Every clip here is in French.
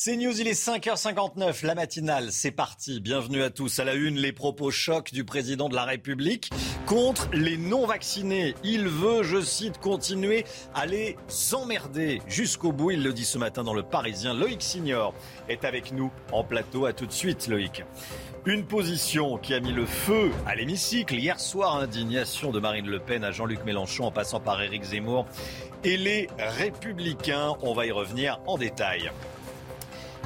C'est News, il est 5h59, la matinale, c'est parti. Bienvenue à tous. À la une, les propos chocs du président de la République contre les non-vaccinés. Il veut, je cite, continuer à les emmerder jusqu'au bout. Il le dit ce matin dans le Parisien. Loïc Signor est avec nous en plateau. À tout de suite, Loïc. Une position qui a mis le feu à l'hémicycle. Hier soir, indignation de Marine Le Pen à Jean-Luc Mélenchon en passant par Éric Zemmour et les Républicains. On va y revenir en détail.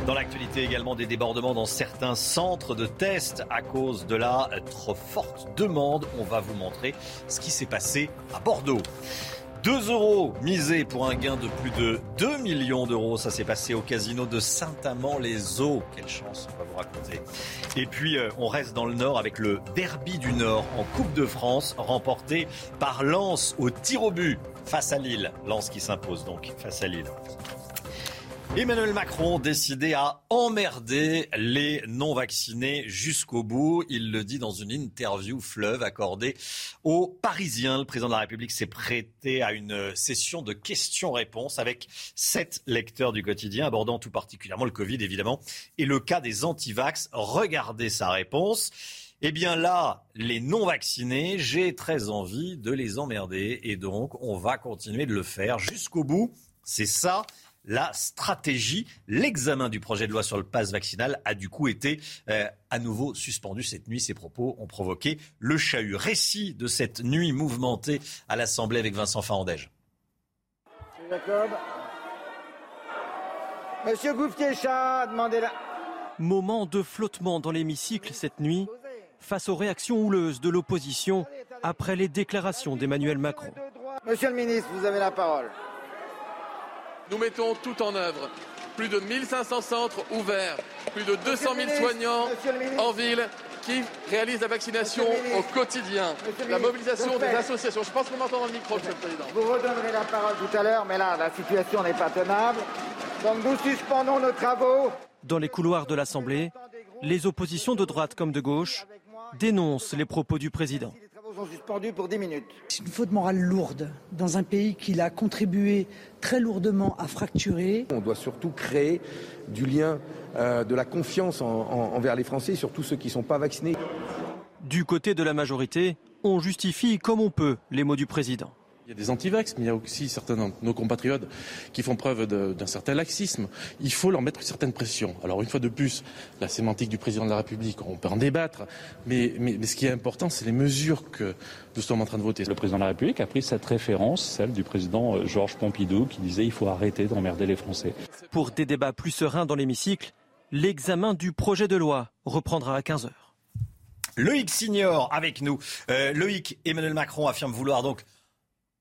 Dans l'actualité également des débordements dans certains centres de tests à cause de la trop forte demande. On va vous montrer ce qui s'est passé à Bordeaux. 2 euros misés pour un gain de plus de 2 millions d'euros. Ça s'est passé au casino de Saint-Amand-les-Eaux. Quelle chance, on va vous raconter. Et puis, euh, on reste dans le Nord avec le Derby du Nord en Coupe de France, remporté par Lens au tir au but face à Lille. Lens qui s'impose donc face à Lille. Emmanuel Macron décidé à emmerder les non-vaccinés jusqu'au bout. Il le dit dans une interview fleuve accordée aux Parisiens. Le président de la République s'est prêté à une session de questions-réponses avec sept lecteurs du quotidien abordant tout particulièrement le Covid évidemment et le cas des antivax. Regardez sa réponse. Eh bien là, les non-vaccinés, j'ai très envie de les emmerder et donc on va continuer de le faire jusqu'au bout. C'est ça la stratégie. L'examen du projet de loi sur le pass vaccinal a du coup été euh, à nouveau suspendu cette nuit. Ces propos ont provoqué le chahut. Récit de cette nuit mouvementée à l'Assemblée avec Vincent Farandège. Monsieur Gouffier-Chat, demandez-la. Moment de flottement dans l'hémicycle cette nuit face aux réactions houleuses de l'opposition après les déclarations d'Emmanuel Macron. Monsieur le ministre, vous avez la parole. Nous mettons tout en œuvre. Plus de 1500 centres ouverts, plus de 200 000 soignants en ville qui réalisent la vaccination au quotidien. La mobilisation des associations. Je pense qu'on m'entend dans le micro, Monsieur le Président. Vous redonnerez la parole tout à l'heure, mais là, la situation n'est pas tenable. Donc nous suspendons nos travaux. Dans les couloirs de l'Assemblée, les oppositions de droite comme de gauche dénoncent les propos du président. Les travaux sont suspendus pour 10 minutes. C'est une faute morale lourde dans un pays qui l'a contribué très lourdement à fracturer. On doit surtout créer du lien, euh, de la confiance en- en- envers les Français, surtout ceux qui ne sont pas vaccinés. Du côté de la majorité, on justifie comme on peut les mots du président. Il y a des antivax, mais il y a aussi certains de nos compatriotes qui font preuve d'un certain laxisme. Il faut leur mettre une certaine pression. Alors une fois de plus, la sémantique du président de la République, on peut en débattre, mais, mais- mais ce qui est important, c'est les mesures que nous sommes en train de voter. Le président de la République a pris cette référence, celle du président euh, Georges Pompidou, qui disait il faut arrêter d'emmerder les Français. Pour des débats plus sereins dans l'hémicycle, l'examen du projet de loi reprendra à 15h. Loïc Signor avec nous. Euh, Loïc, Emmanuel Macron affirme vouloir donc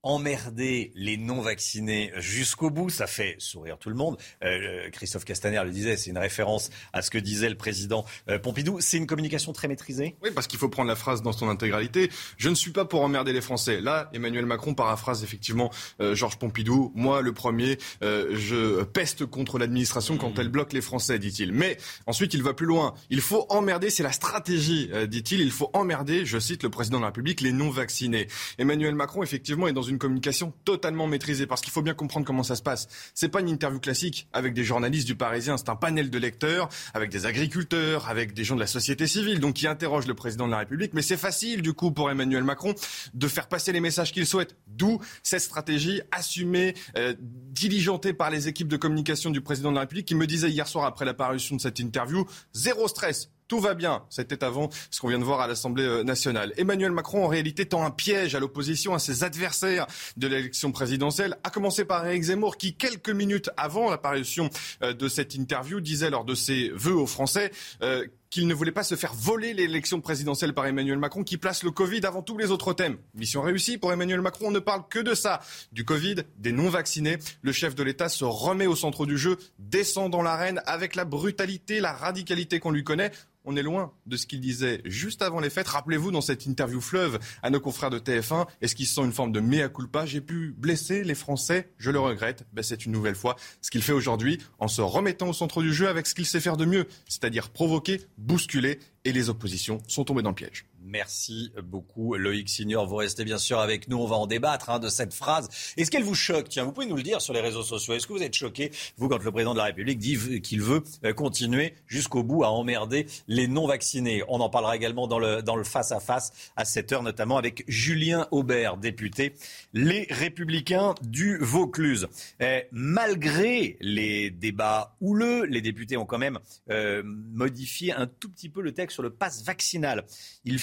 emmerder les non-vaccinés jusqu'au bout. Ça fait sourire tout le monde. Euh, Christophe Castaner le disait, c'est une référence à ce que disait le président euh, Pompidou. C'est une communication très maîtrisée Oui, parce qu'il faut prendre la phrase dans son intégralité. Je ne suis pas pour emmerder les Français. Là, Emmanuel Macron paraphrase effectivement euh, Georges Pompidou. Moi, le premier, euh, je peste contre l'administration quand elle bloque les Français, dit-il. Mais ensuite, il va plus loin. Il faut emmerder, c'est la stratégie, euh, dit-il. Il faut emmerder, je cite le président de la République, les non-vaccinés. Emmanuel Macron, effectivement, est dans une communication totalement maîtrisée, parce qu'il faut bien comprendre comment ça se passe. C'est pas une interview classique avec des journalistes du Parisien, c'est un panel de lecteurs, avec des agriculteurs, avec des gens de la société civile, donc qui interrogent le président de la République. Mais c'est facile, du coup, pour Emmanuel Macron de faire passer les messages qu'il souhaite. D'où cette stratégie assumée, euh, diligentée par les équipes de communication du président de la République, qui me disait hier soir, après la parution de cette interview, zéro stress. Tout va bien. C'était avant ce qu'on vient de voir à l'Assemblée euh, nationale. Emmanuel Macron, en réalité, tend un piège à l'opposition, à ses adversaires de l'élection présidentielle, à commencer par Éric Zemmour, qui, quelques minutes avant l'apparition euh, de cette interview, disait lors de ses vœux aux Français euh, qu'il ne voulait pas se faire voler l'élection présidentielle par Emmanuel Macron, qui place le Covid avant tous les autres thèmes. Mission réussie pour Emmanuel Macron, on ne parle que de ça, du Covid, des non-vaccinés. Le chef de l'État se remet au centre du jeu, descend dans l'arène avec la brutalité, la radicalité qu'on lui connaît on est loin de ce qu'il disait juste avant les fêtes. Rappelez-vous dans cette interview fleuve à nos confrères de TF1, est-ce qu'il sent une forme de mea culpa? J'ai pu blesser les Français, je le regrette. Ben, c'est une nouvelle fois ce qu'il fait aujourd'hui en se remettant au centre du jeu avec ce qu'il sait faire de mieux, c'est-à-dire provoquer, bousculer, et les oppositions sont tombées dans le piège. Merci beaucoup Loïc Signor. Vous restez bien sûr avec nous. On va en débattre hein, de cette phrase. Est-ce qu'elle vous choque? Tiens, vous pouvez nous le dire sur les réseaux sociaux. Est-ce que vous êtes choqué, vous, quand le président de la République dit qu'il veut euh, continuer jusqu'au bout à emmerder les non-vaccinés? On en parlera également dans le, dans le face-à-face à cette heure, notamment avec Julien Aubert, député Les Républicains du Vaucluse. Eh, malgré les débats houleux, les députés ont quand même euh, modifié un tout petit peu le texte sur le pass vaccinal.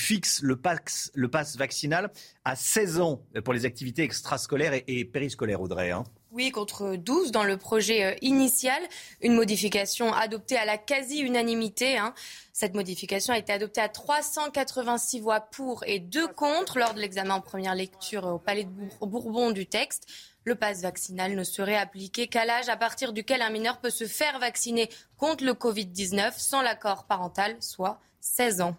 Fixe le pass, vaccinal à 16 ans pour les activités extrascolaires et, périscolaires, Audrey. Hein. Oui, contre 12 dans le projet euh, initial. Une modification adoptée à la quasi-unanimité. Hein. Cette modification a été adoptée à 386 voix pour et 2 contre lors de l'examen en première lecture au Palais de Bourbon du texte. Le pass vaccinal ne serait appliqué qu'à l'âge à partir duquel un mineur peut se faire vacciner contre le Covid-19 sans l'accord parental, soit 16 ans.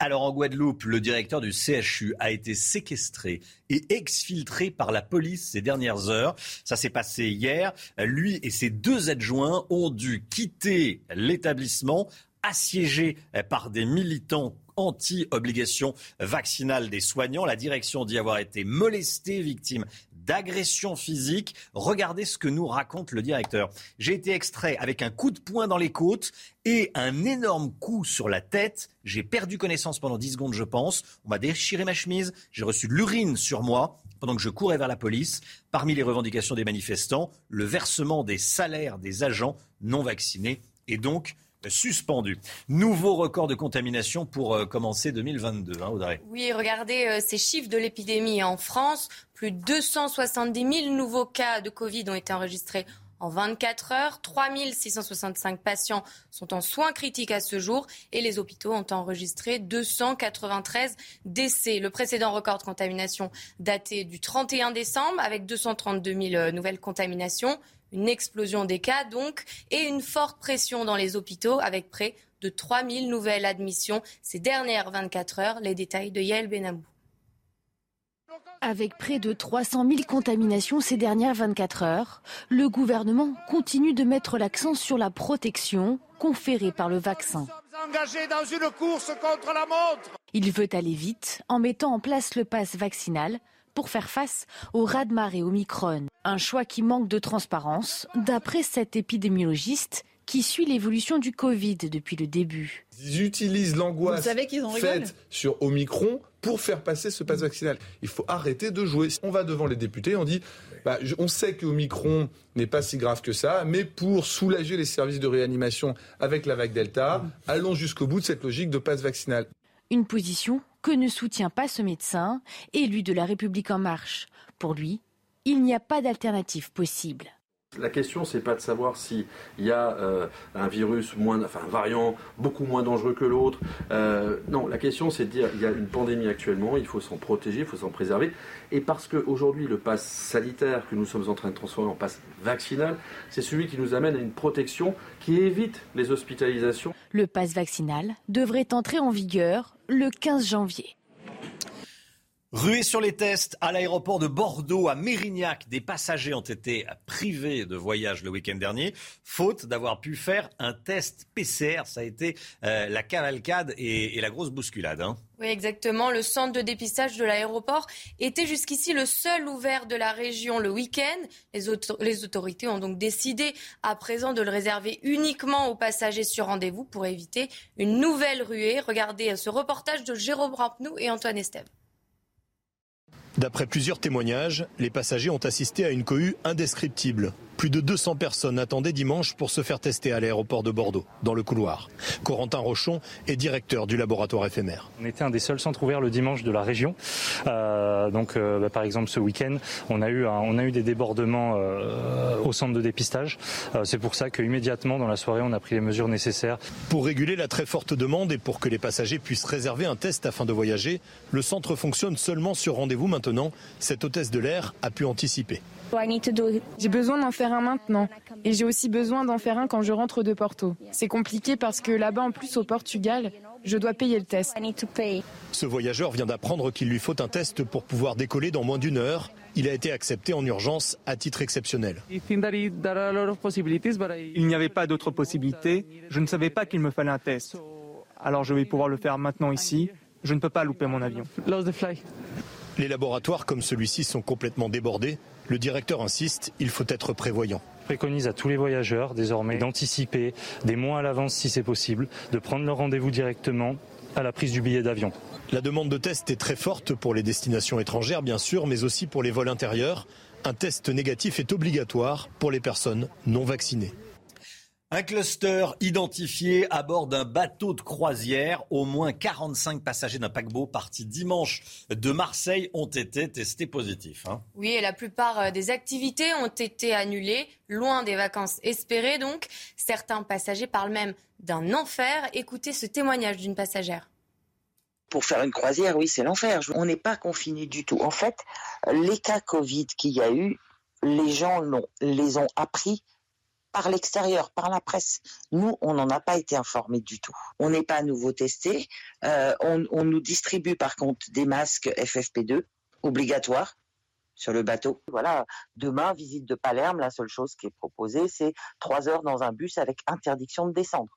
Alors en Guadeloupe, le directeur du CHU a été séquestré et exfiltré par la police ces dernières heures. Ça s'est passé hier. Lui et ses deux adjoints ont dû quitter l'établissement assiégé par des militants anti-obligation vaccinale des soignants. La direction dit avoir été molestée, victime d'agression physique. Regardez ce que nous raconte le directeur. J'ai été extrait avec un coup de poing dans les côtes et un énorme coup sur la tête. J'ai perdu connaissance pendant 10 secondes, je pense. On m'a déchiré ma chemise. J'ai reçu de l'urine sur moi pendant que je courais vers la police. Parmi les revendications des manifestants, le versement des salaires des agents non vaccinés et donc suspendu. Nouveau record de contamination pour euh, commencer 2022, hein, Audrey. Oui, regardez euh, ces chiffres de l'épidémie en France. Plus de 270 000 nouveaux cas de Covid ont été enregistrés en 24 heures. 3 665 patients sont en soins critiques à ce jour et les hôpitaux ont enregistré 293 décès. Le précédent record de contamination daté du 31 décembre avec 232 000 euh, nouvelles contaminations. Une explosion des cas donc et une forte pression dans les hôpitaux avec près de 3000 nouvelles admissions ces dernières 24 heures. Les détails de Yael Benamou. Avec près de 300 000 contaminations ces dernières 24 heures, le gouvernement continue de mettre l'accent sur la protection conférée par le vaccin. dans une course contre la montre. Il veut aller vite en mettant en place le pass vaccinal pour faire face au raz-de-marée Omicron. Un choix qui manque de transparence, d'après cet épidémiologiste qui suit l'évolution du Covid depuis le début. Ils utilisent l'angoisse faite sur Omicron pour faire passer ce pass vaccinal. Il faut arrêter de jouer. On va devant les députés, on dit, bah, on sait que Omicron n'est pas si grave que ça, mais pour soulager les services de réanimation avec la vague Delta, allons jusqu'au bout de cette logique de passe vaccinal. Une position que ne soutient pas ce médecin, élu de la République en marche. Pour lui, il n'y a pas d'alternative possible. La question, c'est pas de savoir s'il y a euh, un virus moins, enfin un variant beaucoup moins dangereux que l'autre. Euh, non, la question, c'est de dire il y a une pandémie actuellement, il faut s'en protéger, il faut s'en préserver. Et parce qu'aujourd'hui, le pass sanitaire que nous sommes en train de transformer en pass vaccinal, c'est celui qui nous amène à une protection qui évite les hospitalisations. Le pass vaccinal devrait entrer en vigueur le 15 janvier. Ruée sur les tests à l'aéroport de Bordeaux, à Mérignac, des passagers ont été privés de voyage le week-end dernier, faute d'avoir pu faire un test PCR. Ça a été euh, la cavalcade et, la grosse bousculade. Hein. Oui, exactement. Le centre de dépistage de l'aéroport était jusqu'ici le seul ouvert de la région le week-end. Les, autorités ont donc décidé à présent de le réserver uniquement aux passagers sur rendez-vous pour éviter une nouvelle ruée. Regardez ce reportage de Jérôme Rampenou et Antoine Estève. D'après plusieurs témoignages, les passagers ont assisté à une cohue indescriptible. Plus de 200 personnes attendaient dimanche pour se faire tester à l'aéroport de Bordeaux, dans le couloir. Corentin Rochon est directeur du laboratoire éphémère. On était un des seuls centres ouverts le dimanche de la région. Euh, donc, euh, bah, par exemple, ce week-end, on, a eu on a eu des débordements euh, au centre de dépistage. C'est pour ça qu'immédiatement, dans la soirée, on a pris les mesures nécessaires. Pour réguler la très forte demande et pour que les passagers puissent réserver un test afin de voyager, le centre fonctionne seulement sur rendez-vous maintenant. Cette hôtesse de l'air a pu anticiper. J'ai besoin d'en faire un maintenant et j'ai aussi besoin d'en faire un quand je rentre de Porto. C'est compliqué parce que là-bas, en plus au Portugal, je dois payer le test. Ce voyageur vient d'apprendre qu'il lui faut un test pour pouvoir décoller dans moins d'une heure. Il a été accepté en urgence à titre exceptionnel. Il n'y avait pas d'autre possibilité. Je ne savais pas qu'il me fallait un test. Alors je vais pouvoir le faire maintenant ici. Je ne peux pas louper mon avion. Les laboratoires comme celui-ci sont complètement débordés. Le directeur insiste, il faut être prévoyant. préconise à tous les voyageurs désormais d'anticiper des mois à l'avance si c'est possible, de prendre leur rendez-vous directement à la prise du billet d'avion. La demande de test est très forte pour les destinations étrangères bien sûr, mais aussi pour les vols intérieurs. Un test négatif est obligatoire pour les personnes non vaccinées. Un cluster identifié à bord d'un bateau de croisière. Au moins 45 passagers d'un paquebot parti dimanche de Marseille ont été testés positifs. Hein. Oui, et la plupart euh, des activités ont été annulées, loin des vacances espérées donc. Certains passagers parlent même d'un enfer. Écoutez ce témoignage d'une passagère. Pour faire une croisière, oui, c'est l'enfer. On n'est pas confiné du tout. En fait, les cas Covid qu'il y a eu, les gens les ont appris par l'extérieur, par la presse. Nous, on n'en a pas été informés du tout. On n'est pas à nouveau testé. Euh, on, nous distribue par contre des masques FFP2 obligatoires sur le bateau. Voilà, demain, visite de Palerme, la seule chose qui est proposée, c'est trois heures dans un bus avec interdiction de descendre.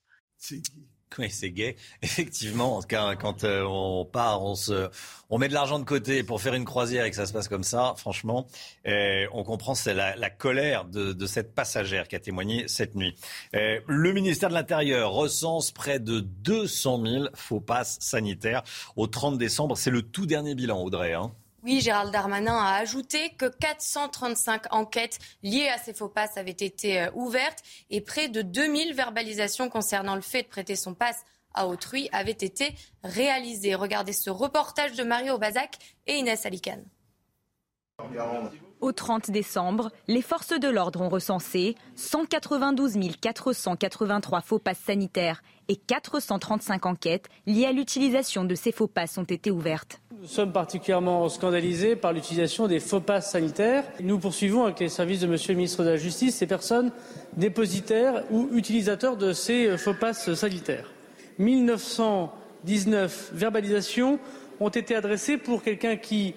Oui, c'est gay. Effectivement, quand euh, on part, on, se, on met de l'argent de côté pour faire une croisière et que ça se passe comme ça, franchement, euh, on comprend c'est la, colère de, cette passagère qui a témoigné cette nuit. Euh, le ministère de l'Intérieur recense près de 200 000 faux passes sanitaires au 30 décembre. C'est le tout dernier bilan, Audrey. Hein. Oui, Gérald Darmanin a ajouté que 435 enquêtes liées à ces faux passes avaient été euh, ouvertes et près de 2000 verbalisations concernant le fait de prêter son passe à autrui avaient été réalisées. Regardez ce reportage de Mario Bazac et Inès Alicane. Au 30 décembre, les forces de l'ordre ont recensé 192 483 faux passes sanitaires et 435 enquêtes liées à l'utilisation de ces faux passes ont été ouvertes. Nous sommes particulièrement scandalisés par l'utilisation des faux passes sanitaires. Nous poursuivons avec les services de Monsieur le ministre de la Justice ces personnes dépositaires ou utilisateurs de ces faux passes sanitaires. 1919 verbalisations ont été adressées pour quelqu'un qui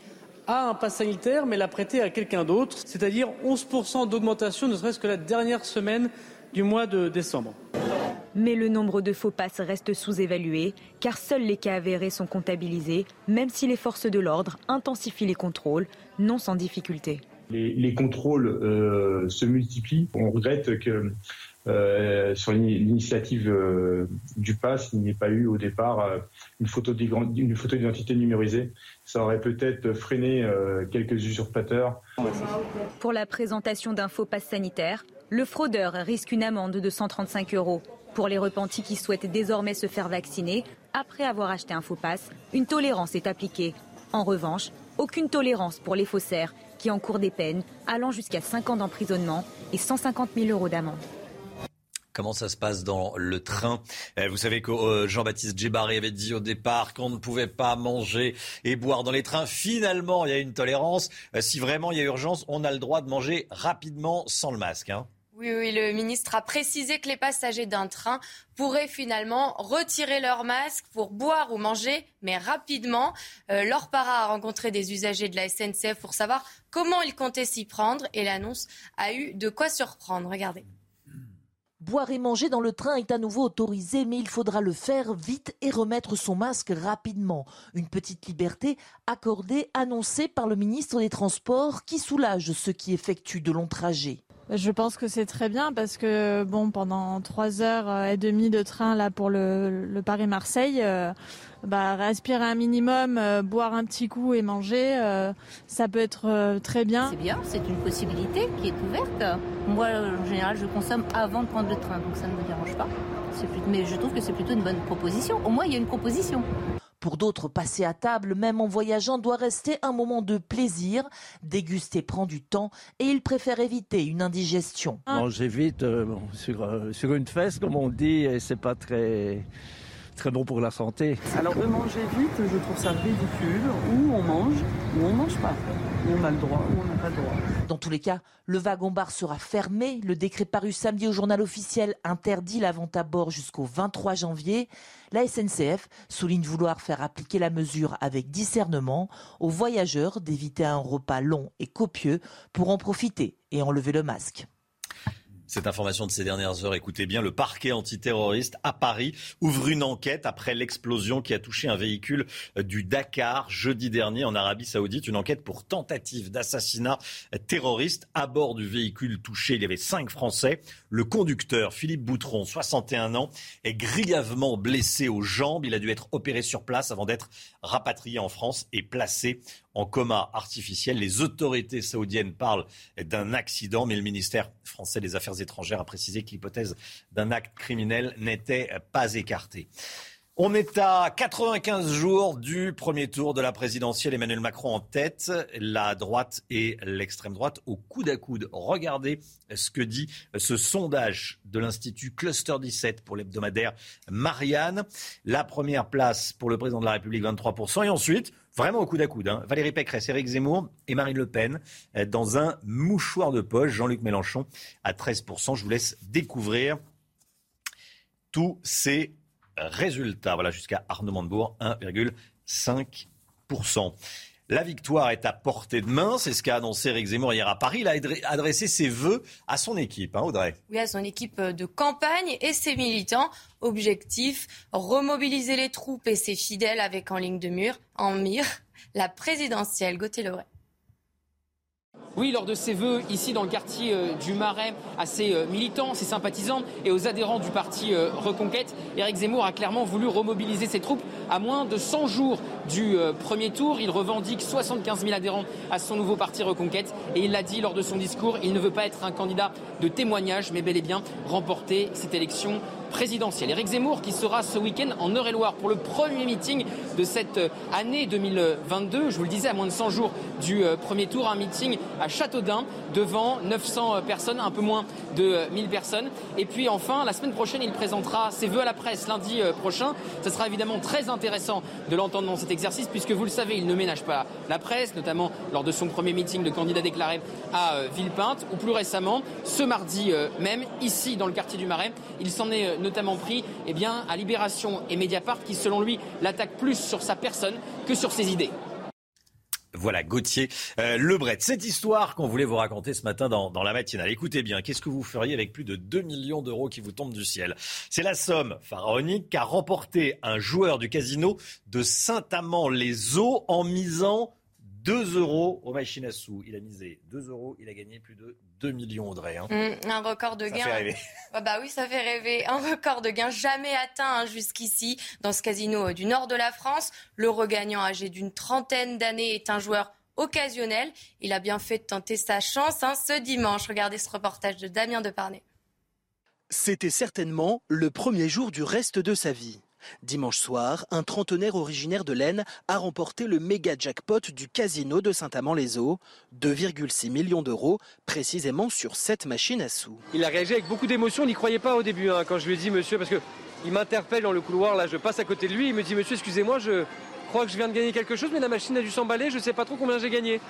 a un pass sanitaire mais l'a prêté à quelqu'un d'autre, c'est-à-dire 11% d'augmentation ne serait-ce que la dernière semaine du mois de décembre. Mais le nombre de faux passes reste sous-évalué, car seuls les cas avérés sont comptabilisés, même si les forces de l'ordre intensifient les contrôles, non sans difficulté. Les, contrôles euh, se multiplient. On regrette que euh, sur l'initiative euh, du pass, il n'y ait pas eu au départ euh, une photo d'identité numérisée. Ça aurait peut-être freiné quelques usurpateurs. Pour la présentation d'un faux pass sanitaire, le fraudeur risque une amende de 135 euros. Pour les repentis qui souhaitent désormais se faire vacciner, après avoir acheté un faux pass, une tolérance est appliquée. En revanche, aucune tolérance pour les faussaires qui encourent des peines allant jusqu'à 5 ans d'emprisonnement et 150 000 euros d'amende. Comment ça se passe dans le train? Eh, Vous savez que euh, Jean-Baptiste Djebari avait dit au départ qu'on ne pouvait pas manger et boire dans les trains. Finalement, il y a une tolérance. Euh, si vraiment il y a urgence, on a le droit de manger rapidement sans le masque. Hein. Oui, oui, le ministre a précisé que les passagers d'un train pourraient finalement retirer leur masque pour boire ou manger, mais rapidement. Euh, a rencontré des usagers de la SNCF pour savoir comment ils comptaient s'y prendre et l'annonce a eu de quoi surprendre. Regardez. Boire et manger dans le train est à nouveau autorisé, mais il faudra le faire vite et remettre son masque rapidement. Une petite liberté accordée, annoncée par le ministre des Transports, qui soulage ceux qui effectuent de longs trajets. Je pense que c'est très bien parce que bon, pendant trois heures et demie de train là pour le, Paris-Marseille, euh, bah, respirer un minimum, euh, boire un petit coup et manger, euh, ça peut être très bien. C'est bien, c'est une possibilité qui est ouverte. Moi, en général, je consomme avant de prendre le train, donc ça ne me dérange pas. Mais je trouve que c'est plutôt une bonne proposition. Au moins, il y a une proposition. Pour d'autres, passer à table, même en voyageant, doit rester un moment de plaisir. Déguster prend du temps et il préfère éviter une indigestion. Manger vite euh, sur, euh, sur, une fesse, comme on dit, et c'est pas très très bon pour la santé. Alors de manger vite, je trouve ça ridicule. Ou on mange, ou on mange pas. Ou on a le droit, ou on n'a pas le droit. Dans tous les cas, le wagon-bar sera fermé. Le décret paru samedi au journal officiel interdit la vente à bord jusqu'au 23 janvier. La SNCF souligne vouloir faire appliquer la mesure avec discernement aux voyageurs d'éviter un repas long et copieux pour en profiter et enlever le masque. Cette information de ces dernières heures, écoutez bien, le parquet antiterroriste à Paris ouvre une enquête après l'explosion qui a touché un véhicule du Dakar jeudi dernier en Arabie Saoudite. Une enquête pour tentative d'assassinat terroriste. À bord du véhicule touché, il y avait cinq Français. Le conducteur, Philippe Boutron, 61 ans, est grièvement blessé aux jambes. Il a dû être opéré sur place avant d'être rapatrié en France et placé en coma artificiel. Les autorités saoudiennes parlent d'un accident, mais le ministère français des Affaires étrangères a précisé que l'hypothèse d'un acte criminel n'était pas écartée. On est à 95 jours du premier tour de la présidentielle. Emmanuel Macron en tête, la droite et l'extrême droite au coude à coude. Regardez ce que dit ce sondage de l'Institut Cluster 17 pour l'hebdomadaire Marianne. La première place pour le président de la République, 23%. Et ensuite, vraiment au coude à coude, hein, Valérie Pécresse, Éric Zemmour et Marine Le Pen euh, dans un mouchoir de poche. Jean-Luc Mélenchon à 13%. Je vous laisse découvrir tous ces résultat. Voilà, jusqu'à Arnaud Montebourg, 1,5%. La victoire est à portée de main, c'est ce qu'a annoncé Eric Zemmour hier à Paris. Il a adressé ses vœux à son équipe, hein, Audrey. Oui, à son équipe de campagne et ses militants. Objectif, remobiliser les troupes et ses fidèles avec en ligne de mur, en mire, la présidentielle. Gauthier. Oui, lors de ses vœux ici dans le quartier euh, du Marais à ses euh, militants, ses sympathisants et aux adhérents du parti euh, Reconquête, Éric Zemmour a clairement voulu remobiliser ses troupes à moins de 100 jours du premier tour. Il revendique 75 000 adhérents à son nouveau parti Reconquête et il l'a dit lors de son discours, il ne veut pas être un candidat de témoignage mais bel et bien remporter cette élection présidentielle. Éric Zemmour qui sera ce week-end en Eure-et-Loire pour le premier meeting de cette année 2022. Je vous le disais, à moins de 100 jours du premier tour, un meeting à Châteaudun devant 900 personnes, un peu moins de 1000 personnes. Et puis enfin, la semaine prochaine, il présentera ses vœux à la presse lundi euh, prochain. Ce sera évidemment très intéressant de l'entendre dans cet exercice puisque vous le savez, il ne ménage pas la presse, notamment lors de son premier meeting de candidat déclaré à euh, Villepinte ou plus récemment, ce mardi euh, même, ici dans le quartier du Marais. Il s'en est notamment pris eh bien, à Libération et Mediapart qui, selon lui, l'attaquent plus sur sa personne que sur ses idées. Voilà, Gauthier euh, Lebret. Cette histoire qu'on voulait vous raconter ce matin dans, la matinale. Écoutez bien, qu'est-ce que vous feriez avec plus de 2 millions d'euros qui vous tombent du ciel? C'est la somme pharaonique qu'a remporté un joueur du casino de Saint-Amand-les-Eaux en misant 2 euros aux machines à sous. Il a misé 2 euros, il a gagné plus de 2 millions, Audrey. Hein. Mmh, un record de gain. Ça fait rêver. Ah bah oui, ça fait rêver. Un record de gain jamais atteint hein, jusqu'ici dans ce casino euh, du nord de la France. Le regagnant âgé d'une trentaine d'années est un joueur occasionnel. Il a bien fait de tenter sa chance hein, ce dimanche. Regardez ce reportage de Damien Deparnay. C'était certainement le premier jour du reste de sa vie. Dimanche soir, un trentenaire originaire de l'Aisne a remporté le méga jackpot du casino de Saint-Amand-les-Eaux, 2,6 millions d'euros, précisément sur cette machine à sous. Il a réagi avec beaucoup d'émotion, il n'y croyait pas au début hein, quand je lui ai dit monsieur, parce qu'il m'interpelle dans le couloir, là je passe à côté de lui, il me dit monsieur excusez-moi, je crois que je viens de gagner quelque chose, mais la machine a dû s'emballer, je ne sais pas trop combien j'ai gagné.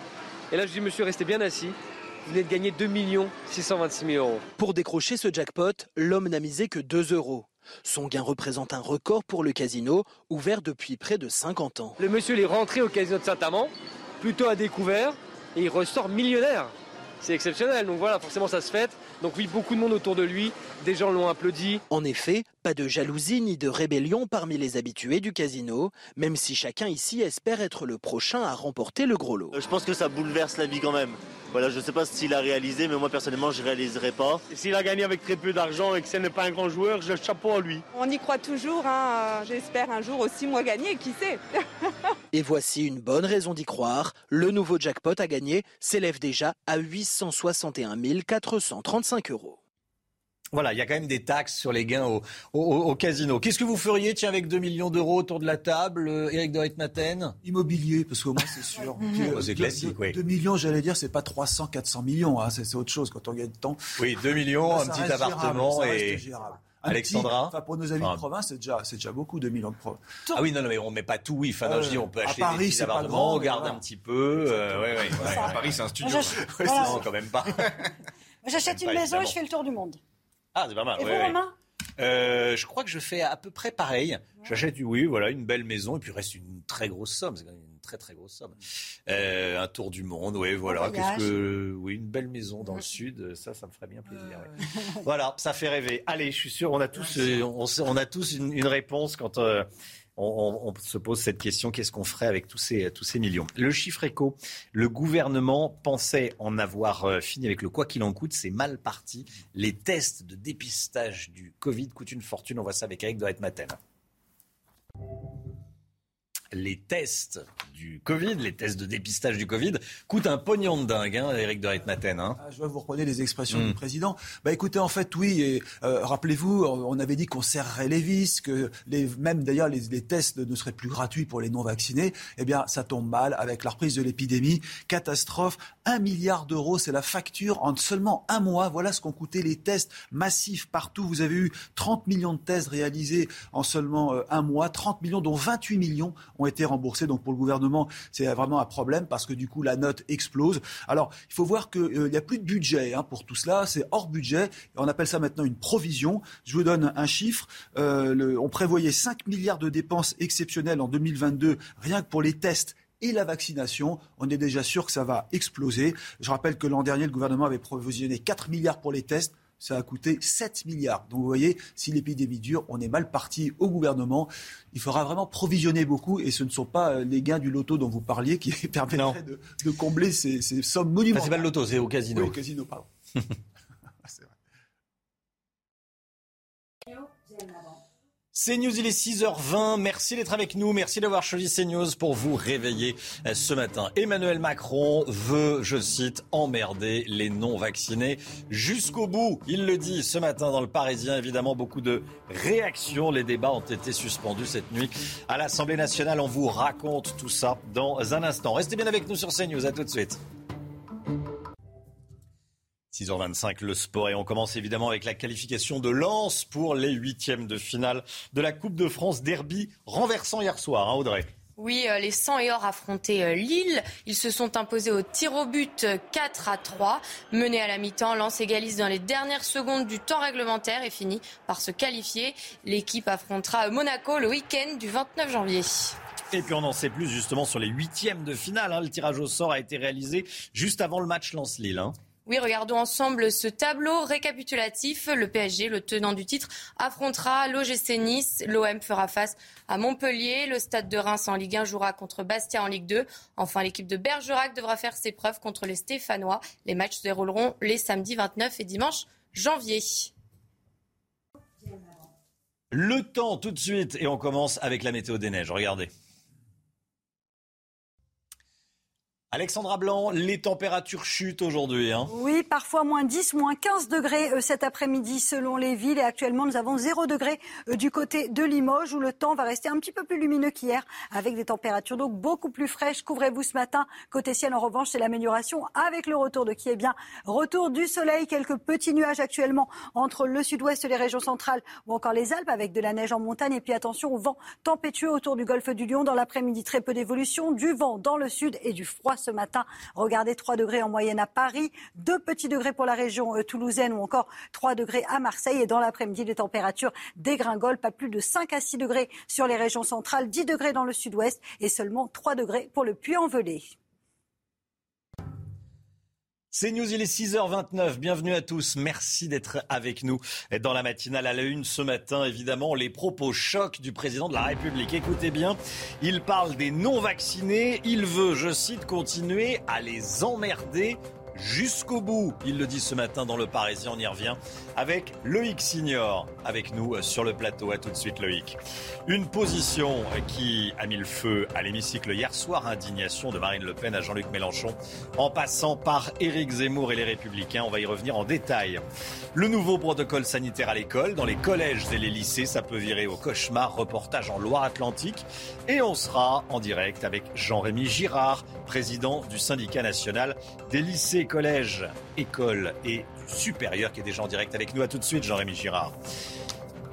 Et là je dis monsieur restez bien assis. Vous venez de gagner 2 626 000 euros. Pour décrocher ce jackpot, l'homme n'a misé que 2 euros. Son gain représente un record pour le casino, ouvert depuis près de 50 ans. Le monsieur est rentré au casino de Saint-Amand, plutôt à découvert, et il ressort millionnaire. C'est exceptionnel, donc voilà, forcément ça se fête. Donc oui, beaucoup de monde autour de lui, des gens l'ont applaudi. En effet, Pas de jalousie ni de rébellion parmi les habitués du casino, même si chacun ici espère être le prochain à remporter le gros lot. Je pense que ça bouleverse la vie quand même. Voilà, je ne sais pas s'il a réalisé, mais moi personnellement, je ne réaliserai pas. S'il a gagné avec très peu d'argent et que ce n'est pas un grand joueur, je chapeau à lui. On y croit toujours. Hein. J'espère un jour aussi moi gagner, qui sait Et voici une bonne raison d'y croire. Le nouveau jackpot à gagner s'élève déjà à 861 435 euros. Voilà, il y a quand même des taxes sur les gains au, casino. Qu'est-ce que vous feriez, tiens, avec 2 millions d'euros autour de la table, euh, Eric de Maten Immobilier, parce qu'au moins c'est sûr. Oh, c'est classique, oui. 2 millions, j'allais dire, c'est pas 300, 400 millions, hein, c'est autre chose quand on gagne de temps. Oui, 2 millions, un petit appartement et... Alexandra enfin, Pour nos amis de province, c'est déjà, déjà beaucoup, 2 millions de province. Ah oui, non, non, mais on met pas tout, oui. Enfin, non, je dis, on peut acheter Paris, des petits appartements, on garde un petit peu. Euh, ouais, ouais, À Paris, c'est un studio. Non, quand même pas. J'achète une maison et je fais le tour du monde. Ah, c'est pas mal. Et vous, Romain euh, je crois que je fais à peu près pareil. J'achète, oui, voilà, une belle maison et puis reste une très grosse somme. C'est quand même une très très grosse somme. Euh, un tour du monde, oui, voilà. Qu'est-ce que, oui, une belle maison dans le sud, ça, ça me ferait bien plaisir. voilà, ça fait rêver. Allez, je suis sûr, on a tous, euh, on, a tous une, une réponse quand. Euh, on, se pose cette question, qu'est-ce qu'on ferait avec tous ces, tous ces millions? Le chiffre éco, le gouvernement pensait en avoir euh, fini avec le quoi qu'il en coûte, c'est mal parti. Les tests de dépistage du Covid coûtent une fortune, on voit ça avec Eric Doret Maten les tests du Covid, les tests de dépistage du Covid, coûtent un pognon de dingue, hein, Eric de Ritmaten. Hein. Ah, je vois que vous reprenez les expressions du mm. président. Bah écoutez, en fait, oui, et, euh, rappelez-vous, on avait dit qu'on serrerait les vis, que les, même d'ailleurs les, les, tests ne seraient plus gratuits pour les non-vaccinés. Eh bien, ça tombe mal avec la reprise de l'épidémie. Catastrophe. Un milliard d'euros, c'est la facture en seulement un mois. Voilà ce qu'ont coûté les tests massifs partout. Vous avez eu 30 millions de tests réalisés en seulement euh, un mois. 30 millions, dont 28 millions ont été remboursés. Donc pour le gouvernement, c'est vraiment un problème parce que du coup la note explose. Alors il faut voir qu'il euh, n'y a plus de budget hein, pour tout cela, c'est hors budget. On appelle ça maintenant une provision. Je vous donne un chiffre. Euh, on prévoyait 5 milliards de dépenses exceptionnelles en 2022 rien que pour les tests et la vaccination. On est déjà sûr que ça va exploser. Je rappelle que l'an dernier, le gouvernement avait provisionné 4 milliards pour les tests ça a coûté 7 milliards. Donc vous voyez, si l'épidémie dure, on est mal parti au gouvernement. Il faudra vraiment provisionner beaucoup et ce ne sont pas euh, les gains du loto dont vous parliez qui permettraient de, combler ces, sommes monumentales. c'est pas le loto, c'est au casino. Oui, au casino, pardon. CNews, il est 6h20. Merci d'être avec nous. Merci d'avoir choisi CNews pour vous réveiller euh, ce matin. Emmanuel Macron veut, je cite, emmerder les non-vaccinés jusqu'au bout. Il le dit ce matin dans le Parisien. Évidemment, beaucoup de réactions. Les débats ont été suspendus cette nuit à l'Assemblée nationale. On vous raconte tout ça dans un instant. Restez bien avec nous sur CNews. À tout de suite. 6h25, le sport. Et on commence évidemment avec la qualification de Lens pour les huitièmes de finale de la Coupe de France Derby, renversant hier soir, hein, Audrey? Oui, euh, les 100 et or affrontaient euh, Lille. Ils se sont imposés au tir au but 4 à 3. Mené à la mi-temps, Lens égalise dans les dernières secondes du temps réglementaire et finit par se qualifier. L'équipe affrontera Monaco le week-end du 29 janvier. Et puis on en sait plus justement sur les huitièmes de finale. Hein. Le tirage au sort a été réalisé juste avant le match Lens-Lille. Oui, regardons ensemble ce tableau récapitulatif. Le PSG, le tenant du titre, affrontera l'OGC Nice. L'OM fera face à Montpellier. Le Stade de Reims en Ligue 1 jouera contre Bastia en Ligue 2. Enfin, l'équipe de Bergerac devra faire ses preuves contre les Stéphanois. Les matchs se dérouleront les samedis 29 et dimanche janvier. Le temps tout de suite et on commence avec la météo des neiges. Regardez. Alexandra Blanc, les températures chutent aujourd'hui. Hein. Oui, parfois moins 10, moins 15 degrés euh, cet après-midi selon les villes. Et actuellement, nous avons 0 degré euh, du côté de Limoges où le temps va rester un petit peu plus lumineux qu'hier avec des températures donc beaucoup plus fraîches. Couvrez-vous ce matin. Côté ciel, en revanche, c'est l'amélioration avec le retour de qui est bien retour du soleil. Quelques petits nuages actuellement entre le sud-ouest, les régions centrales ou encore les Alpes avec de la neige en montagne. Et puis attention au vent tempétueux autour du golfe du Lion. Dans l'après-midi, très peu d'évolution. Du vent dans le sud et du froid ce matin. Regardez 3 degrés en moyenne à Paris, 2 petits degrés pour la région euh, toulousaine ou encore 3 degrés à Marseille. Et dans l'après-midi, les températures dégringolent, pas plus de 5 à 6 degrés sur les régions centrales, 10 degrés dans le sud-ouest et seulement 3 degrés pour le Puy-en-Velay. C'est News, il est 6h29. Bienvenue à tous. Merci d'être avec nous dans la matinale à la une ce matin. Évidemment, les propos chocs du président de la République. Écoutez bien, il parle des non-vaccinés. Il veut, je cite, continuer à les emmerder jusqu'au bout. Il le dit ce matin dans Le Parisien, on y revient avec Loïc Signor avec nous sur le plateau. À tout de suite Loïc. Une position qui a mis le feu à l'hémicycle hier soir, indignation de Marine Le Pen à Jean-Luc Mélenchon, en passant par Éric Zemmour et les Républicains. On va y revenir en détail. Le nouveau protocole sanitaire à l'école, dans les collèges et les lycées, ça peut virer au cauchemar. Reportage en Loire-Atlantique. Et on sera en direct avec Jean-Rémy Girard, président du syndicat national des lycées collège, école et du supérieur qui est déjà en direct avec nous. À tout de suite, Jean-Rémy Girard.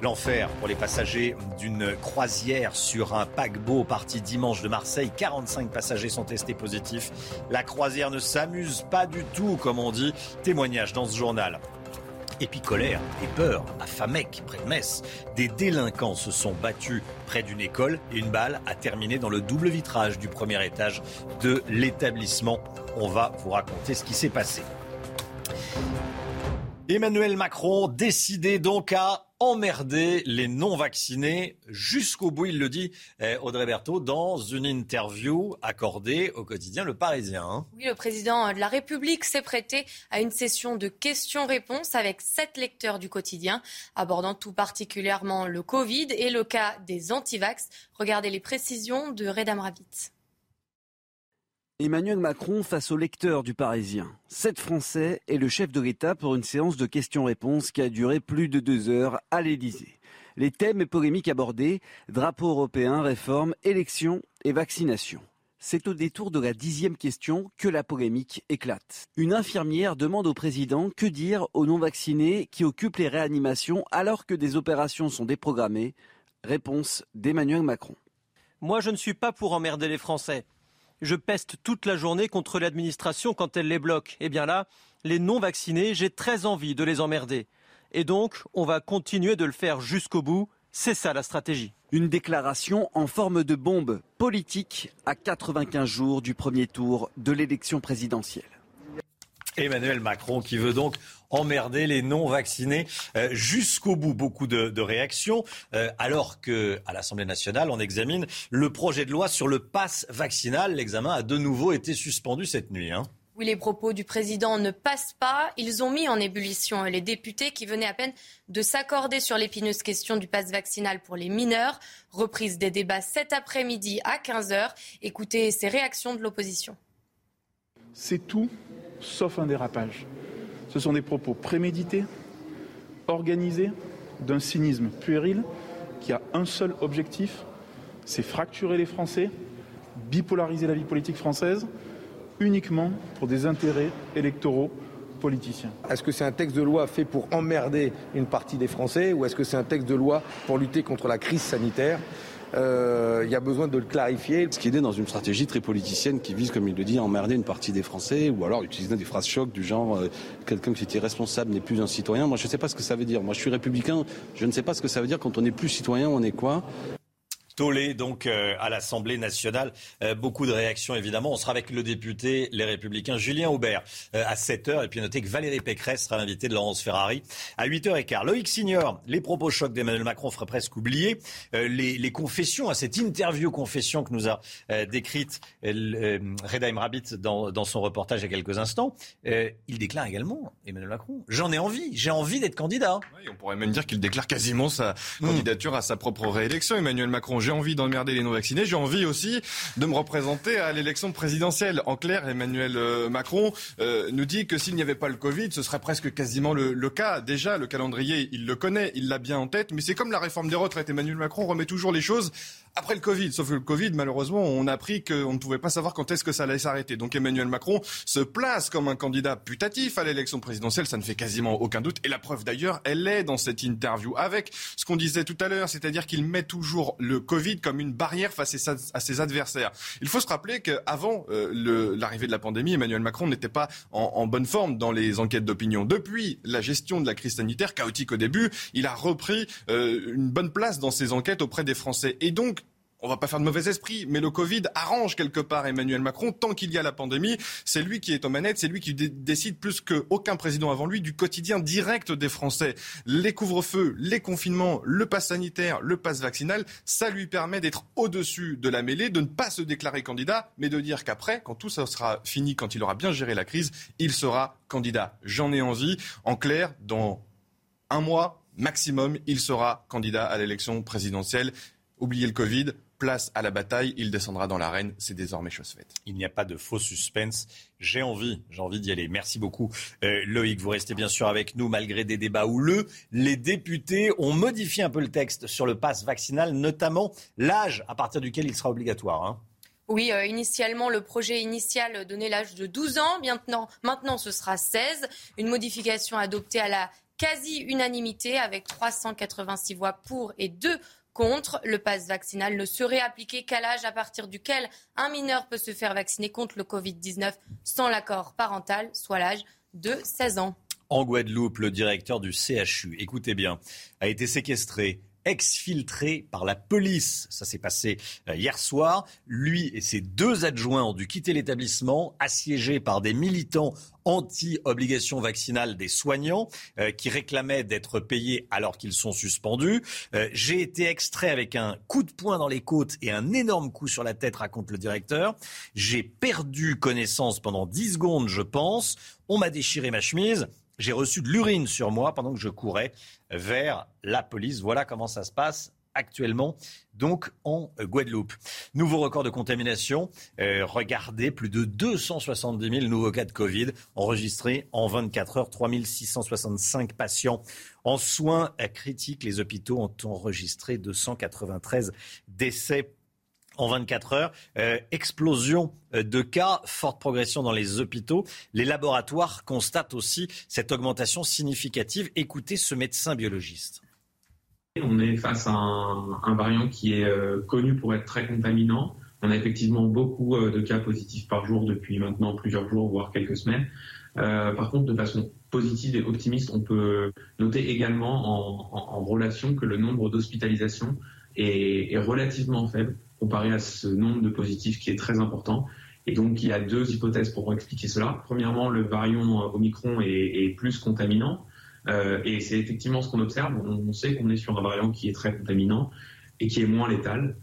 L'enfer pour les passagers d'une croisière sur un paquebot parti dimanche de Marseille. 45 passagers sont testés positifs. La croisière ne s'amuse pas du tout, comme on dit. Témoignage dans ce journal. Colère et peur à Famec, près de Metz. Des délinquants se sont battus près d'une école et une balle a terminé dans le double vitrage du premier étage de l'établissement. On va vous raconter ce qui s'est passé. Emmanuel Macron décidé donc à emmerder les non-vaccinés jusqu'au bout, il le dit eh, Audrey Berthaud dans une interview accordée au quotidien Le Parisien. Hein. Oui, le président de la République s'est prêté à une session de questions-réponses avec sept lecteurs du quotidien, abordant tout particulièrement le Covid et le cas des antivax. Regardez les précisions de Redam Ravitz. Emmanuel Macron face au lecteur du Parisien. Sept Français et le chef de l'État pour une séance de questions-réponses qui a duré plus de deux heures à l'Élysée. Les thèmes polémiques abordés, drapeau européen, réforme, élections et vaccination. C'est au détour de la dixième question que la polémique éclate. Une infirmière demande au président que dire aux non-vaccinés qui occupent les réanimations alors que des opérations sont déprogrammées. Réponse d'Emmanuel Macron. Moi, je ne suis pas pour emmerder les Français je peste toute la journée contre l'administration quand elle les bloque. Eh bien là, les non-vaccinés, j'ai très envie de les emmerder. Et donc, on va continuer de le faire jusqu'au bout. C'est ça la stratégie. Une déclaration en forme de bombe politique à 95 jours du premier tour de l'élection présidentielle. Emmanuel Macron qui veut donc emmerder les non-vaccinés euh, jusqu'au bout. Beaucoup de, réactions, euh, alors que à l'Assemblée nationale, on examine le projet de loi sur le pass vaccinal. L'examen a de nouveau été suspendu cette nuit. Hein. Oui, les propos du président ne passent pas. Ils ont mis en ébullition les députés qui venaient à peine de s'accorder sur l'épineuse question du pass vaccinal pour les mineurs. Reprise des débats cet après-midi à 15h. Écoutez ces réactions de l'opposition. C'est tout sauf un dérapage. Ce sont des propos prémédités, organisés, d'un cynisme puéril qui a un seul objectif, c'est fracturer les Français, bipolariser la vie politique française, uniquement pour des intérêts électoraux politiciens. Est-ce que c'est un texte de loi fait pour emmerder une partie des Français ou est-ce que c'est un texte de loi pour lutter contre la crise sanitaire? Il y a besoin de le clarifier. Ce qui est dans une stratégie très politicienne qui vise, comme il le dit, à emmerder une partie des Français ou alors utiliser des phrases chocs du genre euh, quelqu'un qui était responsable n'est plus un citoyen. Moi, je ne sais pas ce que ça veut dire. Moi, je suis républicain. Je ne sais pas ce que ça veut dire quand on n'est plus citoyen, on est quoi? Tollé donc euh, à l'Assemblée nationale. Euh, beaucoup de réactions évidemment. On sera avec le député Les Républicains Julien Aubert euh, à 7h. Et puis notez que Valérie Pécresse sera l'invité de Laurence Ferrari à 8h15. Loïc Signor, les propos chocs d'Emmanuel Macron feraient presque oublier les, les, confessions, à cette interview confession que nous a décrite Reda Rabbit dans, dans, son reportage il y a quelques instants. il déclare également, Emmanuel Macron, j'en ai envie, j'ai envie d'être candidat. on pourrait même dire qu'il déclare quasiment sa mmh. candidature à sa propre réélection. Emmanuel Macron j'ai envie d'emmerder les non-vaccinés, j'ai envie aussi de me représenter à l'élection présidentielle. En clair, Emmanuel euh, Macron euh, nous dit que s'il n'y avait pas le Covid, ce serait presque quasiment le, le, cas. Déjà, le calendrier, il le connaît, il l'a bien en tête, mais c'est comme la réforme des retraites. Emmanuel Macron remet toujours les choses après le Covid. Sauf que le Covid, malheureusement, on a appris qu'on ne pouvait pas savoir quand est-ce que ça allait s'arrêter. Donc Emmanuel Macron se place comme un candidat putatif à l'élection présidentielle, ça ne fait quasiment aucun doute. Et la preuve d'ailleurs, elle est dans cette interview avec ce qu'on disait tout à l'heure, c'est-à-dire qu'il met toujours le Covid comme une barrière face à ses adversaires. Il faut se rappeler qu'avant euh, l'arrivée de la pandémie, Emmanuel Macron n'était pas en, bonne forme dans les enquêtes d'opinion. Depuis la gestion de la crise sanitaire, chaotique au début, il a repris euh, une bonne place dans ses enquêtes auprès des Français. Et donc, on va pas faire de mauvais esprit, mais le Covid arrange quelque part Emmanuel Macron. Tant qu'il y a la pandémie, c'est lui qui est aux manettes, c'est lui qui décide plus qu'aucun président avant lui du quotidien direct des Français. Les couvre-feux, les confinements, le pass sanitaire, le pass vaccinal, ça lui permet d'être au-dessus de la mêlée, de ne pas se déclarer candidat, mais de dire qu'après, quand tout ça sera fini, quand il aura bien géré la crise, il sera candidat. J'en ai envie. En clair, dans un mois maximum, il sera candidat à l'élection présidentielle. Oubliez le Covid, place à la bataille, il descendra dans l'arène, c'est désormais chose faite. Il n'y a pas de faux suspense. J'ai envie, j'ai envie d'y aller. Merci beaucoup. Euh, Loïc, vous restez bien sûr avec nous malgré des débats houleux. Les députés ont modifié un peu le texte sur le pass vaccinal, notamment l'âge à partir duquel il sera obligatoire. Hein. Oui, euh, initialement, le projet initial donnait l'âge de 12 ans. Maintenant, maintenant, ce sera 16. Une modification adoptée à la quasi-unanimité avec 386 voix pour et 2 contre. Le pass vaccinal ne serait appliqué qu'à l'âge à partir duquel un mineur peut se faire vacciner contre le Covid-19 sans l'accord parental, soit l'âge de 16 ans. En Guadeloupe, le directeur du CHU, écoutez bien, a été séquestré exfiltré par la police. Ça s'est passé euh, hier soir. Lui et ses deux adjoints ont dû quitter l'établissement, assiégés par des militants anti-obligation vaccinale des soignants euh, qui réclamaient d'être payés alors qu'ils sont suspendus. Euh, j'ai été extrait avec un coup de poing dans les côtes et un énorme coup sur la tête, raconte le directeur. J'ai perdu connaissance pendant 10 secondes, je pense. On m'a déchiré ma chemise. J'ai reçu de l'urine sur moi pendant que je courais vers la police. Voilà comment ça se passe actuellement donc en Guadeloupe. Nouveau record de contamination. Euh, regardez, plus de 270 000 nouveaux cas de Covid enregistrés en 24 heures. 3 665 patients en soins critiques. Les hôpitaux ont enregistré 293 décès en 24 heures. Euh, explosion euh, de cas, forte progression dans les hôpitaux. Les laboratoires constatent aussi cette augmentation significative. Écoutez ce médecin biologiste. On est face à un, variant qui est euh, connu pour être très contaminant. On a effectivement beaucoup de cas positifs par jour depuis maintenant plusieurs jours, voire quelques semaines. par contre, de façon positive et optimiste, on peut noter également en, relation que le nombre d'hospitalisations est relativement faible comparé à ce nombre de positifs qui est très important. Et donc, il y a deux hypothèses pour expliquer cela. Premièrement, le variant euh, Omicron est, plus contaminant. Euh, et c'est effectivement ce qu'on observe. On, sait qu'on est sur un variant qui est très contaminant et qui est moins létal.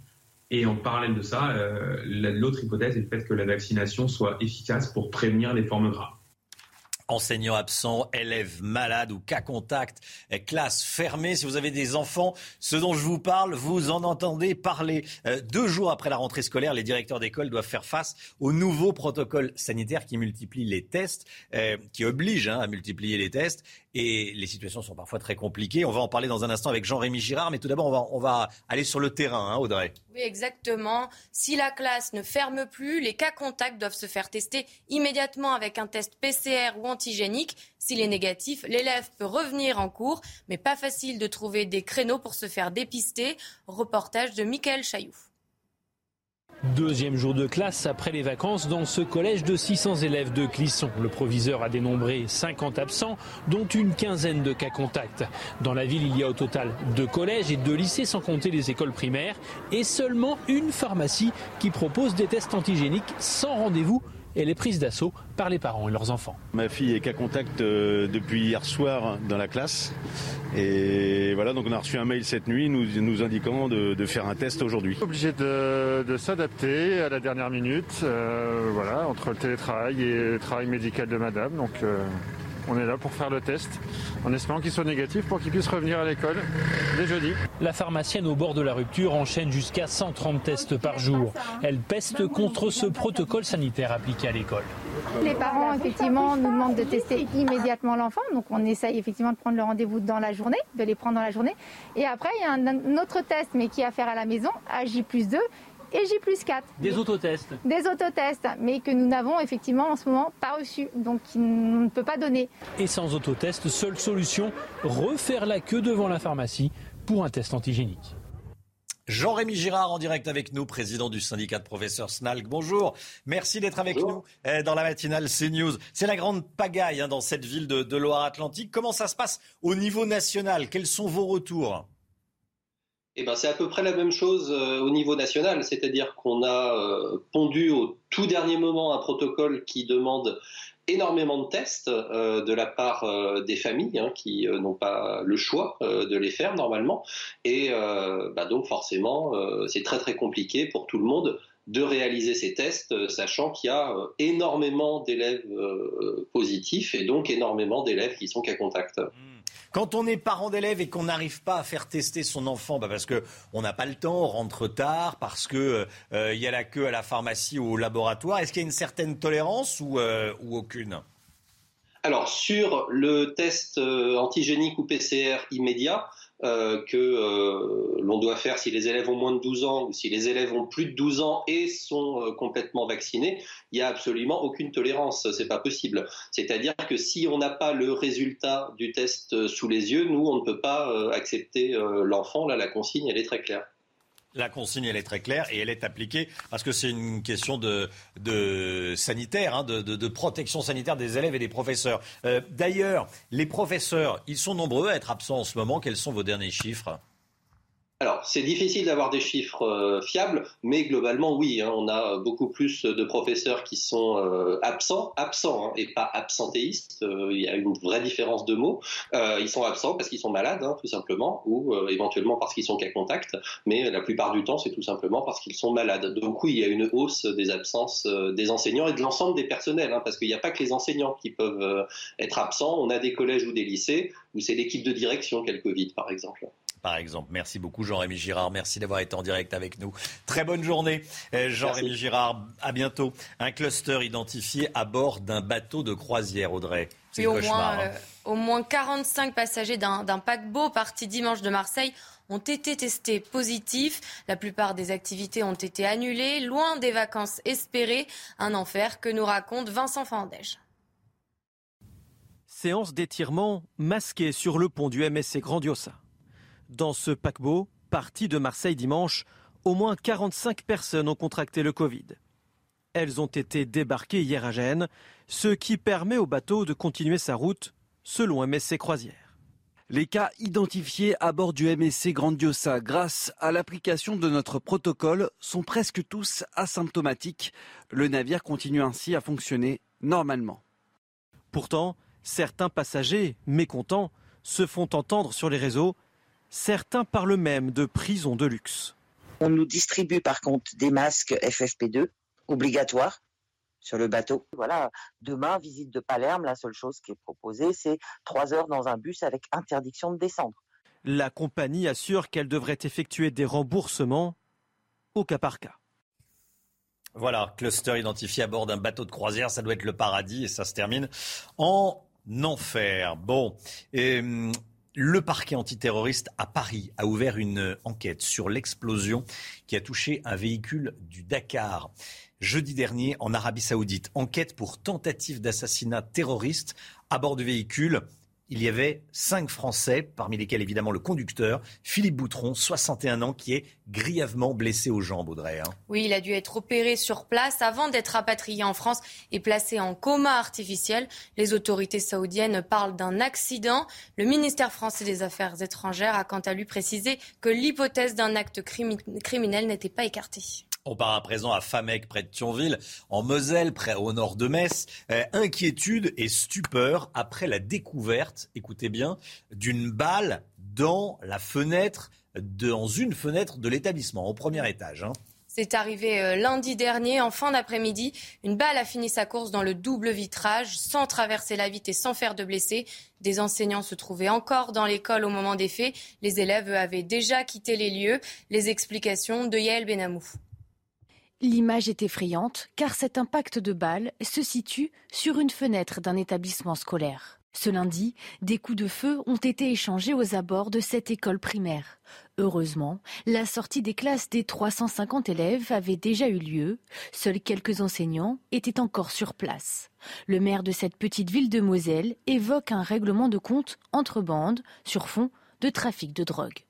Et en parallèle de ça, euh, l'autre hypothèse est le fait que la vaccination soit efficace pour prévenir les formes graves enseignants absents, élèves malades ou cas contact, classe fermée. Si vous avez des enfants, ce dont je vous parle, vous en entendez parler. Euh, deux jours après la rentrée scolaire, les directeurs d'école doivent faire face au nouveau protocole sanitaire qui multiplie les tests, euh, qui oblige hein, à multiplier les tests et les situations sont parfois très compliquées. On va en parler dans un instant avec Jean-Rémy Girard, mais tout d'abord, on va, aller sur le terrain, hein, Audrey. Oui, exactement. Si la classe ne ferme plus, les cas contacts doivent se faire tester immédiatement avec un test PCR ou S'il est négatif, l'élève peut revenir en cours, mais pas facile de trouver des créneaux pour se faire dépister. Reportage de Michael Chayouf. Deuxième jour de classe après les vacances dans ce collège de 600 élèves de Clisson. Le proviseur a dénombré 50 absents, dont une quinzaine de cas contacts. Dans la ville, il y a au total deux collèges et deux lycées sans compter les écoles primaires et seulement une pharmacie qui propose des tests antigéniques sans rendez-vous elle est prise d'assaut par les parents et leurs enfants. Ma fille est qu'à contact euh, depuis hier soir dans la classe. Et voilà, donc on a reçu un mail cette nuit nous, nous indiquant de, faire un test aujourd'hui. Obligé de, s'adapter à la dernière minute, euh, voilà, entre le télétravail et le travail médical de madame. Donc euh, on est là pour faire le test, en espérant qu'il soit négatif pour qu'il puisse revenir à l'école dès jeudi. La pharmacienne au bord de la rupture enchaîne jusqu'à 130 tests par jour. Elle peste contre ce protocole sanitaire appliqué à l'école. Les parents, effectivement, nous demandent de tester immédiatement l'enfant. Donc, on essaye effectivement de prendre le rendez-vous dans la journée, de les prendre dans la journée. Et après, il y a un autre test, mais qui est à faire à la maison, à J plus 2, et J plus 4. Des autotests Des autotests, mais que nous n'avons effectivement en ce moment pas reçus, donc on ne peut pas donner. Et sans autotest, seule solution, refaire la queue devant la pharmacie pour un test antigénique. Jean-Rémy Girard en direct avec nous, président du syndicat de professeurs SNALC. Bonjour, merci d'être avec nous eh, dans la matinale CNews. C'est la grande pagaille hein, dans cette ville de Loire-Atlantique. Comment ça se passe au niveau national? Quels sont vos retours? Eh ben, c'est à peu près la même chose euh, au niveau national, c'est-à-dire qu'on a euh, pondu au tout dernier moment un protocole qui demande énormément de tests euh, de la part des familles hein, qui n'ont pas le choix de les faire normalement. Et bah, donc forcément, c'est très très compliqué pour tout le monde de réaliser ces tests, sachant qu'il y a énormément d'élèves positifs et donc énormément d'élèves qui sont qu'à contact. Mmh. Quand on est parent d'élève et qu'on n'arrive pas à faire tester son enfant, bah parce que on n'a pas le temps, on rentre tard, parce que euh, y a la queue à la pharmacie ou au laboratoire, est-ce qu'il y a une certaine tolérance ou, euh, aucune? Alors sur le test euh, antigénique ou PCR immédiat, euh, que euh, l'on doit faire si les élèves ont moins de 12 ans ou si les élèves ont plus de 12 ans et sont euh, complètement vaccinés, il n'y a absolument aucune tolérance. C'est pas possible. C'est-à-dire que si on n'a pas le résultat du test sous les yeux, nous, on ne peut pas accepter l'enfant. Là, la consigne, elle est très claire. La consigne, est très claire et elle est appliquée parce que c'est une question de, sanitaire, hein, de, protection sanitaire des élèves et des professeurs. Euh, d'ailleurs, les professeurs, ils sont nombreux à être absents en ce moment. Quels sont vos derniers chiffres? Alors, c'est difficile d'avoir des chiffres euh, fiables, mais globalement, oui, hein, on a beaucoup plus de professeurs qui sont euh, absents, absents hein, et pas absentéistes. Euh, il y a une vraie différence de mots. ils sont absents parce qu'ils sont malades, hein, tout simplement, ou éventuellement parce qu'ils sont qu'à contact, mais la plupart du temps, c'est tout simplement parce qu'ils sont malades. Donc oui, il y a une hausse des absences des enseignants et de l'ensemble des personnels, parce qu'il n'y a pas que les enseignants qui peuvent être absents. On a des collèges ou des lycées où c'est l'équipe de direction qui a le Covid, par exemple par exemple. Merci beaucoup Jean-Rémy Girard. Merci d'avoir été en direct avec nous. Très bonne journée euh, Jean-Rémy Girard. À bientôt. Un cluster identifié à bord d'un bateau de croisière, Audrey. C'est au, moins, hein. euh, au moins 45 passagers d'un paquebot parti dimanche de Marseille ont été testés positifs. La plupart des activités ont été annulées, loin des vacances espérées. Un enfer que nous raconte Vincent Fandège. Séance d'étirement masquée sur le pont du MSC Grandiosa. Dans ce paquebot, parti de Marseille dimanche, au moins 45 personnes ont contracté le Covid. Elles ont été débarquées hier à Gênes, ce qui permet au bateau de continuer sa route selon MSC Croisière. Les cas identifiés à bord du MSC Grandiosa grâce à l'application de notre protocole sont presque tous asymptomatiques. Le navire continue ainsi à fonctionner normalement. Pourtant, certains passagers, mécontents, se font entendre sur les réseaux Certains parlent même de prison de luxe. On nous distribue par contre des masques FFP2 obligatoires sur le bateau. Voilà, demain, visite de Palerme, la seule chose qui est proposée, c'est trois heures dans un bus avec interdiction de descendre. La compagnie assure qu'elle devrait effectuer des remboursements au cas par cas. Voilà, cluster identifié à bord d'un bateau de croisière, ça doit être le paradis et ça se termine en enfer. Bon, et, hum, le parquet antiterroriste à Paris a ouvert une enquête sur l'explosion qui a touché un véhicule du Dakar jeudi dernier en Arabie Saoudite. Enquête pour tentative d'assassinat terroriste à bord du véhicule il y avait cinq Français, parmi lesquels évidemment le conducteur, Philippe Boutron, 61 ans, qui est grièvement blessé aux jambes, Audrey. Hein. Oui, il a dû être opéré sur place avant d'être rapatrié en France et placé en coma artificiel. Les autorités saoudiennes parlent d'un accident. Le ministère français des Affaires étrangères a quant à lui précisé que l'hypothèse d'un acte criminel n'était pas écartée. On part à présent à Famec, près de Thionville, en Moselle, près au nord de Metz. Euh, inquiétude et stupeur après la découverte, écoutez bien, d'une balle dans la fenêtre, dans une fenêtre de l'établissement, au premier étage. Hein. C'est arrivé euh, lundi dernier, en fin d'après-midi. Une balle a fini sa course dans le double vitrage, sans traverser la vitre et sans faire de blessés. Des enseignants se trouvaient encore dans l'école au moment des faits. Les élèves avaient déjà quitté les lieux. Les explications de Yael Benamou. L'image est effrayante car cet impact de balle se situe sur une fenêtre d'un établissement scolaire. Ce lundi, des coups de feu ont été échangés aux abords de cette école primaire. Heureusement, la sortie des classes des 350 élèves avait déjà eu lieu. Seuls quelques enseignants étaient encore sur place. Le maire de cette petite ville de Moselle évoque un règlement de compte entre bandes sur fond de trafic de drogue.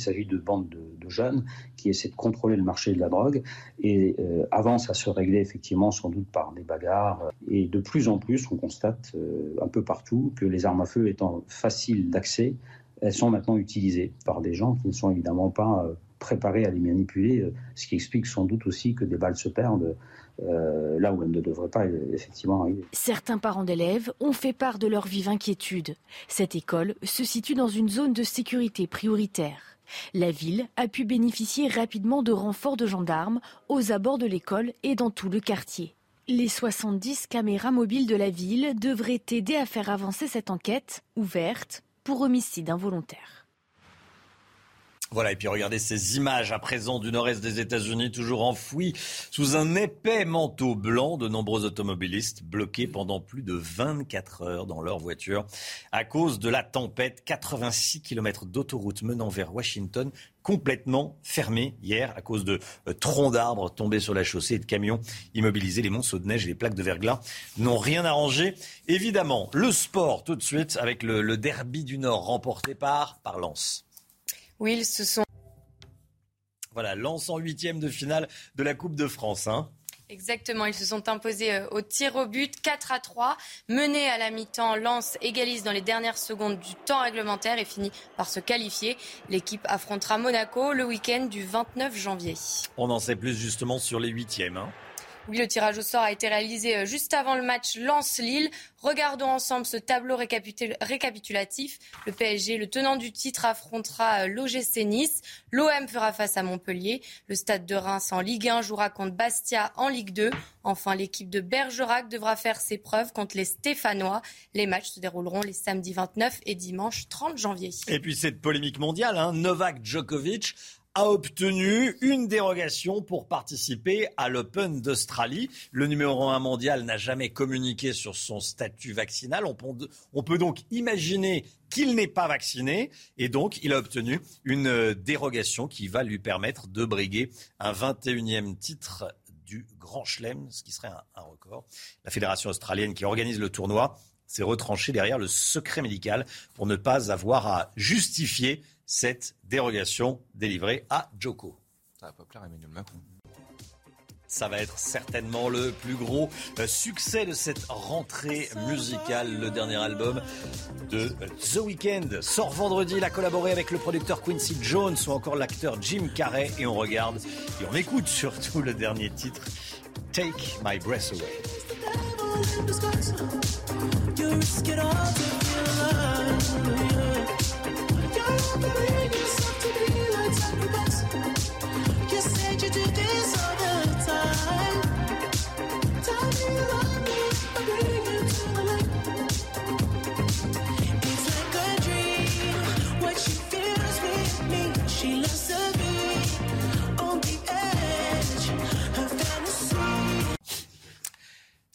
Il s'agit de bandes de, jeunes qui essaient de contrôler le marché de la drogue. Et euh, avant, ça se réglait effectivement sans doute par des bagarres. Et de plus en plus, on constate euh, un peu partout que les armes à feu étant faciles d'accès, elles sont maintenant utilisées par des gens qui ne sont évidemment pas préparés à les manipuler, ce qui explique sans doute aussi que des balles se perdent là où elles ne devraient pas effectivement arriver. Certains parents d'élèves ont fait part de leur vive inquiétude. Cette école se situe dans une zone de sécurité prioritaire. La ville a pu bénéficier rapidement de renforts de gendarmes aux abords de l'école et dans tout le quartier. Les 70 caméras mobiles de la ville devraient aider à faire avancer cette enquête ouverte pour homicide involontaire. Voilà, et puis regardez ces images à présent du nord-est des États-Unis, toujours enfouis sous un épais manteau blanc. De nombreux automobilistes bloqués pendant plus de 24 heures dans leur voiture à cause de la tempête. 86 km d'autoroute menant vers Washington complètement fermés hier à cause de euh, troncs d'arbres tombés sur la chaussée et de camions immobilisés. Les monceaux de neige et les plaques de verglas n'ont rien arrangé. Évidemment, le sport tout de suite avec le, le derby du Nord remporté par, par Lens. Oui, ce sont. Voilà, Lens en huitième de finale de la Coupe de France. Hein. Exactement, ils se sont imposés euh, au tir au but 4 à 3. Mené à la mi-temps, Lens égalise dans les dernières secondes du temps réglementaire et finit par se qualifier. L'équipe affrontera Monaco le week-end du 29 janvier. On en sait plus justement sur les huitièmes. Hein. Oui, le tirage au sort a été réalisé euh, juste avant le match Lens-Lille. Regardons ensemble ce tableau récapitulatif. Le PSG, le tenant du titre, affrontera euh, l'OGC Nice. L'OM fera face à Montpellier. Le stade de Reims en Ligue 1 jouera contre Bastia en Ligue 2. Enfin, l'équipe de Bergerac devra faire ses preuves contre les Stéphanois. Les matchs se dérouleront les samedis 29 et dimanche 30 janvier. Et puis cette polémique mondiale, hein, Novak Djokovic a obtenu une dérogation pour participer à l'Open d'Australie. Le numéro 1 mondial n'a jamais communiqué sur son statut vaccinal. On peut donc imaginer qu'il n'est pas vacciné et donc il a obtenu une dérogation qui va lui permettre de briguer un 21e titre du Grand Chelem, ce qui serait un, un record. La fédération australienne qui organise le tournoi s'est retranchée derrière le secret médical pour ne pas avoir à justifier cette dérogation délivrée à Joko. Ça va pas plaire à Emmanuel Macron. Ça va être certainement le plus gros euh, succès de cette rentrée musicale. Le dernier album de The Weeknd sort vendredi. Il a collaboré avec le producteur Quincy Jones ou encore l'acteur Jim Carrey. Et on regarde et on écoute surtout le dernier titre, Take My Breath Away.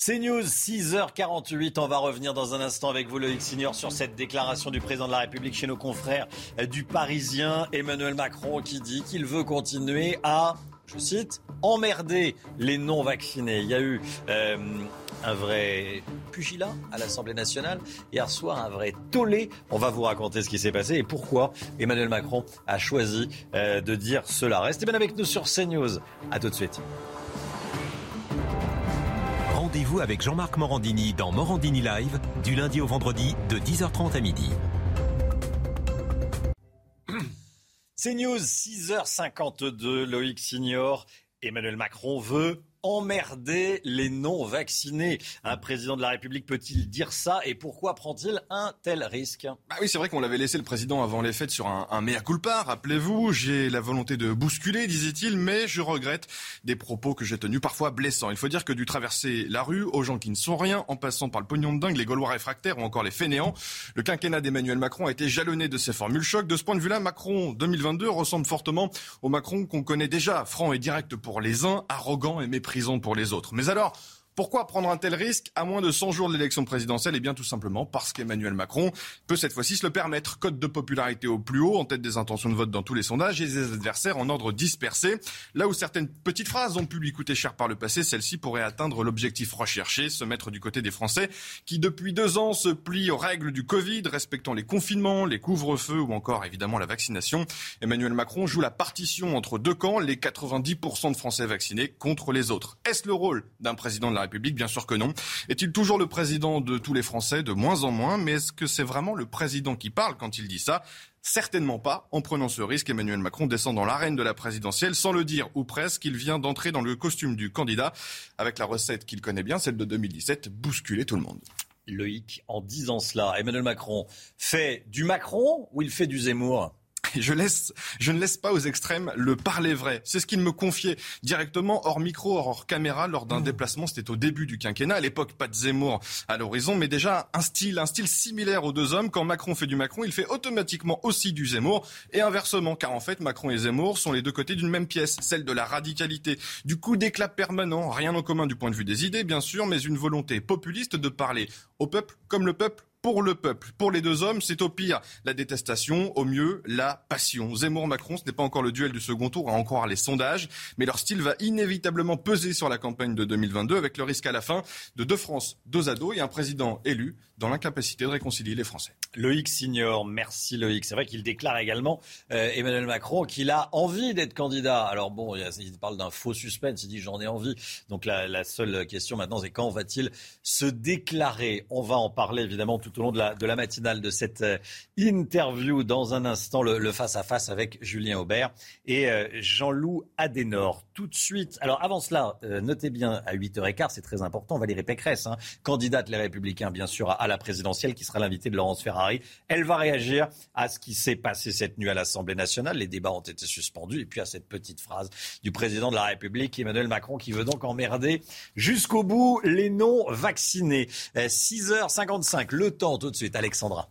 C'est News, 6h48. On va revenir dans un instant avec vous, Loïc Signor, sur cette déclaration du président de la République chez nos confrères du Parisien, Emmanuel Macron, qui dit qu'il veut continuer à, je cite, emmerder les non-vaccinés. Il y a eu euh, un vrai pugilat à l'Assemblée nationale. Hier soir, un vrai tollé. On va vous raconter ce qui s'est passé et pourquoi Emmanuel Macron a choisi euh, de dire cela. Restez bien avec nous sur CNews. À tout de suite rendez-vous avec Jean-Marc Morandini dans Morandini Live du lundi au vendredi de 10h30 à midi. C'est News 6h52, Loïc Signor. Emmanuel Macron veut emmerder les non-vaccinés. Un président de la République peut-il dire ça et pourquoi prend-il un tel risque? Bah Oui, c'est vrai qu'on l'avait laissé le président avant les fêtes sur un, un mea culpa. Rappelez-vous, j'ai la volonté de bousculer, disait-il, mais je regrette des propos que j'ai tenus parfois blessants. Il faut dire que du traverser la rue aux gens qui ne sont rien, en passant par le pognon de dingue, les Gaulois réfractaires ou encore les fainéants, le quinquennat d'Emmanuel Macron a été jalonné de ces formules choc. De ce point de vue-là, Macron 2022 ressemble fortement au Macron qu'on connaît déjà, franc et direct pour les uns, arrogant et pour les autres. Mais alors, pourquoi prendre un tel risque à moins de 100 jours de l'élection présidentielle? Eh bien tout simplement parce qu'Emmanuel Macron peut cette fois-ci se le permettre. Code de popularité au plus haut, en tête des intentions de vote dans tous les sondages et des adversaires en ordre dispersé. Là où certaines petites phrases ont pu lui coûter cher par le passé, celle-ci pourrait atteindre l'objectif recherché, se mettre du côté des Français qui depuis deux ans se plient aux règles du Covid, respectant les confinements, les couvre-feux ou encore évidemment la vaccination. Emmanuel Macron joue la partition entre deux camps, les 90% de Français vaccinés contre les autres. Est-ce le rôle d'un président de la République Bien sûr que non. Est-il toujours le président de tous les Français De moins en moins. Mais est-ce que c'est vraiment le président qui parle quand il dit ça? Certainement pas. En prenant ce risque, Emmanuel Macron descend dans l'arène de la présidentielle sans le dire ou presque. Il vient d'entrer dans le costume du candidat avec la recette qu'il connaît bien, celle de 2017, bousculer tout le monde. Loïc, en disant cela, Emmanuel Macron fait du Macron ou il fait du Zemmour? je, laisse, je ne laisse pas aux extrêmes le parler vrai. C'est ce qu'il me confiait directement hors micro, hors caméra, lors d'un mmh. déplacement. C'était au début du quinquennat. À l'époque, pas de Zemmour à l'horizon, mais déjà un style, un style similaire aux deux hommes. Quand Macron fait du Macron, il fait automatiquement aussi du Zemmour et inversement, car en fait, Macron et Zemmour sont les deux côtés d'une même pièce, celle de la radicalité, du coup d'éclat permanent, rien en commun du point de vue des idées, bien sûr, mais une volonté populiste de parler au peuple comme le peuple pour le peuple. Pour les deux hommes, c'est au pire la détestation, au mieux la passion. Zemmour-Macron, ce n'est pas encore le duel du second tour, à en croire les sondages, mais leur style va inévitablement peser sur la campagne de 2022 avec le risque à la fin de deux France, deux ados et un président élu dans l'incapacité de réconcilier les Français. Loïc Signor, merci Loïc. C'est vrai qu'il déclare également, euh, Emmanuel Macron, qu'il a envie d'être candidat. Alors bon, il parle d'un faux suspense, il dit j'en ai envie. Donc la, seule question maintenant, c'est quand va-t-il se déclarer? On va en parler évidemment tout au long de la, de la matinale de cette euh, interview. Dans un instant, le face-à-face avec Julien Aubert et euh, Jean-Loup Adenor. Tout de suite. Alors avant cela, notez bien, à 8h15, c'est très important, Valérie Pécresse, hein, candidate Les Républicains, bien sûr, à la présidentielle, qui sera l'invité de Laurence Ferrari. Elle va réagir à ce qui s'est passé cette nuit à l'Assemblée nationale. Les débats ont été suspendus. Et puis à cette petite phrase du président de la République, Emmanuel Macron, qui veut donc emmerder jusqu'au bout les non-vaccinés. 6h55, euh, le temps tout de suite, Alexandra.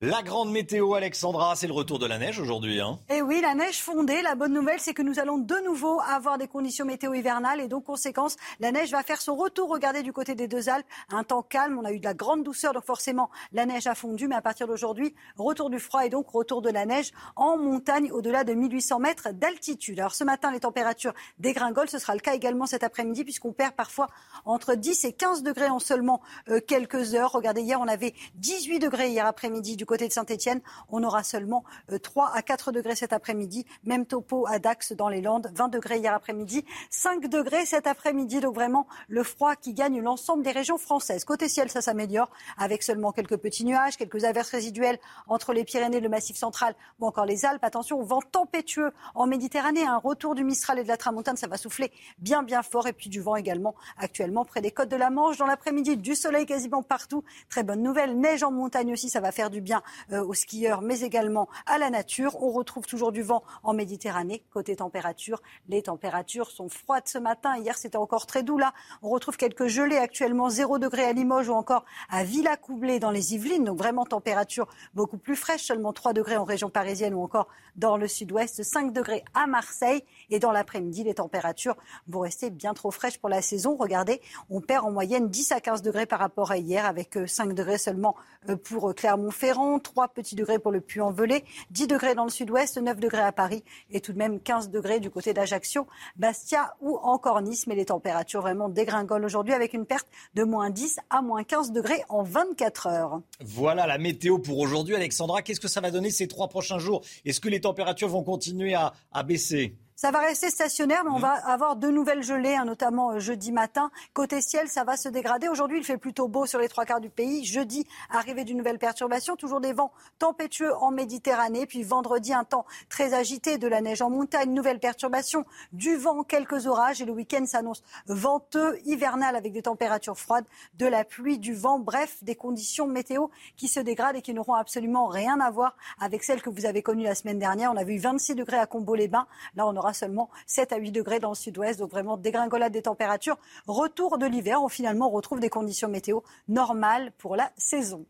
La grande météo, Alexandra, c'est le retour de la neige aujourd'hui. Hein eh oui, la neige fondée. La bonne nouvelle, c'est que nous allons de nouveau avoir des conditions météo hivernales et donc, conséquence, la neige va faire son retour. Regardez du côté des deux Alpes, un temps calme. On a eu de la grande douceur, donc forcément, la neige a fondu. Mais à partir d'aujourd'hui, retour du froid et donc retour de la neige en montagne au-delà de 1800 mètres d'altitude. Alors ce matin, les températures dégringolent. Ce sera le cas également cet après-midi puisqu'on perd parfois entre 10 et 15 degrés en seulement euh, quelques heures. Regardez, hier, on avait 18 degrés hier après-midi côté de Saint-Etienne. On aura seulement 3 euh, à 4 degrés cet après-midi. Même topo à Dax dans les Landes, 20 degrés hier après-midi, 5 degrés cet après-midi. Donc vraiment le froid qui gagne l'ensemble des régions françaises. Côté ciel, ça s'améliore avec seulement quelques petits nuages, quelques averses résiduelles entre les Pyrénées, le Massif central ou encore les Alpes. Attention au vent tempétueux en Méditerranée. Un retour du Mistral et de la Tramontane, ça va souffler bien bien fort. Et puis du vent également actuellement près des côtes de la Manche. Dans l'après-midi, du soleil quasiment partout. Très bonne nouvelle. Neige en montagne aussi, ça va faire du bien euh, aux skieurs, mais également à la nature. On retrouve toujours du vent en Méditerranée. Côté température, les températures sont froides ce matin. Hier, c'était encore très doux. Là, on retrouve quelques gelées actuellement, 0 degré à Limoges ou encore à Villacoublay dans les Yvelines. Donc vraiment température beaucoup plus fraîche, seulement 3 degrés en région parisienne ou encore dans le sud-ouest, 5 degrés à Marseille. Et dans l'après-midi, les températures vont rester bien trop fraîches pour la saison. Regardez, on perd en moyenne 10 à 15 degrés par rapport à hier, avec 5 euh, degrés seulement euh, pour Clermont-Ferrand, 3 petits degrés pour le Puy-en-Velay, 10 degrés dans le sud-ouest, 9 degrés à Paris et tout de même 15 degrés du côté d'Ajaccio, Bastia ou encore Nice. Mais les températures vraiment dégringolent aujourd'hui avec une perte de moins 10 à moins 15 degrés en 24 heures. Voilà la météo pour aujourd'hui. Alexandra, qu'est-ce que ça va donner ces trois prochains jours? Est-ce que les températures vont continuer à baisser? Ça va rester stationnaire, mais on va avoir de nouvelles gelées, hein, notamment euh, jeudi matin. Côté ciel, ça va se dégrader. Aujourd'hui, il fait plutôt beau sur les trois quarts du pays. Jeudi, arrivée d'une nouvelle perturbation, toujours des vents tempétueux en Méditerranée. Puis vendredi, un temps très agité, de la neige en montagne, nouvelle perturbation, du vent, quelques orages. Et le week-end s'annonce venteux, hivernal avec des températures froides, de la pluie, du vent. Bref, des conditions météo qui se dégradent et qui n'auront absolument rien à voir avec celles que vous avez connues la semaine dernière. On a vu 26 degrés à Combo-les-Bains. Là, on aura seulement 7 à 8 degrés dans le sud-ouest. Donc vraiment dégringolade des températures. Retour de l'hiver où finalement on retrouve des conditions météo normales pour la saison.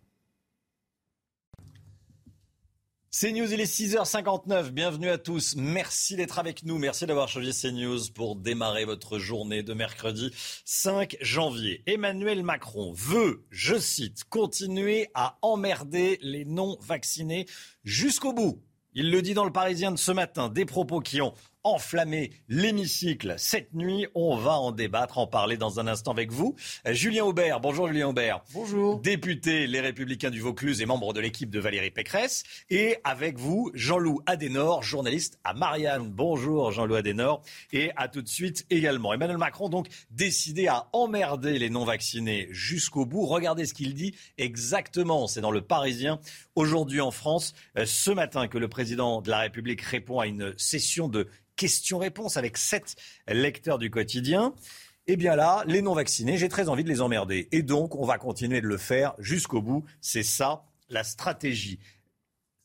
CNews, il est 6h59. Bienvenue à tous. Merci d'être avec nous. Merci d'avoir choisi CNews pour démarrer votre journée de mercredi 5 janvier. Emmanuel Macron veut, je cite, continuer à emmerder les non-vaccinés jusqu'au bout. Il le dit dans le Parisien de ce matin, des propos qui ont enflammé l'hémicycle cette nuit. On va en débattre, en parler dans un instant avec vous. Euh, Julien Aubert, bonjour Julien Aubert. Bonjour. Député Les Républicains du Vaucluse et membre de l'équipe de Valérie Pécresse. Et avec vous, Jean-Loup Adenor, journaliste à Marianne. Bonjour Jean-Loup Adenor. Et à tout de suite également. Emmanuel Macron, donc, décidé à emmerder les non-vaccinés jusqu'au bout. Regardez ce qu'il dit exactement. C'est dans le Parisien aujourd'hui en France, euh, ce matin, que le président de la République répond à une session de questions-réponses avec sept lecteurs du quotidien. Eh bien là, les non-vaccinés, j'ai très envie de les emmerder. Et donc, on va continuer de le faire jusqu'au bout. C'est ça, la stratégie.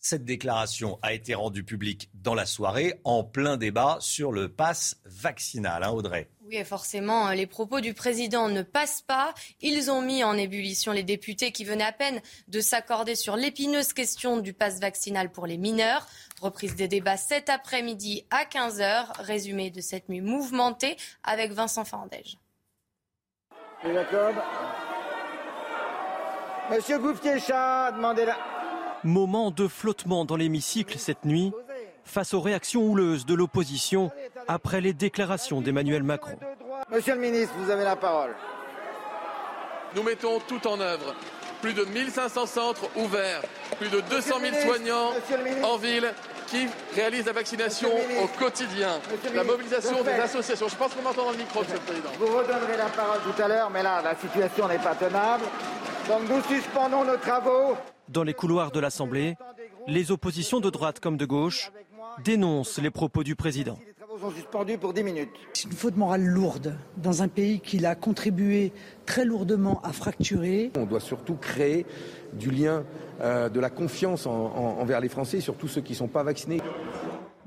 Cette déclaration a été rendue publique dans la soirée, en plein débat sur le pass vaccinal, hein, Audrey. Oui, forcément, les propos du président ne passent pas. Ils ont mis en ébullition les députés qui venaient à peine de s'accorder sur l'épineuse question du pass vaccinal pour les mineurs. Reprise des débats cet après-midi à 15h. Résumé de cette nuit mouvementée avec Vincent Fandège. Monsieur Gouffier-Chat, demandez la... Moment de flottement dans l'hémicycle cette nuit face aux réactions houleuses de l'opposition après les déclarations d'Emmanuel Macron. Monsieur le ministre, vous avez la parole. Nous mettons tout en œuvre. Plus de 1500 centres ouverts, plus de 200 000 soignants en ville qui réalisent la vaccination au quotidien. La mobilisation des associations. Je pense qu'on m'entend dans le micro, Monsieur le Président. Vous redonnerez la parole tout à l'heure, mais là, la situation n'est pas tenable. Donc nous suspendons nos travaux. Dans les couloirs de l'Assemblée, les oppositions de droite comme de gauche dénoncent les propos du président. Les travaux sont suspendus pour 10 minutes. C'est une faute morale lourde dans un pays qui a contribué très lourdement à fracturer. On doit surtout créer du lien, euh, de la confiance en- en- envers les Français, surtout ceux qui ne sont pas vaccinés.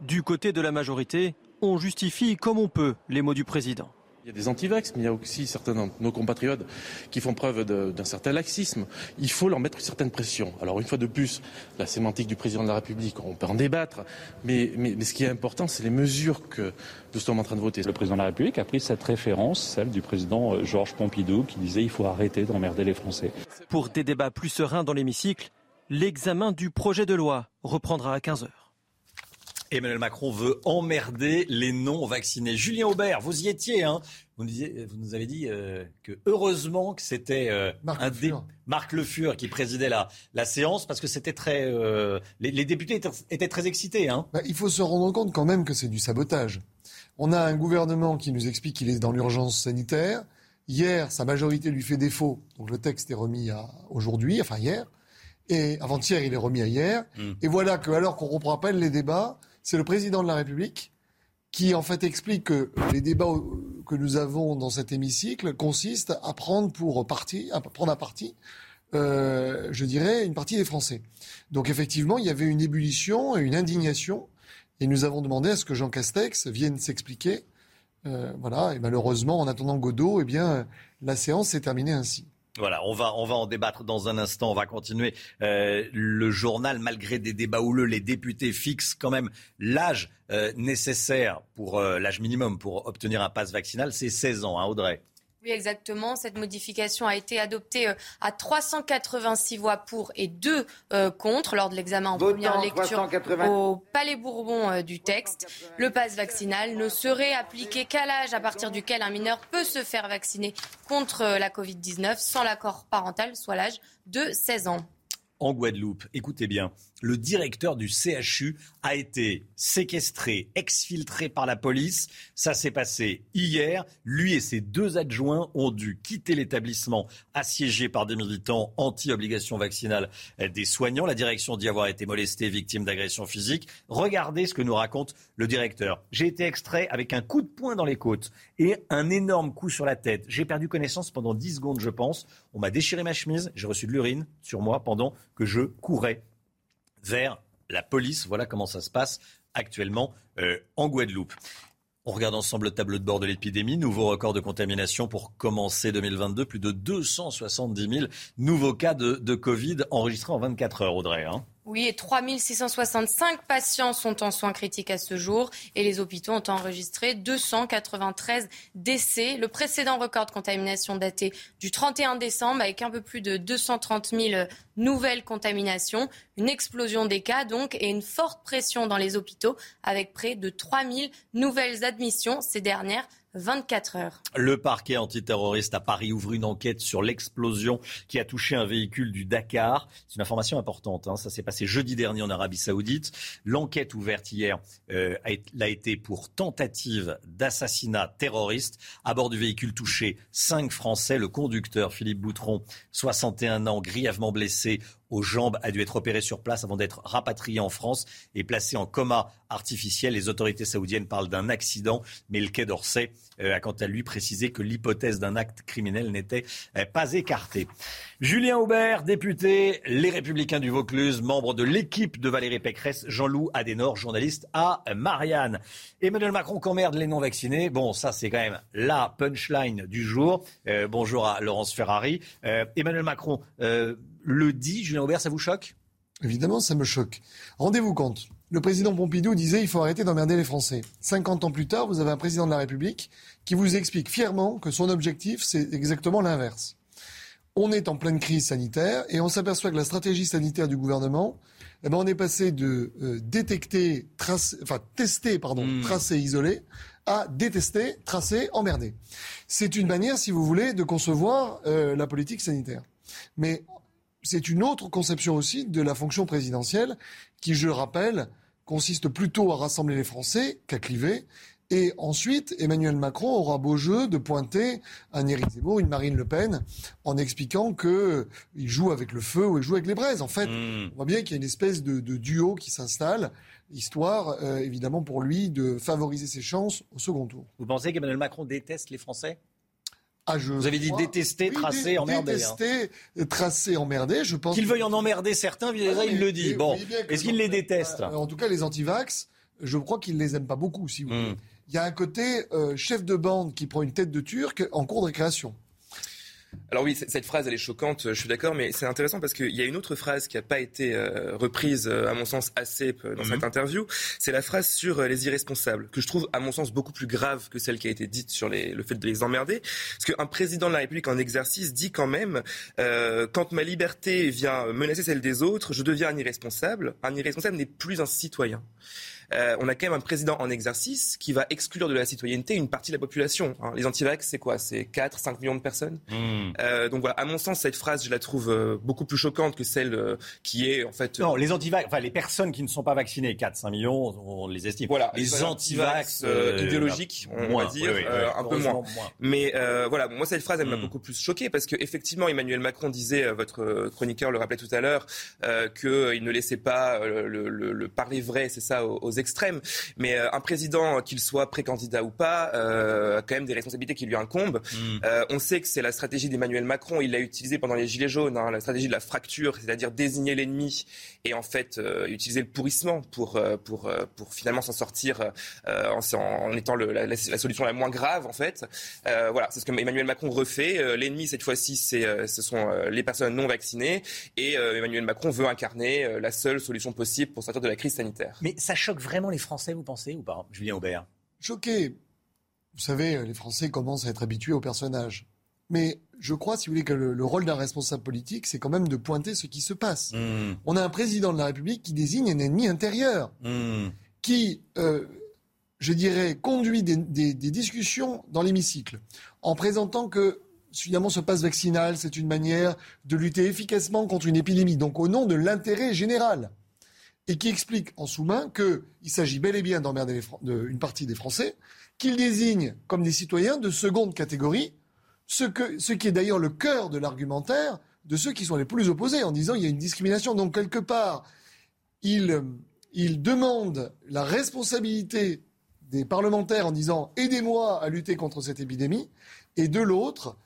Du côté de la majorité, on justifie comme on peut les mots du président. Il y a des anti-vax, mais il y a aussi certains de nos compatriotes qui font preuve d'un certain laxisme. Il faut leur mettre une certaine pression. Alors une fois de plus, la sémantique du président de la République, on peut en débattre, mais, mais- mais ce qui est important, c'est les mesures que nous sommes en train de voter. Le président de la République a pris cette référence, celle du président euh, Georges Pompidou, qui disait il faut arrêter d'emmerder les Français. Pour des débats plus sereins dans l'hémicycle, l'examen du projet de loi reprendra à 15h. Emmanuel Macron veut emmerder les non-vaccinés. Julien Aubert, vous y étiez, hein vous, nous disiez- vous nous avez dit euh, que heureusement que c'était euh, Marc un Le dé- Fur. Marc Le Fur qui présidait la, la séance parce que c'était très. euh, les, les députés étaient, étaient très excités. Hein Bah, il faut se rendre compte quand même que c'est du sabotage. On a un gouvernement qui nous explique qu'il est dans l'urgence sanitaire. Hier, sa majorité lui fait défaut, donc le texte est remis à aujourd'hui, enfin hier. Et avant-hier, il est remis à hier. Mm. Et voilà que, alors qu'on reprend à peine les débats, c'est le président de la République qui, en fait, explique que les débats que nous avons dans cet hémicycle consistent à prendre pour parti, à prendre à partie, euh, je dirais, une partie des Français. Donc, effectivement, il y avait une ébullition et une indignation. Et nous avons demandé à ce que Jean Castex vienne s'expliquer. Euh, voilà. Et malheureusement, en attendant Godot, eh bien, la séance s'est terminée ainsi. Voilà, on va, on va en débattre dans un instant. On va continuer euh, le journal. Malgré des débats houleux, les députés fixent quand même l'âge euh, nécessaire pour euh, l'âge minimum pour obtenir un pass vaccinal. C'est 16 ans, hein, Audrey. Oui, exactement. Cette modification a été adoptée euh, à 386 voix pour et 2 contre lors de l'examen en Votant première lecture 380. au Palais Bourbon euh, du texte. Le pass vaccinal ne serait appliqué qu'à l'âge à partir duquel un mineur peut se faire vacciner contre euh, la Covid-19 sans l'accord parental, soit l'âge de 16 ans. en Guadeloupe, écoutez bien, le directeur du CHU a été séquestré, exfiltré par la police. Ça s'est passé hier. Lui et ses deux adjoints ont dû quitter l'établissement assiégé par des militants anti-obligation vaccinale des soignants. La direction dit avoir été molestée, victime d'agression physique. Regardez ce que nous raconte le directeur. J'ai été extrait avec un coup de poing dans les côtes et un énorme coup sur la tête. J'ai perdu connaissance pendant 10 secondes, je pense. On m'a déchiré ma chemise, j'ai reçu de l'urine sur moi pendant que je courais vers la police. Voilà comment ça se passe actuellement euh, en Guadeloupe. On regarde ensemble le tableau de bord de l'épidémie. Nouveau record de contamination pour commencer 2022. Plus de 270 000 nouveaux cas de, Covid enregistrés en 24 heures, Audrey. hein. Oui, et 3665 patients sont en soins critiques à ce jour et les hôpitaux ont enregistré 293 décès. Le précédent record de contamination daté du 31 décembre avec un peu plus de 230 000 nouvelles contaminations. Une explosion des cas donc et une forte pression dans les hôpitaux avec près de 3000 nouvelles admissions ces dernières 24 heures. Le parquet antiterroriste à Paris ouvre une enquête sur l'explosion qui a touché un véhicule du Dakar. C'est une information importante. Hein. Ça s'est passé jeudi dernier en Arabie Saoudite. L'enquête ouverte hier euh, a été pour tentative d'assassinat terroriste. À bord du véhicule touché, cinq Français. Le conducteur, Philippe Boutron, 61 ans, grièvement blessé aux jambes a dû être opéré sur place avant d'être rapatrié en France et placé en coma artificiel. Les autorités saoudiennes parlent d'un accident, mais le Quai d'Orsay euh, a quant à lui précisé que l'hypothèse d'un acte criminel n'était euh, pas écartée. Julien Aubert, député, Les Républicains du Vaucluse, membre de l'équipe de Valérie Pécresse, Jean-Loup Adenor, journaliste à Marianne. Emmanuel Macron qu'emmerde les non-vaccinés. Bon, ça c'est quand même la punchline du jour. Euh, bonjour à Laurence Ferrari. Emmanuel Macron le dit, Julien Aubert, ça vous choque? Évidemment, ça me choque. Rendez-vous compte. Le président Pompidou disait il faut arrêter d'emmerder les Français. 50 ans plus tard, vous avez un président de la République qui vous explique fièrement que son objectif, c'est exactement l'inverse. On est en pleine crise sanitaire et on s'aperçoit que la stratégie sanitaire du gouvernement, eh ben on est passé de euh, détecter, tracer, enfin tester, pardon, hmm. tracer, isoler, à détester, tracer, emmerder. C'est une manière, si vous voulez, de concevoir euh, la politique sanitaire. Mais c'est une autre conception aussi de la fonction présidentielle qui, je rappelle, consiste plutôt à rassembler les Français qu'à cliver. Et ensuite, Emmanuel Macron aura beau jeu de pointer un Éric Zemmour, une Marine Le Pen, en expliquant qu'il joue avec le feu ou il joue avec les braises. En fait, hmm. on voit bien qu'il y a une espèce de, duo qui s'installe, histoire, euh, évidemment, pour lui de favoriser ses chances au second tour. Vous pensez qu'Emmanuel Macron déteste les Français? Ah, Vous avez dit détester, tracer, emmerder. Hein. Détester, tracer, emmerder. Je pense qu'il veuille en emmerder certains. Ah, il le dit. bon, est-ce qu'il les déteste euh, En tout cas, les antivax, je crois qu'il les aime pas beaucoup. Si vous hmm. voulez. Il y a un côté euh, chef de bande qui prend une tête de Turc en cours de récréation. Alors oui, cette phrase, elle est choquante, je suis d'accord, mais c'est intéressant parce qu'il y a une autre phrase qui n'a pas été euh, reprise, euh, à mon sens, assez dans cette mhm. interview. C'est la phrase sur euh, les irresponsables, que je trouve, à mon sens, beaucoup plus grave que celle qui a été dite sur le fait de les emmerder. Parce qu'un président de la République en exercice dit quand même, quand ma liberté vient menacer celle des autres, je deviens un irresponsable. Un irresponsable n'est plus un citoyen. Euh, on a quand même un président en exercice qui va exclure de la citoyenneté une partie de la population. Hein. Les antivax, c'est quoi? C'est 4, 5 millions de personnes? Hmm. euh, Donc voilà, à mon sens, cette phrase, je la trouve euh, beaucoup plus choquante que celle qui est en fait... Non, les antivax, enfin les personnes qui ne sont pas vaccinées, 4, 5 millions, on les estime. Voilà, les, antivax idéologiques, on va dire, un peu moins. Mais voilà, moi cette phrase, elle m'a hmm. beaucoup plus choqué parce que effectivement, Emmanuel Macron disait, votre chroniqueur le rappelait tout à l'heure, qu'il ne laissait pas le, parler vrai, c'est ça, aux extrêmes. Mais euh, un président, qu'il soit pré-candidat ou pas, euh, a quand même des responsabilités qui lui incombent. Mm. Euh, on sait que c'est la stratégie d'Emmanuel Macron. Il l'a utilisé pendant les Gilets jaunes, hein, la stratégie de la fracture, c'est-à-dire désigner l'ennemi et en fait utiliser le pourrissement pour, pour, pour finalement s'en sortir en, en, étant le, la, solution la moins grave en fait. voilà, c'est ce que Emmanuel Macron refait. L'ennemi cette fois-ci, c'est ce sont les personnes non vaccinées et Emmanuel Macron veut incarner la seule solution possible pour sortir de la crise sanitaire. Mais ça choque vraiment les Français, vous pensez, ou pas, Julien Aubert Choqué. Vous savez, les Français commencent à être habitués aux personnages. Mais je crois, si vous voulez, que le, rôle d'un responsable politique, c'est quand même de pointer ce qui se passe. Hmm. On a un président de la République qui désigne un ennemi intérieur, hmm. qui, euh, je dirais, conduit des, des discussions dans l'hémicycle, en présentant que finalement ce passe vaccinal, c'est une manière de lutter efficacement contre une épidémie, donc au nom de l'intérêt général et qui explique en sous-main qu'il s'agit bel et bien d'emmerder une partie des Français, qu'il désigne comme des citoyens de seconde catégorie, ce, qui est d'ailleurs le cœur de l'argumentaire de ceux qui sont les plus opposés, en disant qu'il y a une discrimination. Donc quelque part, il, il demande la responsabilité des parlementaires en disant aidez-moi à lutter contre cette épidémie, et de l'autre,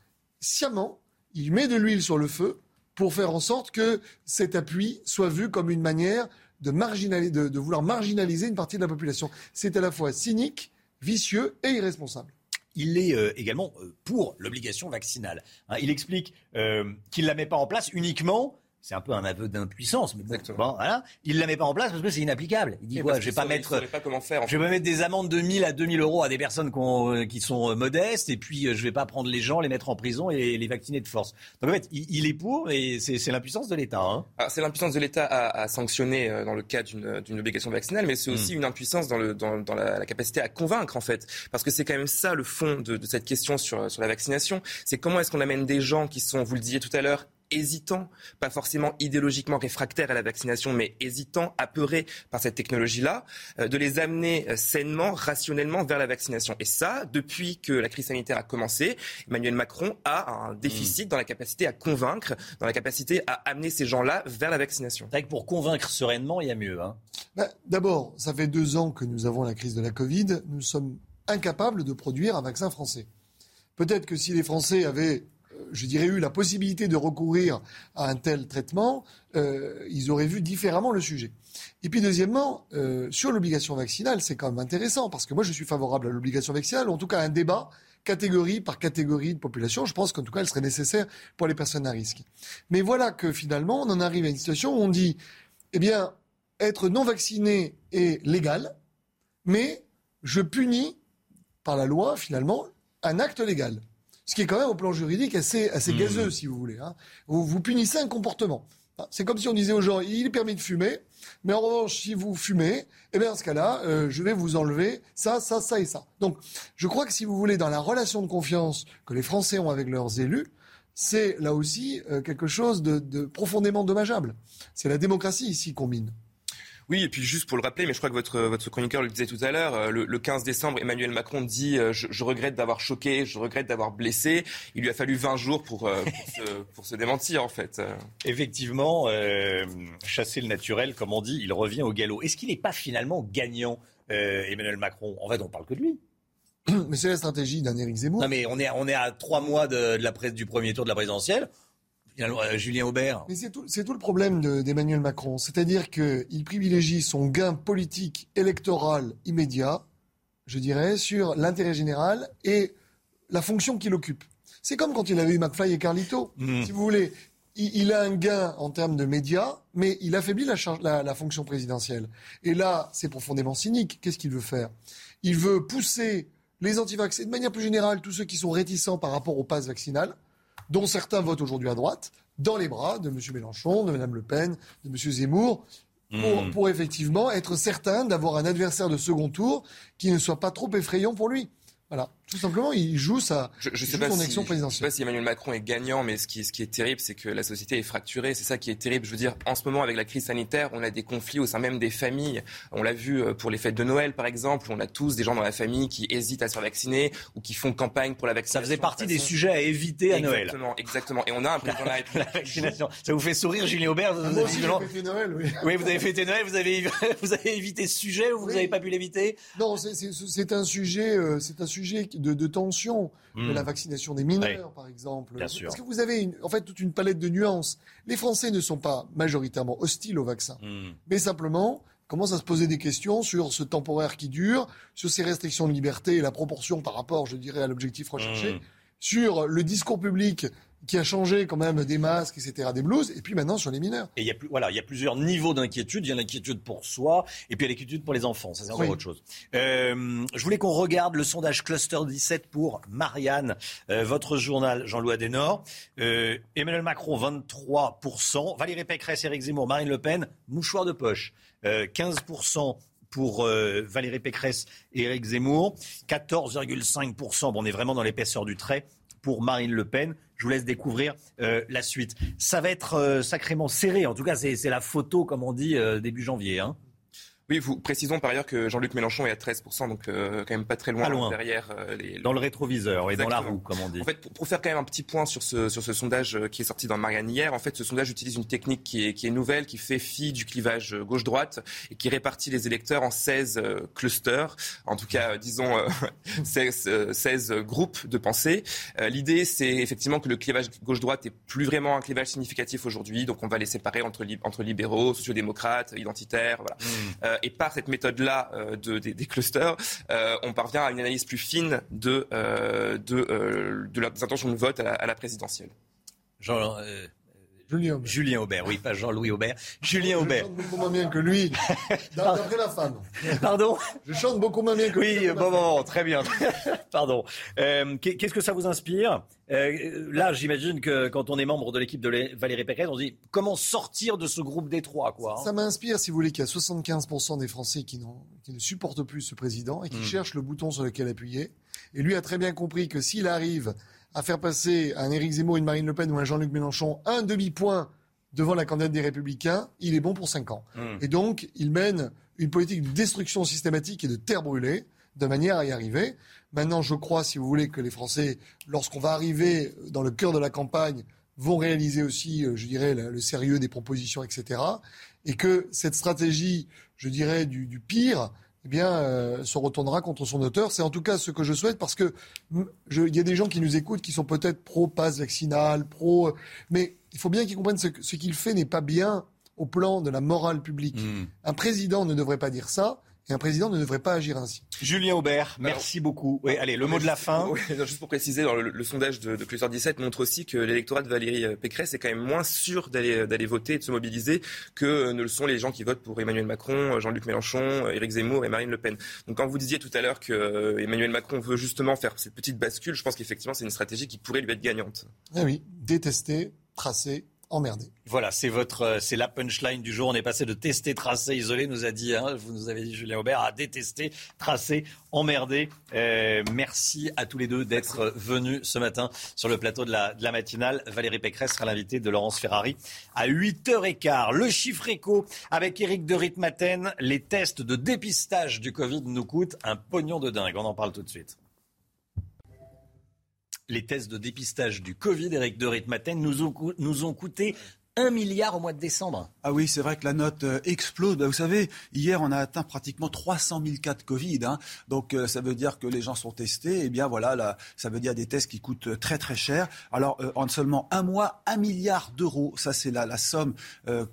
sciemment, il met de l'huile sur le feu pour faire en sorte que cet appui soit vu comme une manière de, de, vouloir marginaliser une partie de la population. C'est à la fois cynique, vicieux et irresponsable il est euh, également euh, pour l'obligation vaccinale. Hein, il explique euh, qu'il ne la met pas en place uniquement c'est un peu un aveu d'impuissance. Mais bon, voilà. Il la met pas en place parce que c'est inapplicable. Il dit quoi Je vais pas mettre. Pas comment faire, je vais pas mettre des amendes de 1000 à 2000 euros à des personnes euh, qui sont euh, modestes et puis euh, je vais pas prendre les gens, les mettre en prison et les vacciner de force. Donc en fait, il, est pour et c'est l'impuissance de l'État. Hein. C'est l'impuissance de l'État à, sanctionner dans le cas d'une obligation vaccinale, mais c'est aussi hmm. une impuissance dans, le, dans, dans la, capacité à convaincre en fait, parce que c'est quand même ça le fond de, de cette question sur, sur la vaccination. C'est comment est-ce qu'on amène des gens qui sont, vous le disiez tout à l'heure, hésitants, pas forcément idéologiquement réfractaires à la vaccination, mais hésitants, apeurés par cette technologie-là, euh, de les amener euh, sainement, rationnellement vers la vaccination. Et ça, depuis que la crise sanitaire a commencé, Emmanuel Macron a un déficit dans la capacité à convaincre, dans la capacité à amener ces gens-là vers la vaccination. C'est vrai que pour convaincre sereinement, il y a mieux. Hein bah, D'abord, ça fait deux ans que nous avons la crise de la Covid. Nous sommes incapables de produire un vaccin français. Peut-être que si les Français avaient je dirais, eu la possibilité de recourir à un tel traitement, euh, ils auraient vu différemment le sujet. Et puis deuxièmement, euh, sur l'obligation vaccinale, c'est quand même intéressant, parce que moi je suis favorable à l'obligation vaccinale, en tout cas un débat catégorie par catégorie de population. Je pense qu'en tout cas, elle serait nécessaire pour les personnes à risque. Mais voilà que finalement, on en arrive à une situation où on dit, eh bien, être non vacciné est légal, mais je punis par la loi, finalement, un acte légal ce qui est quand même au plan juridique assez, assez mmh. gazeux, si vous voulez. Hein. Vous, vous punissez un comportement. C'est comme si on disait aux gens, il est permis de fumer, mais en revanche, si vous fumez, eh bien, dans ce cas-là, euh, je vais vous enlever ça, ça, ça et ça. Donc, je crois que si vous voulez, dans la relation de confiance que les Français ont avec leurs élus, c'est là aussi euh, quelque chose de, de profondément dommageable. C'est la démocratie ici qu'on mine. Oui, et puis juste pour le rappeler, mais je crois que votre, votre chroniqueur le disait tout à l'heure, euh, le, 15 décembre, Emmanuel Macron dit euh, je, regrette d'avoir choqué, je regrette d'avoir blessé. Il lui a fallu 20 jours pour, euh, pour, se, démentir, en fait. Effectivement, chasser le naturel, comme on dit, il revient au galop. Est-ce qu'il n'est pas finalement gagnant, Emmanuel Macron? En fait, on parle que de lui. Mais c'est la stratégie d'un Éric Zemmour. Non, mais on est, on est à trois mois de, de la presse du premier tour de la présidentielle. Julien Aubert. Mais c'est tout, le problème d'Emmanuel Macron. C'est-à-dire qu'il privilégie son gain politique électoral immédiat, je dirais, sur l'intérêt général et la fonction qu'il occupe. C'est comme quand il avait eu McFly et Carlito. Hmm. Si vous voulez, il, a un gain en termes de médias, mais il affaiblit la, la fonction présidentielle. Et là, c'est profondément cynique. Qu'est-ce qu'il veut faire? Il veut pousser les antivax et de manière plus générale tous ceux qui sont réticents par rapport au pass vaccinal dont certains votent aujourd'hui à droite, dans les bras de M. Mélenchon, de Mme Le Pen, de M. Zemmour, hmm. pour, effectivement être certain d'avoir un adversaire de second tour qui ne soit pas trop effrayant pour lui. Voilà. Tout simplement, il joue sa je, je sais pas son action présidentielle. Je sais pas si Emmanuel Macron est gagnant, mais ce qui, ce qui est terrible, c'est que la société est fracturée. C'est ça qui est terrible. Je veux dire, en ce moment, avec la crise sanitaire, on a des conflits au sein même des familles. On l'a vu euh, pour les fêtes de Noël, par exemple. On a tous des gens dans la famille qui hésitent à se faire vacciner ou qui font campagne pour la vaccination. Ça faisait partie des sujets à éviter à Noël. Exactement, exactement. Et on a un président de la République. La vaccination. Ça vous fait sourire, Julien Aubert ah, Moi aussi, j'ai fêté Noël, oui. Oui, vous avez fêté Noël. Vous avez, vous avez évité ce sujet ou vous n'avez pas pu l'éviter? Non, c'est un sujet, euh, c'est un sujet de, de tension de hmm. la vaccination des mineurs, par exemple. Bien sûr. Parce que vous avez en fait toute une palette de nuances? Les Français ne sont pas majoritairement hostiles au vaccin, hmm. mais simplement commencent à se poser des questions sur ce temporaire qui dure, sur ces restrictions de liberté et la proportion par rapport, je dirais, à l'objectif recherché, hmm. sur le discours public qui a changé quand même des masques, etc., des blouses, et puis maintenant sur les mineurs. Et il y a, plus, voilà, il y a plusieurs niveaux d'inquiétude. Il y a l'inquiétude pour soi, et puis il y a l'inquiétude pour les enfants. Ça, c'est encore autre chose. Euh, je voulais qu'on regarde le sondage Cluster 17 pour Marianne, euh, votre journal, Jean-Louis Adenor. Euh, Emmanuel Macron, 23%. Valérie Pécresse, Éric Zemmour, Marine Le Pen, mouchoir de poche. 15% pour Valérie Pécresse et Éric Zemmour, 14,5%, bon, on est vraiment dans l'épaisseur du trait, pour Marine Le Pen. Je vous laisse découvrir euh, la suite. Ça va être euh, sacrément serré. En tout cas, c'est la photo, comme on dit, euh, début janvier. Hein. Oui, vous précisons par ailleurs que Jean-Luc Mélenchon est à 13%, donc euh, quand même pas très loin, derrière. Euh, Dans le rétroviseur et dans la roue, comme on dit. En fait, pour, faire quand même un petit point sur ce, sur ce sondage euh, qui est sorti dans Marianne hier, en fait, ce sondage utilise une technique qui est, qui est nouvelle, qui fait fi du clivage gauche-droite et qui répartit les électeurs en 16 clusters, en tout cas, disons, 16, 16, groupes de pensée. L'idée, c'est effectivement que le clivage gauche-droite est plus vraiment un clivage significatif aujourd'hui, donc on va les séparer entre, entre libéraux, sociodémocrates, identitaires, voilà. Mmh et par cette méthode-là euh, de, des, clusters, euh, on parvient à une analyse plus fine de, euh, de, de intentions de vote à la, présidentielle. Jean, Julien Aubert. Julien Aubert, oui, pas Jean-Louis Aubert. Julien je Aubert. chante beaucoup moins bien que lui, d'après la femme. Pardon Je chante beaucoup moins bien que lui. Oui, bon, bon, très bien. Pardon. Euh, Qu'est-ce que ça vous inspire? Euh, Là, j'imagine que quand on est membre de l'équipe de Valérie Pécresse, on se dit comment sortir de ce groupe d'étroit, quoi. Hein? Ça m'inspire, si vous voulez, qu'il y a 75% des Français qui, qui, ne supportent plus ce président et qui mmh. cherchent le bouton sur lequel appuyer. Et lui a très bien compris que s'il arrive à faire passer un Éric Zemmour, une Marine Le Pen ou un Jean-Luc Mélenchon un demi-point devant la candidate des Républicains, il est bon pour 5 ans. Hmm. Et donc, il mène une politique de destruction systématique et de terre brûlée de manière à y arriver. Maintenant, je crois, si vous voulez, que les Français, lorsqu'on va arriver dans le cœur de la campagne, vont réaliser aussi, euh, je dirais, le, sérieux des propositions, etc. Et que cette stratégie, je dirais, du, du pire, eh bien, euh, se retournera contre son auteur. C'est en tout cas ce que je souhaite parce que il y a des gens qui nous écoutent qui sont peut-être pro-passe vaccinal, pro, mais il faut bien qu'ils comprennent ce, ce qu'il fait n'est pas bien au plan de la morale publique. Hmm. Un président ne devrait pas dire ça. Et un président ne devrait pas agir ainsi. Julien Aubert, merci beaucoup. Oui, allez, le mot de la fin. juste pour préciser, le, sondage de, de 17 montre aussi que l'électorat de Valérie euh, Pécresse est quand même moins sûr d'aller euh, d'aller voter et de se mobiliser que euh, ne le sont les gens qui votent pour Emmanuel Macron, Jean-Luc Mélenchon, Éric Zemmour et Marine Le Pen. Donc quand vous disiez tout à l'heure que Emmanuel Macron veut justement faire cette petite bascule, je pense qu'effectivement c'est une stratégie qui pourrait lui être gagnante. Ah oui, détester, tracer, emmerdé. Voilà, c'est votre, euh, c'est la punchline du jour. On est passé de tester, tracer, isoler, nous a dit, hein, vous nous avez dit Julien Aubert, à détester, tracer, emmerder. Euh, merci à tous les deux d'être venus ce matin sur le plateau de la, de la matinale. Valérie Pécresse sera l'invitée de Laurence Ferrari à 8h15. Le chiffre éco avec Eric de Ritmaten. Les tests de dépistage du Covid nous coûtent un pognon de dingue. On en parle tout de suite les tests de dépistage du Covid, Eric de Ritmaten, nous ont, nous ont coûté 1 milliard au mois de décembre. Ah oui, c'est vrai que la note euh, explose. Bah, vous savez, hier, on a atteint pratiquement 300 000 cas de Covid. Hein. Donc, euh, ça veut dire que les gens sont testés. Et eh bien, voilà, là, ça veut dire des tests qui coûtent euh, très, très cher. Alors, en seulement un mois, 1 milliard d'euros. Ça, c'est la, la somme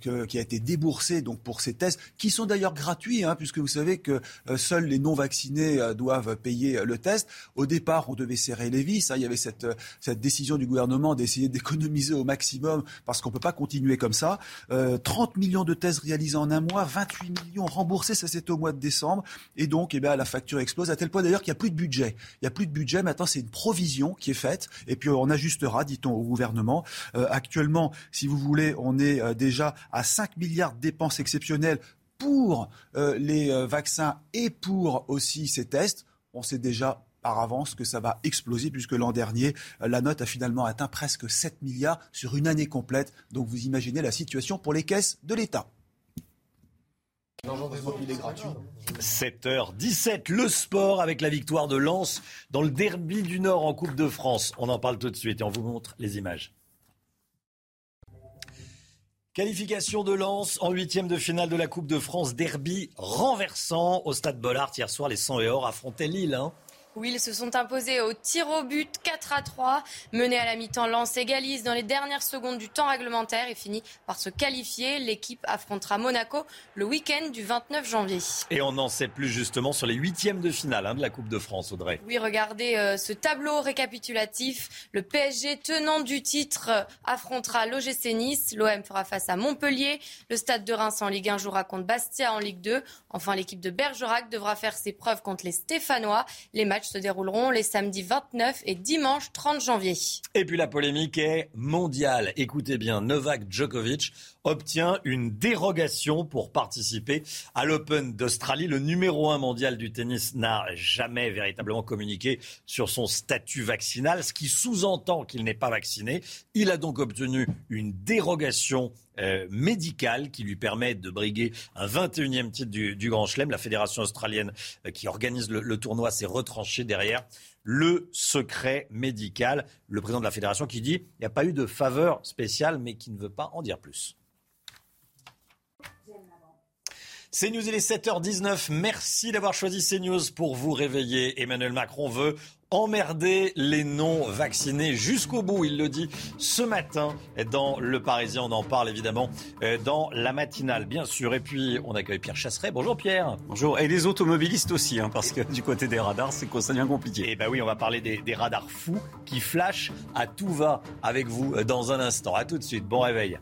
qui a été déboursée donc, pour ces tests, qui sont d'ailleurs gratuits, hein, puisque vous savez que seuls les non-vaccinés doivent payer le test. Au départ, on devait serrer les vis. Hein. Il y avait cette, cette décision du gouvernement d'essayer d'économiser au maximum, parce qu'on ne peut pas continuer comme ça. 30 millions de tests réalisés en un mois, 28 millions remboursés, ça c'était au mois de décembre. Et donc, eh bien, la facture explose à tel point d'ailleurs qu'il n'y a plus de budget. Il n'y a plus de budget. Maintenant, c'est une provision qui est faite. Et puis, on ajustera, dit-on, au gouvernement. Euh, actuellement, si vous voulez, on est euh, déjà à 5 milliards de dépenses exceptionnelles pour euh, les vaccins et pour aussi ces tests. On sait déjà par avance que ça va exploser puisque l'an dernier, euh, la note a finalement atteint presque 7 milliards sur une année complète. Donc vous imaginez la situation pour les caisses de l'État. 7h17, le sport avec la victoire de Lens dans le derby du Nord en Coupe de France. On en parle tout de suite et on vous montre les images. Qualification de Lens en huitième de finale de la Coupe de France, derby renversant au stade Bollard. Hier soir, les 100 et or affrontaient Lille. Hein. Oui, ils se sont imposés au tir au but 4 à 3. Mené à la mi-temps, Lens égalise dans les dernières secondes du temps réglementaire et finit par se qualifier. L'équipe affrontera Monaco le week-end du 29 janvier. Et on n'en sait plus justement sur les huitièmes de finale hein, de la Coupe de France, Audrey. Oui, regardez euh, ce tableau récapitulatif. Le PSG tenant du titre euh, affrontera l'OGC Nice. L'OM fera face à Montpellier. Le Stade de Reims en Ligue 1 jouera contre Bastia en Ligue 2. Enfin, l'équipe de Bergerac devra faire ses preuves contre les Stéphanois. Les matchs se dérouleront les samedis 29 et dimanche 30 janvier. Et puis la polémique est mondiale. Écoutez bien, Novak Djokovic obtient une dérogation pour participer à l'Open d'Australie. Le numéro un mondial du tennis n'a jamais véritablement communiqué sur son statut vaccinal, ce qui sous-entend qu'il n'est pas vacciné. Il a donc obtenu une dérogation euh, médicale qui lui permet de briguer un 21e titre du, Grand Chelem. La fédération australienne euh, qui organise le, tournoi s'est retranchée derrière le secret médical. Le président de la fédération qui dit il n'y a pas eu de faveur spéciale, mais qui ne veut pas en dire plus. CNews, il est 7h19. Merci d'avoir choisi CNews pour vous réveiller. Emmanuel Macron veut emmerder les non-vaccinés jusqu'au bout. Il le dit ce matin dans Le Parisien. On en parle évidemment euh, dans la matinale, bien sûr. Et puis, on accueille Pierre Chasseret. Bonjour Pierre. Bonjour. Et les automobilistes aussi, hein, parce que du côté des radars, c'est ça devient compliqué. Eh ben oui, on va parler des, des radars fous qui flashent à tout va avec vous euh, dans un instant. À tout de suite. Bon réveil.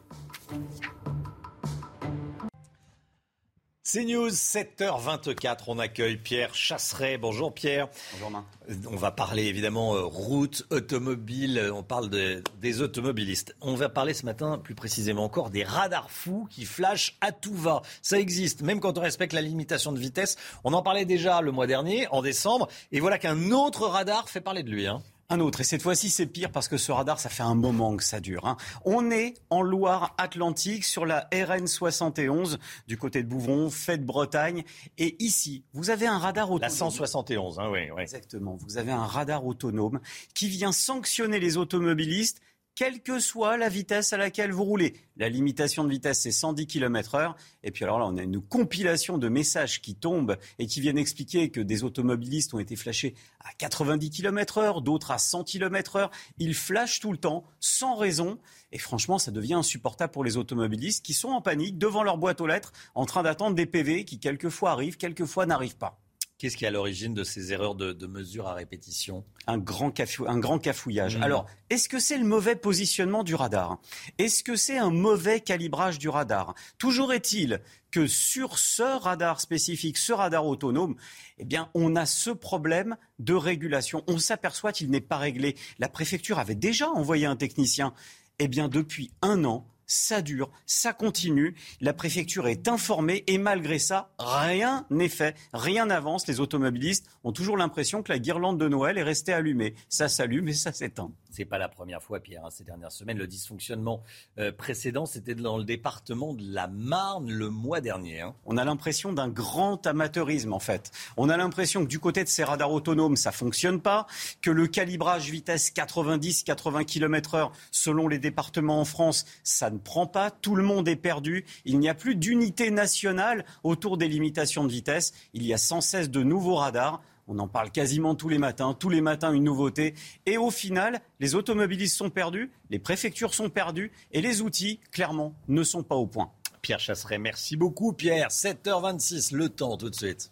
C'est News, 7h24. On accueille Pierre Chasseret. Bonjour Pierre. Bonjour Marc. On va parler évidemment euh, route, automobile. On parle des automobilistes. On va parler ce matin plus précisément encore des radars fous qui flashent à tout va. Ça existe, même quand on respecte la limitation de vitesse. On en parlait déjà le mois dernier, en décembre. Et voilà qu'un autre radar fait parler de lui. Hein un autre. Et cette fois-ci, c'est pire parce que ce radar, ça fait un moment que ça dure. Hein. On est en Loire-Atlantique sur la RN 71 du côté de Bouvron, fait de Bretagne. Et ici, vous avez un radar autonome. La 171, hein, oui, oui. Exactement. Vous avez un radar autonome qui vient sanctionner les automobilistes quelle que soit la vitesse à laquelle vous roulez. La limitation de vitesse, c'est 110 km heure. Et puis alors là, on a une compilation de messages qui tombent et qui viennent expliquer que des automobilistes ont été flashés à 90 km heure, d'autres à 100 km heure. Ils flashent tout le temps, sans raison. Et franchement, ça devient insupportable pour les automobilistes qui sont en panique devant leur boîte aux lettres, en train d'attendre des PV qui quelquefois arrivent, quelquefois n'arrivent pas. Qu'est-ce qui est à l'origine de ces erreurs de, mesure à répétition? Un grand, un grand cafouillage. Mmh. Alors, est-ce que c'est le mauvais positionnement du radar? Est-ce que c'est un mauvais calibrage du radar? Toujours est-il que sur ce radar spécifique, ce radar autonome, eh bien, on a ce problème de régulation. On s'aperçoit qu'il n'est pas réglé. La préfecture avait déjà envoyé un technicien. Eh bien, depuis un an, ça dure, ça continue. La préfecture est informée et malgré ça, rien n'est fait, rien n'avance. Les automobilistes ont toujours l'impression que la guirlande de Noël est restée allumée. Ça s'allume et ça s'éteint. C'est pas la première fois, Pierre, hein, ces dernières semaines. Le dysfonctionnement euh, précédent, c'était dans le département de la Marne le mois dernier. Hein. On a l'impression d'un grand amateurisme, en fait. On a l'impression que du côté de ces radars autonomes, ça fonctionne pas, que le calibrage vitesse 90-80 km heure selon les départements en France, ça ne prend pas. Tout le monde est perdu. Il n'y a plus d'unité nationale autour des limitations de vitesse. Il y a sans cesse de nouveaux radars. On en parle quasiment tous les matins, tous les matins une nouveauté. Et au final, les automobilistes sont perdus, les préfectures sont perdues et les outils, clairement, ne sont pas au point. Pierre Chasseret, merci beaucoup Pierre. 7h26, le temps tout de suite.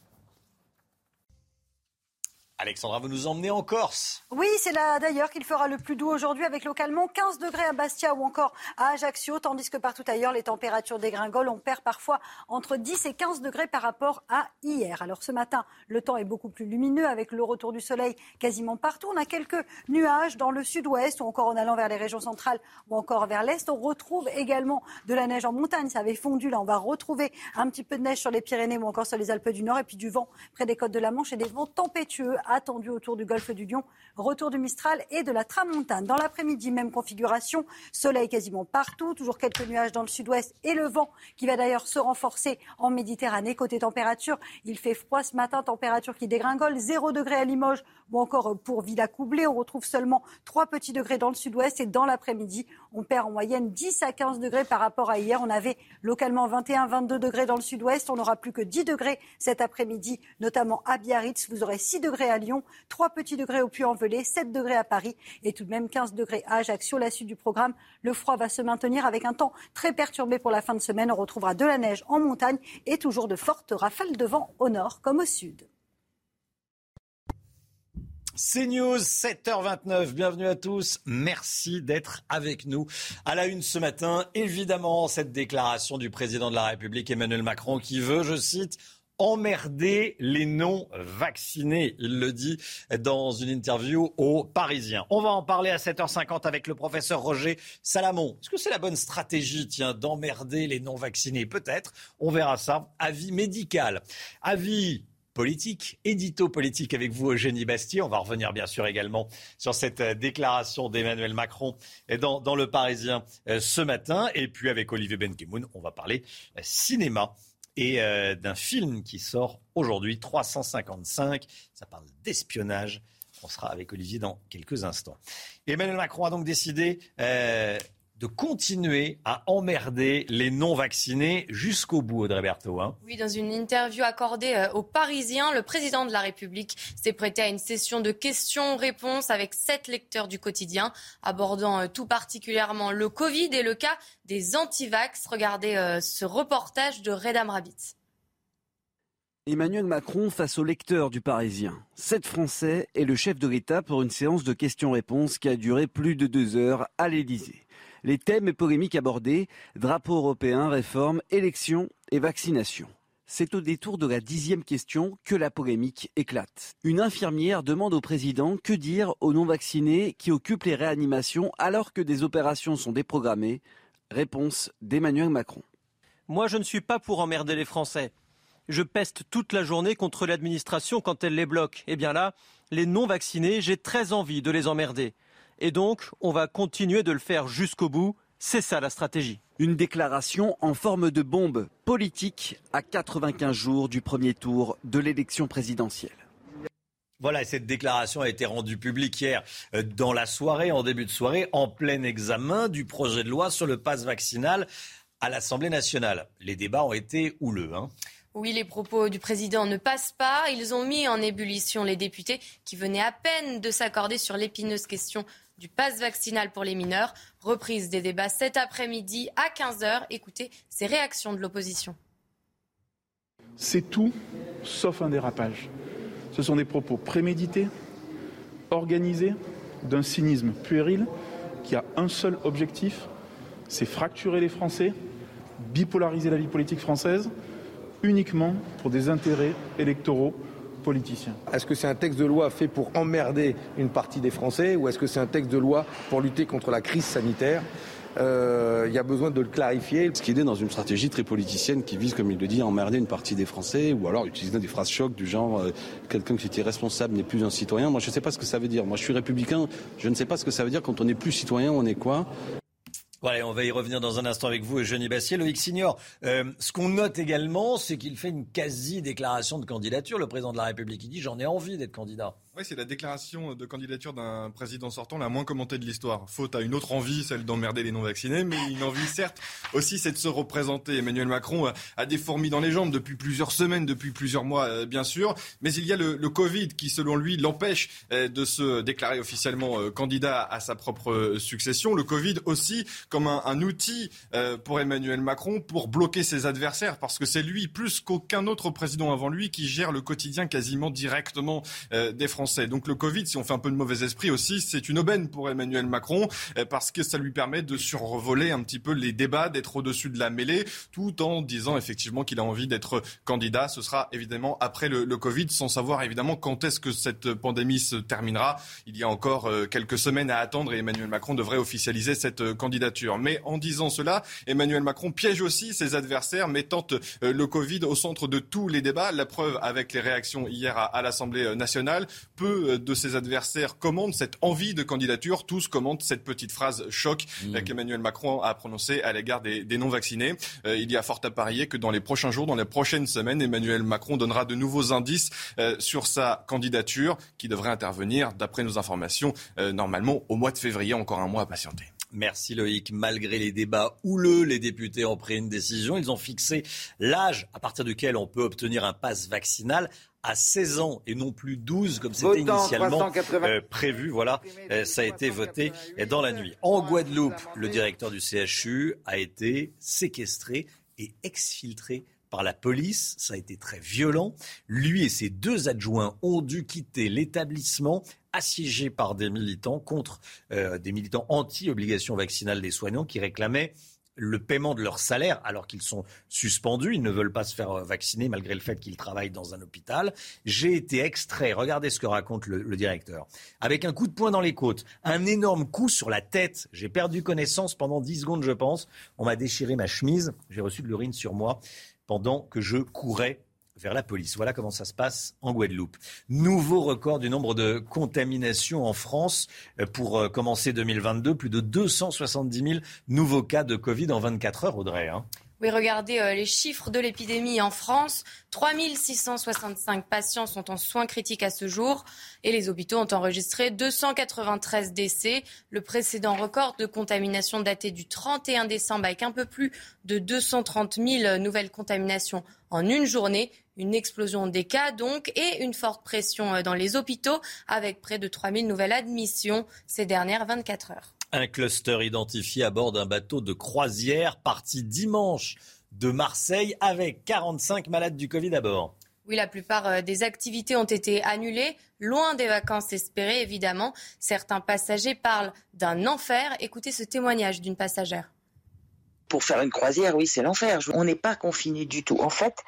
Alexandra, vous nous emmenez en Corse. Oui, c'est là d'ailleurs qu'il fera le plus doux aujourd'hui avec localement 15 degrés à Bastia ou encore à Ajaccio, tandis que partout ailleurs, les températures dégringolent. On perd parfois entre 10 et 15 degrés par rapport à hier. Alors ce matin, le temps est beaucoup plus lumineux avec le retour du soleil quasiment partout. On a quelques nuages dans le sud-ouest ou encore en allant vers les régions centrales ou encore vers l'est. On retrouve également de la neige en montagne. Ça avait fondu. Là, on va retrouver un petit peu de neige sur les Pyrénées ou encore sur les Alpes du Nord et puis du vent près des côtes de la Manche et des vents tempétueux attendu autour du golfe du Lion. Retour du Mistral et de la Tramontane. Dans l'après-midi, même configuration. Soleil quasiment partout. Toujours quelques nuages dans le sud-ouest et le vent qui va d'ailleurs se renforcer en Méditerranée. Côté température, il fait froid ce matin. Température qui dégringole. 0 degré à Limoges ou encore pour Villacoublay. On retrouve seulement 3 petits degrés dans le sud-ouest et dans l'après-midi, on perd en moyenne 10 à 15 degrés par rapport à hier. On avait localement 21, 22 degrés dans le sud-ouest. On n'aura plus que 10 degrés cet après-midi, notamment à Biarritz. Vous aurez 6 degrés Lyon, 3 petits degrés au Puy-en-Velay, 7 degrés à Paris et tout de même 15 degrés à Ajaccio. La suite du programme, le froid va se maintenir avec un temps très perturbé pour la fin de semaine. On retrouvera de la neige en montagne et toujours de fortes rafales de vent au nord comme au sud. C'est News, 7h29. Bienvenue à tous. Merci d'être avec nous. À la une ce matin, évidemment, cette déclaration du président de la République, Emmanuel Macron, qui veut, je cite, emmerder les non-vaccinés. Il le dit dans une interview aux Parisiens. On va en parler à 7h50 avec le professeur Roger Salamon. Est-ce que c'est la bonne stratégie, tiens, d'emmerder les non-vaccinés? Peut-être. On verra ça. Avis médical. Avis politique, édito politique avec vous, Eugénie Bastier. On va revenir bien sûr également sur cette euh, déclaration d'Emmanuel Macron dans, dans Le Parisien euh, ce matin. Et puis avec Olivier Benkemoun, on va parler euh, cinéma et d'un film qui sort aujourd'hui, 355. Ça parle d'espionnage. On sera avec Olivier dans quelques instants. Emmanuel Macron a donc décidé de continuer à emmerder les non-vaccinés jusqu'au bout, Audrey Berthaud. Hein. Oui, dans une interview accordée euh, aux Parisiens, le président de la République s'est prêté à une session de questions-réponses avec sept lecteurs du quotidien, abordant euh, tout particulièrement le Covid et le cas des antivax. Regardez euh, ce reportage de Redam Rabbit. Emmanuel Macron face aux lecteurs du Parisien. Sept Français et le chef de l'État pour une séance de questions-réponses qui a duré plus de deux heures à l'Élysée. Les thèmes et polémiques abordés, drapeau européen, réforme, élections et vaccination. C'est au détour de la dixième question que la polémique éclate. Une infirmière demande au président que dire aux non-vaccinés qui occupent les réanimations alors que des opérations sont déprogrammées? Réponse d'Emmanuel Macron. Moi, je ne suis pas pour emmerder les Français. Je peste toute la journée contre l'administration quand elle les bloque. Eh bien là, les non-vaccinés, j'ai très envie de les emmerder. Et donc, on va continuer de le faire jusqu'au bout. C'est ça la stratégie. Une déclaration en forme de bombe politique à 95 jours du premier tour de l'élection présidentielle. Voilà, cette déclaration a été rendue publique hier euh, dans la soirée, en début de soirée, en plein examen du projet de loi sur le passe vaccinal à l'Assemblée nationale. Les débats ont été houleux. Hein. Oui, les propos du président ne passent pas. Ils ont mis en ébullition les députés qui venaient à peine de s'accorder sur l'épineuse question du passe vaccinal pour les mineurs. Reprise des débats cet après-midi à 15h. Écoutez ces réactions de l'opposition. C'est tout sauf un dérapage. Ce sont des propos prémédités, organisés, d'un cynisme puéril qui a un seul objectif, c'est fracturer les Français, bipolariser la vie politique française, uniquement pour des intérêts électoraux politiciens. Est-ce que c'est un texte de loi fait pour emmerder une partie des Français ou est-ce que c'est un texte de loi pour lutter contre la crise sanitaire euh, il y a besoin de le clarifier. Ce qu'il est dans une stratégie très politicienne qui vise, comme il le dit, à emmerder une partie des Français ou alors utiliser des phrases chocs du genre euh, quelqu'un qui était responsable n'est plus un citoyen. Moi, je ne sais pas ce que ça veut dire. Moi, je suis républicain. Je ne sais pas ce que ça veut dire quand on n'est plus citoyen, on est quoi? Voilà, on va y revenir dans un instant avec vous, Eugénie Bassier. Loïc Signor, euh, ce qu'on note également, c'est qu'il fait une quasi-déclaration de candidature. Le président de la République, il dit J'en ai envie d'être candidat. Oui, c'est la déclaration de candidature d'un président sortant la moins commentée de l'histoire. Faute à une autre envie, celle d'emmerder les non-vaccinés, mais une envie, certes, aussi, c'est de se représenter. Emmanuel Macron a des fourmis dans les jambes depuis plusieurs semaines, depuis plusieurs mois, euh, bien sûr. Mais il y a le, Covid qui, selon lui, l'empêche euh, de se déclarer officiellement euh, candidat à sa propre succession. Le Covid aussi comme un, un outil pour Emmanuel Macron pour bloquer ses adversaires, parce que c'est lui, plus qu'aucun autre président avant lui, qui gère le quotidien quasiment directement des Français. Donc le Covid, si on fait un peu de mauvais esprit aussi, c'est une aubaine pour Emmanuel Macron euh, parce que ça lui permet de survoler un petit peu les débats, d'être au-dessus de la mêlée, tout en disant effectivement qu'il a envie d'être candidat. Ce sera évidemment après le, Covid, sans savoir évidemment quand est-ce que cette pandémie se terminera. Il y a encore euh, quelques semaines à attendre et Emmanuel Macron devrait officialiser cette euh, candidature. Mais en disant cela, Emmanuel Macron piège aussi ses adversaires, mettant le Covid au centre de tous les débats. La preuve avec les réactions hier à, à l'Assemblée nationale peu euh, de ses adversaires commandent cette envie de candidature. Tous commandent cette petite phrase choc mmh. qu'Emmanuel Macron a prononcée à l'égard des, non-vaccinés. Euh, il y a fort à parier que dans les prochains jours, dans les prochaines semaines, Emmanuel Macron donnera de nouveaux indices euh, sur sa candidature qui devrait intervenir, d'après nos informations, normalement au mois de février. Encore un mois à patienter. Merci Loïc. Malgré les débats houleux, les députés ont pris une décision. Ils ont fixé l'âge à partir duquel on peut obtenir un pass vaccinal à 16 ans et non plus 12 comme c'était initialement euh, prévu. Voilà, euh, ça a été voté dans la nuit. En Guadeloupe, le directeur du CHU a été séquestré et exfiltré par la police. Ça a été très violent. Lui et ses deux adjoints ont dû quitter l'établissement assiégé par des militants contre euh, des militants anti-obligation vaccinale des soignants qui réclamaient le paiement de leur salaire alors qu'ils sont suspendus. Ils ne veulent pas se faire euh, vacciner malgré le fait qu'ils travaillent dans un hôpital. J'ai été extrait, regardez ce que raconte le, directeur, avec un coup de poing dans les côtes, un énorme coup sur la tête. J'ai perdu connaissance pendant 10 secondes, je pense. On m'a déchiré ma chemise, j'ai reçu de l'urine sur moi pendant que je courais vers la police. Voilà comment ça se passe en Guadeloupe. Nouveau record du nombre de contaminations en France euh, pour euh, commencer 2022. Plus de 270 000 nouveaux cas de Covid en 24 heures, Audrey. Hein. Oui, regardez euh, les chiffres de l'épidémie en France. 3665 patients sont en soins critiques à ce jour et les hôpitaux ont enregistré 293 décès. Le précédent record de contamination daté du 31 décembre avec un peu plus de 230 000 nouvelles contaminations en une journée. Une explosion des cas donc et une forte pression euh, dans les hôpitaux avec près de 3000 nouvelles admissions ces dernières 24 heures. Un cluster identifié à bord d'un bateau de croisière parti dimanche de Marseille avec 45 malades du Covid à bord. Oui, la plupart euh, des activités ont été annulées, loin des vacances espérées évidemment. Certains passagers parlent d'un enfer. Écoutez ce témoignage d'une passagère. Pour faire une croisière, oui, c'est l'enfer. On n'est pas confiné du tout. En fait,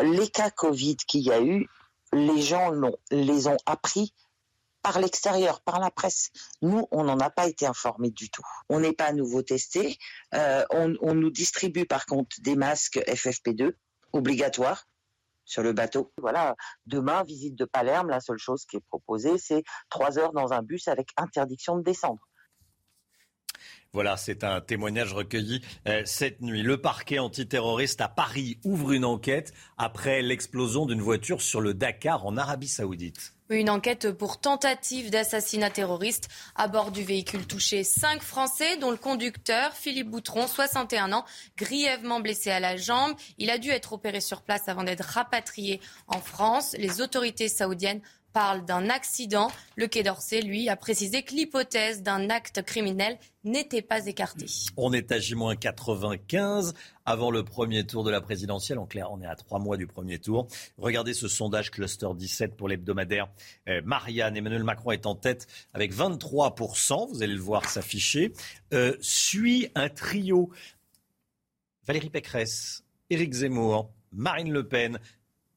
les cas Covid qu'il y a eu, les gens les ont appris par l'extérieur, par la presse. Nous, on n'en a pas été informés du tout. On n'est pas à nouveau testé. Euh, on, nous distribue par contre des masques FFP2 obligatoires sur le bateau. Voilà, demain, visite de Palerme, la seule chose qui est proposée, c'est trois heures dans un bus avec interdiction de descendre. Voilà, c'est un témoignage recueilli euh, cette nuit. Le parquet antiterroriste à Paris ouvre une enquête après l'explosion d'une voiture sur le Dakar en Arabie saoudite. Une enquête pour tentative d'assassinat terroriste à bord du véhicule touché. Cinq Français, dont le conducteur, Philippe Boutron, 61 ans, grièvement blessé à la jambe. Il a dû être opéré sur place avant d'être rapatrié en France. Les autorités saoudiennes parle d'un accident. Le Quai d'Orsay, lui, a précisé que l'hypothèse d'un acte criminel n'était pas écartée. On est à J-95 avant le premier tour de la présidentielle. En clair, on est à trois mois du premier tour. Regardez ce sondage Cluster 17 pour l'hebdomadaire. Euh, Marianne, Emmanuel Macron est en tête avec 23%. Vous allez le voir s'afficher. Euh, suit un trio. Valérie Pécresse, Éric Zemmour, Marine Le Pen,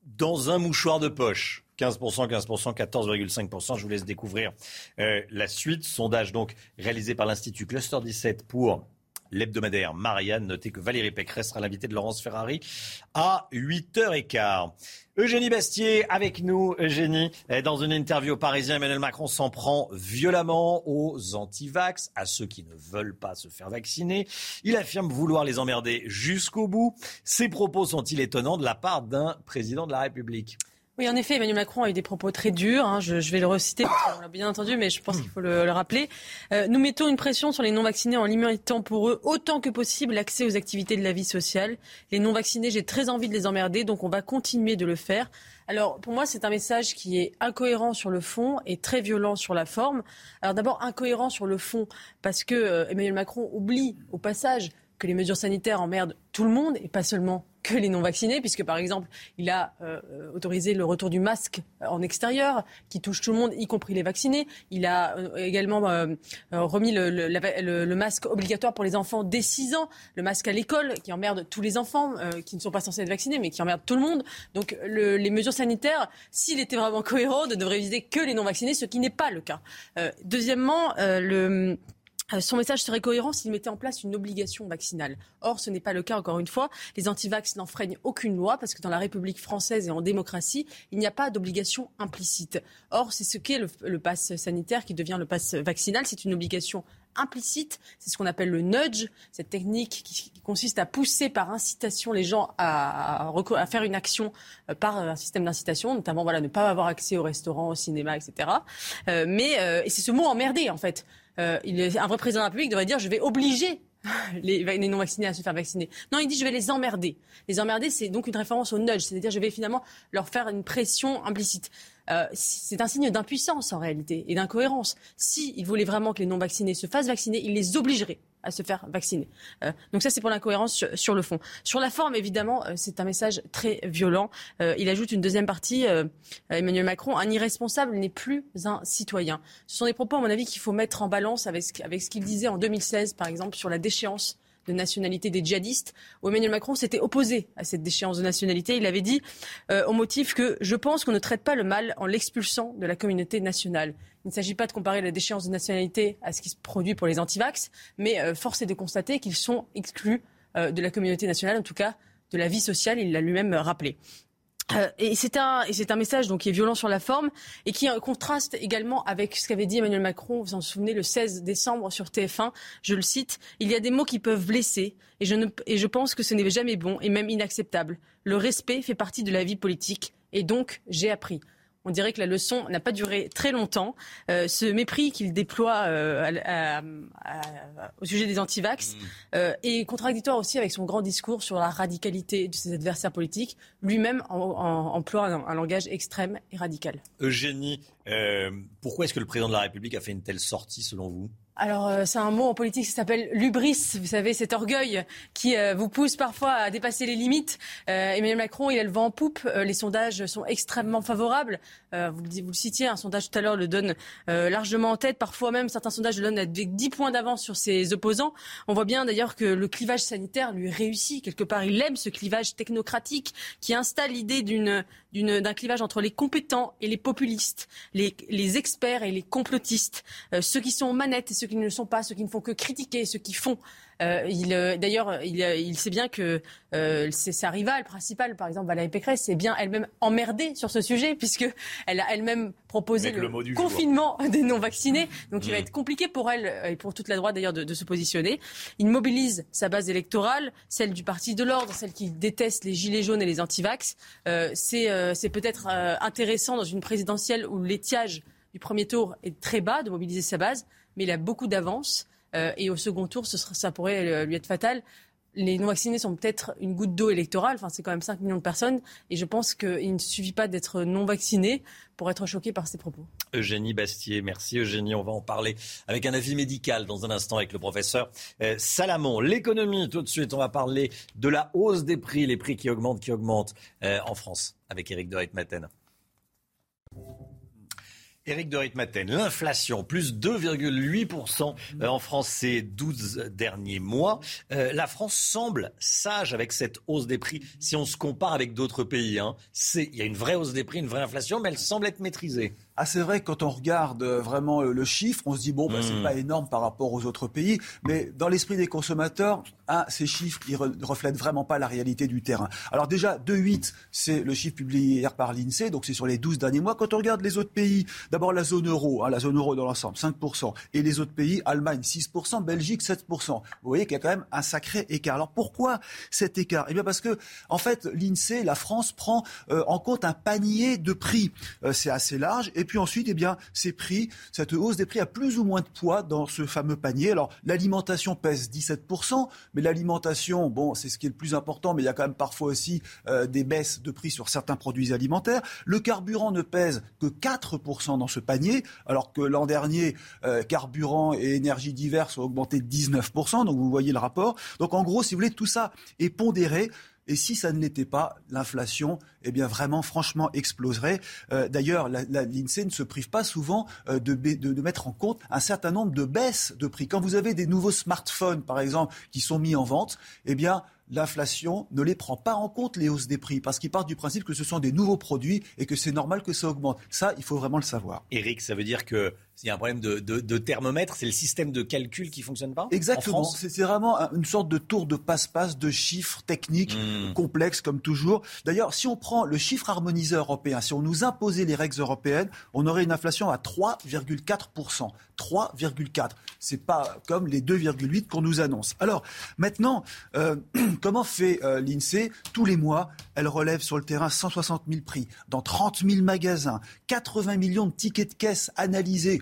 dans un mouchoir de poche. 15%, 15%, 14,5%. Je vous laisse découvrir euh, la suite. Sondage donc réalisé par l'Institut Cluster 17 pour l'hebdomadaire Marianne. Notez que Valérie Pécresse sera l'invitée de Laurence Ferrari à 8h15. Eugénie Bastier avec nous. Eugénie, dans une interview au Parisien, Emmanuel Macron s'en prend violemment aux antivax, à ceux qui ne veulent pas se faire vacciner. Il affirme vouloir les emmerder jusqu'au bout. Ces propos sont-ils étonnants de la part d'un président de la République? Oui, en effet, Emmanuel Macron a eu des propos très durs. Hein. Je, vais le reciter, parce l'a bien entendu, mais je pense qu'il faut le, rappeler. Euh, nous mettons une pression sur les non-vaccinés en limitant pour eux autant que possible l'accès aux activités de la vie sociale. Les non-vaccinés, j'ai très envie de les emmerder, donc on va continuer de le faire. Alors, pour moi, c'est un message qui est incohérent sur le fond et très violent sur la forme. Alors, d'abord, incohérent sur le fond, parce que euh, Emmanuel Macron oublie, au passage, que les mesures sanitaires emmerdent tout le monde et pas seulement que les non-vaccinés, puisque par exemple, il a euh, autorisé le retour du masque en extérieur, qui touche tout le monde, y compris les vaccinés. Il a euh, également euh, remis le, le, masque obligatoire pour les enfants dès 6 ans, le masque à l'école, qui emmerde tous les enfants qui ne sont pas censés être vaccinés, mais qui emmerde tout le monde. Donc les mesures sanitaires, s'il était vraiment cohérent, ne devraient viser que les non-vaccinés, ce qui n'est pas le cas. deuxièmement, le euh, son message serait cohérent s'il mettait en place une obligation vaccinale. Or, ce n'est pas le cas, encore une fois. Les antivax n'enfreignent aucune loi parce que dans la République française et en démocratie, il n'y a pas d'obligation implicite. Or, c'est ce qu'est le, le pass sanitaire qui devient le pass vaccinal. C'est une obligation implicite. C'est ce qu'on appelle le nudge, cette technique qui, consiste à pousser par incitation les gens à, à, faire une action euh, par un système d'incitation, notamment voilà ne pas avoir accès au restaurant, au cinéma, etc. Euh, mais euh, et c'est ce mot emmerdé en fait. Euh, il un vrai président de la République devrait dire je vais obliger les, les non-vaccinés à se faire vacciner. Non, il dit je vais les emmerder. Les emmerder, c'est donc une référence au nudge, c'est-à-dire je vais finalement leur faire une pression implicite. Euh, c'est un signe d'impuissance en réalité et d'incohérence. S'il voulait vraiment que les non-vaccinés se fassent vacciner, il les obligerait à se faire vacciner. Euh, donc ça, c'est pour l'incohérence sur, le fond. Sur la forme, évidemment, euh, c'est un message très violent. il ajoute une deuxième partie, Emmanuel Macron, un irresponsable n'est plus un citoyen. Ce sont des propos, à mon avis, qu'il faut mettre en balance avec, avec ce qu'il disait en 2016, par exemple, sur la déchéance de nationalité des djihadistes, Emmanuel Macron s'était opposé à cette déchéance de nationalité. Il avait dit euh, au motif que je pense qu'on ne traite pas le mal en l'expulsant de la communauté nationale. Il ne s'agit pas de comparer la déchéance de nationalité à ce qui se produit pour les antivax, mais euh, force est de constater qu'ils sont exclus euh, de la communauté nationale, en tout cas de la vie sociale, il l'a lui-même rappelé. Euh, et c'est un, un message donc qui est violent sur la forme et qui contraste également avec ce qu'avait dit Emmanuel Macron. Vous vous en souvenez le 16 décembre sur TF1. Je le cite il y a des mots qui peuvent blesser et je ne, et je pense que ce n'est jamais bon et même inacceptable. Le respect fait partie de la vie politique et donc j'ai appris. On dirait que la leçon n'a pas duré très longtemps. Euh, ce mépris qu'il déploie euh, au sujet des antivax mm. euh, est contradictoire aussi avec son grand discours sur la radicalité de ses adversaires politiques. Lui-même emploie un, langage extrême et radical. Eugénie, pourquoi est-ce que le président de la République a fait une telle sortie selon vous? Alors, euh, c'est un mot en politique qui s'appelle l'ubris. Vous savez, cet orgueil qui euh, vous pousse parfois à dépasser les limites. Euh, Emmanuel Macron, il a le vent en poupe. les sondages sont extrêmement favorables. vous, le, vous le citiez, un sondage tout à l'heure le donne largement en tête. Parfois même, certains sondages le donnent avec 10 points d'avance sur ses opposants. On voit bien d'ailleurs que le clivage sanitaire lui réussit. Quelque part, il aime ce clivage technocratique qui installe l'idée d'une d'un clivage entre les compétents et les populistes, les, experts et les complotistes, ceux qui sont aux manettes et ceux qui ne le sont pas, ceux qui ne font que critiquer, ceux qui font. Euh, il, euh, d'ailleurs, il, euh, il, sait bien que euh, c'est sa rivale principale, par exemple Valérie Pécresse, c'est bien elle-même emmerdée sur ce sujet, puisque elle a elle-même proposé le, confinement des non-vaccinés. Donc il va mmh. être compliqué pour elle et pour toute la droite d'ailleurs de, de, se positionner. Il mobilise sa base électorale, celle du Parti de l'ordre, celle qui déteste les gilets jaunes et les antivax. Euh, c'est, c'est peut-être intéressant dans une présidentielle où l'étiage du premier tour est très bas de mobiliser sa base mais il a beaucoup d'avance. Euh, et au second tour, ça pourrait euh, lui être fatal. Les non-vaccinés sont peut-être une goutte d'eau électorale. Enfin, c'est quand même 5 millions de personnes. Et je pense qu'il ne suffit pas d'être non-vacciné pour être choqué par ces propos. Eugénie Bastier, merci Eugénie. On va en parler avec un avis médical dans un instant avec le professeur euh, Salamon. L'économie, tout de suite, on va parler de la hausse des prix, les prix qui augmentent, qui augmentent en France, avec Eric de Reitmaten. Éric de Ritmaten, l'inflation, plus 2,8% euh, en France ces 12 derniers mois. Euh, la France semble sage avec cette hausse des prix si on se compare avec d'autres pays. Hein. Il y a une vraie hausse des prix, une vraie inflation, mais elle semble être maîtrisée. Ah, c'est vrai quand on regarde euh, vraiment le chiffre, on se dit, bon, bah, c'est hmm. pas énorme par rapport aux autres pays, mais dans l'esprit des consommateurs, ah, ces chiffres, ils ne reflètent vraiment pas la réalité du terrain. Alors déjà, 2,8, c'est le chiffre publié hier par l'INSEE, donc c'est sur les 12 derniers mois. Quand on regarde les autres pays, d'abord la zone euro, hein, la zone euro dans l'ensemble, 5%, et les autres pays, Allemagne 6%, Belgique 7%. Vous voyez qu'il y a quand même un sacré écart. Alors pourquoi cet écart? Eh bien parce que, en fait, l'INSEE, la France prend euh, en compte un panier de prix. Euh, c'est assez large. Et puis ensuite, eh bien, ces prix, cette hausse des prix a plus ou moins de poids dans ce fameux panier. Alors, l'alimentation pèse 17%, mais l'alimentation, bon, c'est ce qui est le plus important, mais il y a quand même parfois aussi euh, des baisses de prix sur certains produits alimentaires. Le carburant ne pèse que 4% dans ce panier, alors que l'an dernier, euh, carburant et énergie diverses ont augmenté de 19%, donc vous voyez le rapport. Donc en gros, si vous voulez, tout ça est pondéré. Et si ça ne l'était pas, l'inflation, eh bien vraiment, franchement, exploserait. Euh, d'ailleurs, l'INSEE ne se prive pas souvent euh, de, de, mettre en compte un certain nombre de baisses de prix. Quand vous avez des nouveaux smartphones, par exemple, qui sont mis en vente, eh bien l'inflation ne les prend pas en compte, les hausses des prix, parce qu'ils partent du principe que ce sont des nouveaux produits et que c'est normal que ça augmente. Ça, il faut vraiment le savoir. Eric, ça veut dire que s'il y a un problème de, thermomètre, c'est le système de calcul qui fonctionne pas Exactement. C'est vraiment une sorte de tour de passe-passe de chiffres techniques hmm. complexes comme toujours. D'ailleurs, si on prend le chiffre harmonisé européen, si on nous imposait les règles européennes, on aurait une inflation à 3,4%. 3,4. C'est pas comme les 2,8 qu'on nous annonce. Alors maintenant, euh, comment fait euh, l'INSEE? Tous les mois, elle relève sur le terrain 160 000 prix dans 30 000 magasins, 80 millions de tickets de caisse analysés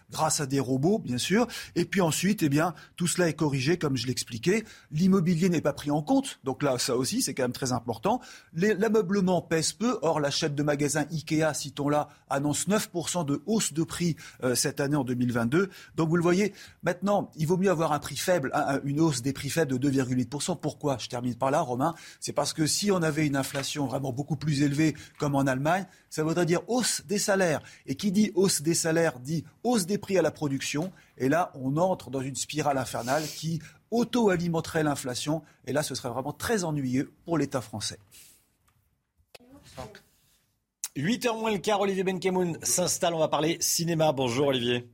grâce à des robots, bien sûr. Et puis ensuite, eh bien, tout cela est corrigé, comme je l'expliquais. L'immobilier n'est pas pris en compte. Donc là, ça aussi, c'est quand même très important. L'ameublement pèse peu. Or, la chaîne de magasins Ikea, citons-la, annonce 9% de hausse de prix euh, cette année en 2022. Donc vous le voyez, maintenant, il vaut mieux avoir un prix faible, une hausse des prix faibles de 2,8%. Pourquoi? Je termine par là, Romain. C'est parce que si on avait une inflation vraiment beaucoup plus élevée, comme en Allemagne, ça voudrait dire hausse des salaires. Et qui dit hausse des salaires dit hausse des prix à la production. Et là, on entre dans une spirale infernale qui auto-alimenterait l'inflation. Et là, ce serait vraiment très ennuyeux pour l'État français. 8h moins le quart, Olivier Benkemoun s'installe. On va parler cinéma. Bonjour Olivier.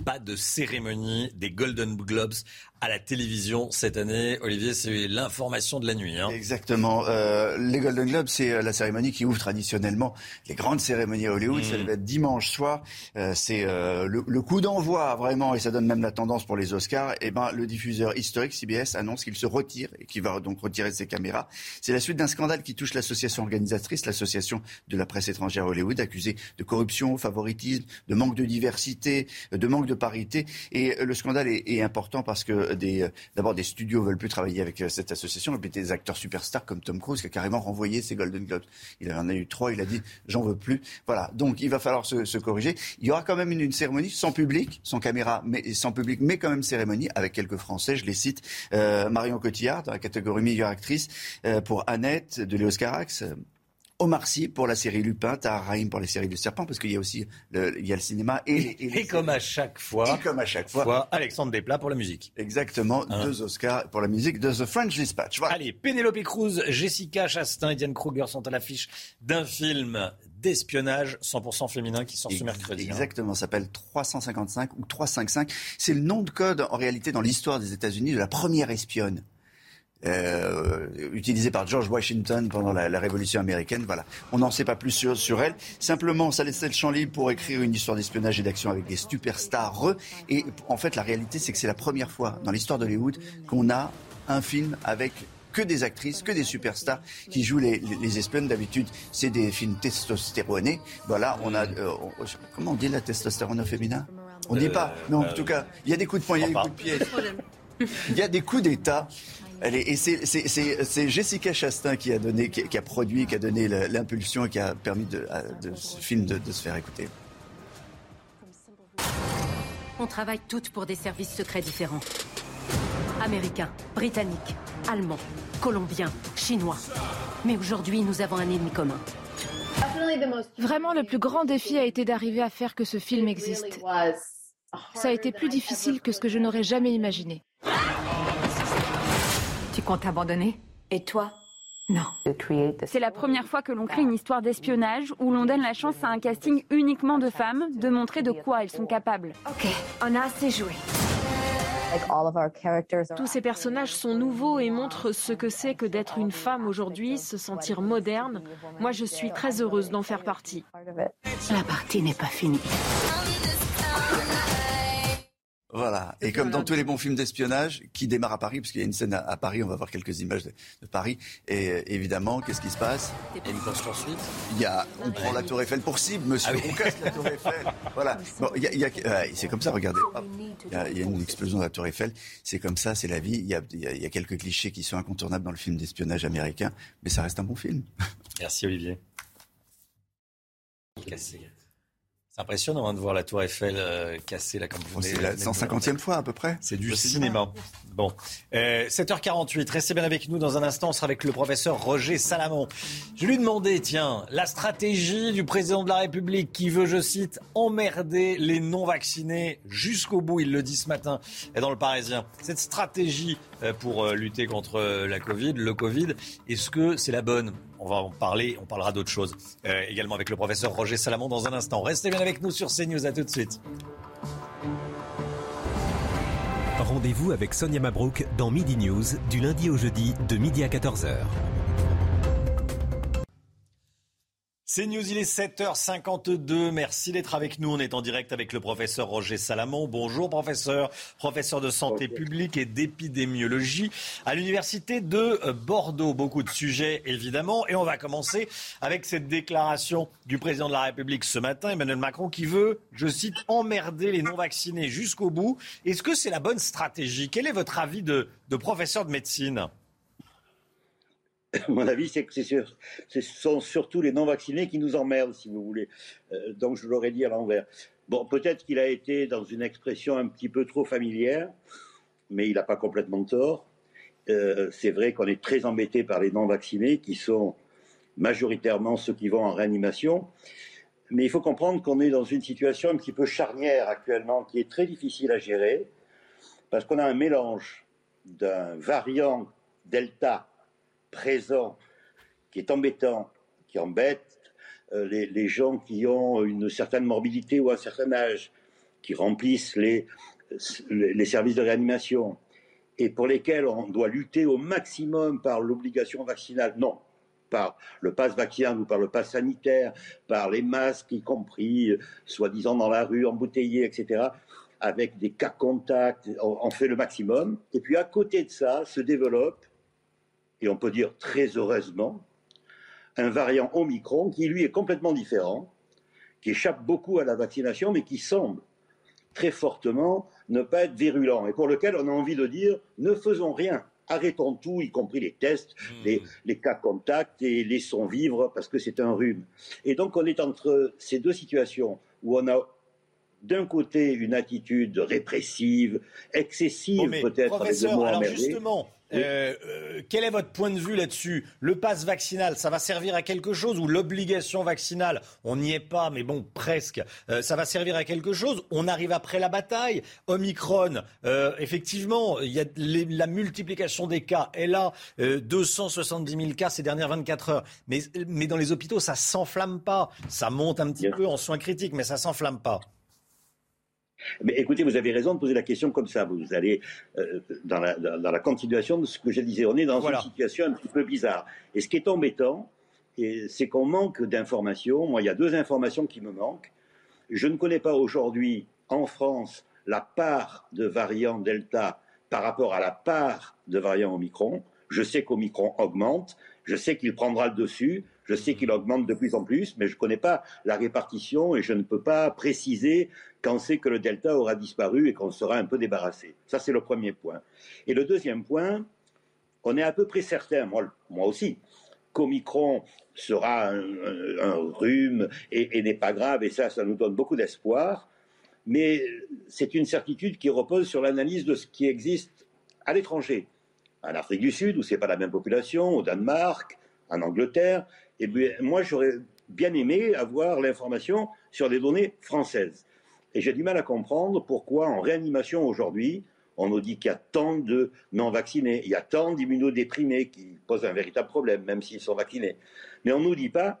pas de cérémonie des Golden Globes à la télévision cette année. Olivier, c'est l'information de la nuit. Hein. Exactement. Euh, les Golden Globes, c'est euh, la cérémonie qui ouvre traditionnellement les grandes cérémonies à Hollywood. Ça mm. va être dimanche soir. Euh, c'est euh, le, le, coup d'envoi vraiment, et ça donne même la tendance pour les Oscars. Et eh ben, le diffuseur historique CBS annonce qu'il se retire et qu'il va donc retirer ses caméras. C'est la suite d'un scandale qui touche l'association organisatrice, l'association de la presse étrangère Hollywood, accusée de corruption, favoritisme, de manque de diversité, de manque de parité. Et le scandale est, est important parce que euh, d'abord des studios veulent plus travailler avec euh, cette association, et puis des acteurs superstars comme Tom Cruise qui a carrément renvoyé ses Golden Globes. Il en a eu trois, il a dit j'en veux plus. Voilà, donc il va falloir se, se corriger. Il y aura quand même une, une, cérémonie sans public, sans caméra, mais sans public, mais quand même cérémonie avec quelques Français. Je les cite euh, Marion Cotillard dans la catégorie meilleure actrice euh, pour Annette de Léos Carax. Omar Sy pour la série Lupin, Tahar Rahim pour les séries de Serpent, parce qu'il y a aussi le, il y a le cinéma et, et, comme à chaque fois, et comme à chaque fois, Alexandre Desplat pour la musique. Exactement, hein. deux Oscars pour la musique de The French Dispatch. Voilà. Allez, Penelope Cruz, Jessica Chastain et Diane Kruger sont à l'affiche d'un film d'espionnage 100% féminin qui sort ce mercredi. Hein. Exactement, ça s'appelle 355 ou 355. C'est le nom de code en réalité dans l'histoire des États-Unis de la première espionne. Euh, utilisée par George Washington pendant la, la Révolution américaine. Voilà, on n'en sait pas plus sur, sur, elle. Simplement, ça laissait le champ libre pour écrire une histoire d'espionnage et d'action avec des superstars. Et en fait, la réalité, c'est que c'est la première fois dans l'histoire d'Hollywood qu'on a un film avec que des actrices, que des superstars qui jouent les, les, les espionnes. D'habitude, c'est des films testostéronés. Voilà, on a... Euh, on, comment on dit la testostérone au féminin? On ne dit pas. Mais en tout cas, il y a des coups de poing, il y a des coups de pied. Il y a des coups d'État. Et c'est Jessica Chastain qui a donné, qui, a produit, qui a donné l'impulsion et qui a permis de, de ce film de, de se faire écouter. On travaille toutes pour des services secrets différents. Américains, britanniques, allemands, colombiens, chinois. Mais aujourd'hui, nous avons un ennemi commun. Vraiment, le plus grand défi a été d'arriver à faire que ce film existe. Ça a été plus difficile que ce que je n'aurais jamais imaginé. Tu comptes abandonner Et toi? Non. C'est la première fois que l'on crée une histoire d'espionnage où l'on donne la chance à un casting uniquement de femmes de montrer de quoi elles sont capables. Ok, on a assez joué. Tous ces personnages sont nouveaux et montrent ce que c'est que d'être une femme aujourd'hui, se sentir moderne. Moi, je suis très heureuse d'en faire partie. La partie n'est pas finie. Voilà. Et comme dans tous les bons films d'espionnage qui démarrent à Paris, parce qu'il y a une scène à, Paris, on va voir quelques images de, de Paris. Et euh, évidemment, qu'est-ce qui se passe? Il y a, on prend la Tour Eiffel pour cible, monsieur. Ah on casse la Tour Eiffel. Voilà. Bon, il y a, il y a euh, c'est comme ça. Regardez. Il y, a, il y, a, une explosion de la Tour Eiffel. C'est comme ça, c'est la vie. Il y, a, il y a quelques clichés qui sont incontournables dans le film d'espionnage américain, mais ça reste un bon film. Merci Olivier. C'est impressionnant hein, de voir la tour Eiffel euh, cassée là comme vous C'est la 150e fois à peu près. C'est du cinéma. Bon, euh, 7h48, restez bien avec nous dans un instant, on sera avec le professeur Roger Salamon. Je lui demandais, tiens, la stratégie du président de la République qui veut, je cite, emmerder les non-vaccinés jusqu'au bout, il le dit ce matin dans le Parisien. Cette stratégie euh, pour euh, lutter contre euh, la Covid, le Covid, est-ce que c'est la bonne? On va en parler, on parlera d'autres choses euh, également avec le professeur Roger Salamon dans un instant. Restez bien avec nous sur CNews, à tout de suite. Rendez-vous avec Sonia Mabrouk dans Midi News du lundi au jeudi de midi à 14h. C'est News, il est 7h52. Merci d'être avec nous. On est en direct avec le professeur Roger Salamon. Bonjour professeur, professeur de santé publique et d'épidémiologie à l'université de Bordeaux. Beaucoup de sujets évidemment. Et on va commencer avec cette déclaration du président de la République ce matin, Emmanuel Macron, qui veut, je cite, emmerder les non-vaccinés jusqu'au bout. Est-ce que c'est la bonne stratégie? Quel est votre avis de, de professeur de médecine? mon avis, c'est que ce sont surtout les non-vaccinés qui nous emmerdent, si vous voulez. Euh, donc, je l'aurais dit à l'envers. Bon, peut-être qu'il a été dans une expression un petit peu trop familière, mais il n'a pas complètement tort. Euh, c'est vrai qu'on est très embêté par les non-vaccinés, qui sont majoritairement ceux qui vont en réanimation. Mais il faut comprendre qu'on est dans une situation un petit peu charnière actuellement, qui est très difficile à gérer, parce qu'on a un mélange d'un variant Delta présent, qui est embêtant, qui embête euh, les, gens qui ont une certaine morbidité ou un certain âge, qui remplissent les, les services de réanimation et pour lesquels on doit lutter au maximum par l'obligation vaccinale, non. Par le pass vaccinal ou par le pass sanitaire, par les masques, y compris, euh, soi-disant dans la rue, embouteillés, etc., avec des cas contacts, on fait le maximum. Et puis à côté de ça, se développe, et on peut dire très heureusement, un variant Omicron qui, lui, est complètement différent, qui échappe beaucoup à la vaccination, mais qui semble très fortement ne pas être virulent et pour lequel on a envie de dire ne faisons rien. Arrêtons tout, y compris les tests, hmm. les, cas contacts et laissons vivre parce que c'est un rhume. Et donc on est entre ces deux situations où on a d'un côté une attitude répressive, excessive peut-être avec le mot alors justement, euh, euh, quel est votre point de vue là-dessus? Le pass vaccinal, ça va servir à quelque chose ou l'obligation vaccinale, on n'y est pas, mais bon, presque, euh, ça va servir à quelque chose? On arrive après la bataille? Omicron, effectivement, il y a la multiplication des cas est là, 270 000 cas ces dernières 24 heures. Mais, mais dans les hôpitaux, ça s'enflamme pas. Ça monte un petit peu en soins critiques, mais ça s'enflamme pas. Mais écoutez, vous avez raison de poser la question comme ça. Vous allez euh, dans, la, continuation de ce que je disais. On est dans une situation un petit peu bizarre. Et ce qui est embêtant, c'est qu'on manque d'informations. Moi, il y a deux informations qui me manquent. Je ne connais pas aujourd'hui en France la part de variant Delta par rapport à la part de variant Omicron. Je sais qu'Omicron augmente, je sais qu'il prendra le dessus, je sais qu'il augmente de plus en plus, mais je ne connais pas la répartition et je ne peux pas préciser quand c'est que le delta aura disparu et qu'on sera un peu débarrassé. Ça, c'est le premier point. Et le deuxième point, on est à peu près certain, moi, aussi, qu'Omicron sera un, rhume et, n'est pas grave, et ça, ça nous donne beaucoup d'espoir. Mais c'est une certitude qui repose sur l'analyse de ce qui existe à l'étranger. En Afrique du Sud, où ce n'est pas la même population, au Danemark, en Angleterre, et bien, moi, j'aurais bien aimé avoir l'information sur des données françaises. Et j'ai du mal à comprendre pourquoi en réanimation aujourd'hui, on nous dit qu'il y a tant de non-vaccinés, il y a tant d'immunodéprimés qui posent un véritable problème, même s'ils sont vaccinés. Mais on ne nous dit pas,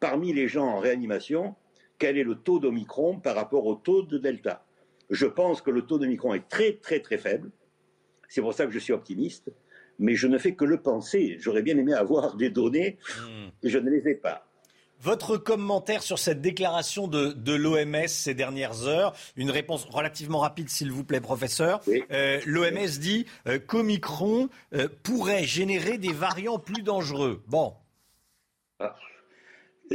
parmi les gens en réanimation, quel est le taux d'Omicron par rapport au taux de Delta. Je pense que le taux d'Omicron est très très très faible. C'est pour ça que je suis optimiste mais je ne fais que le penser. J'aurais bien aimé avoir des données et je ne les ai pas. Votre commentaire sur cette déclaration de, l'OMS ces dernières heures, une réponse relativement rapide s'il vous plaît professeur. Euh, L'OMS dit euh, qu'Omicron euh, pourrait générer des variants plus dangereux. Bon. Ah.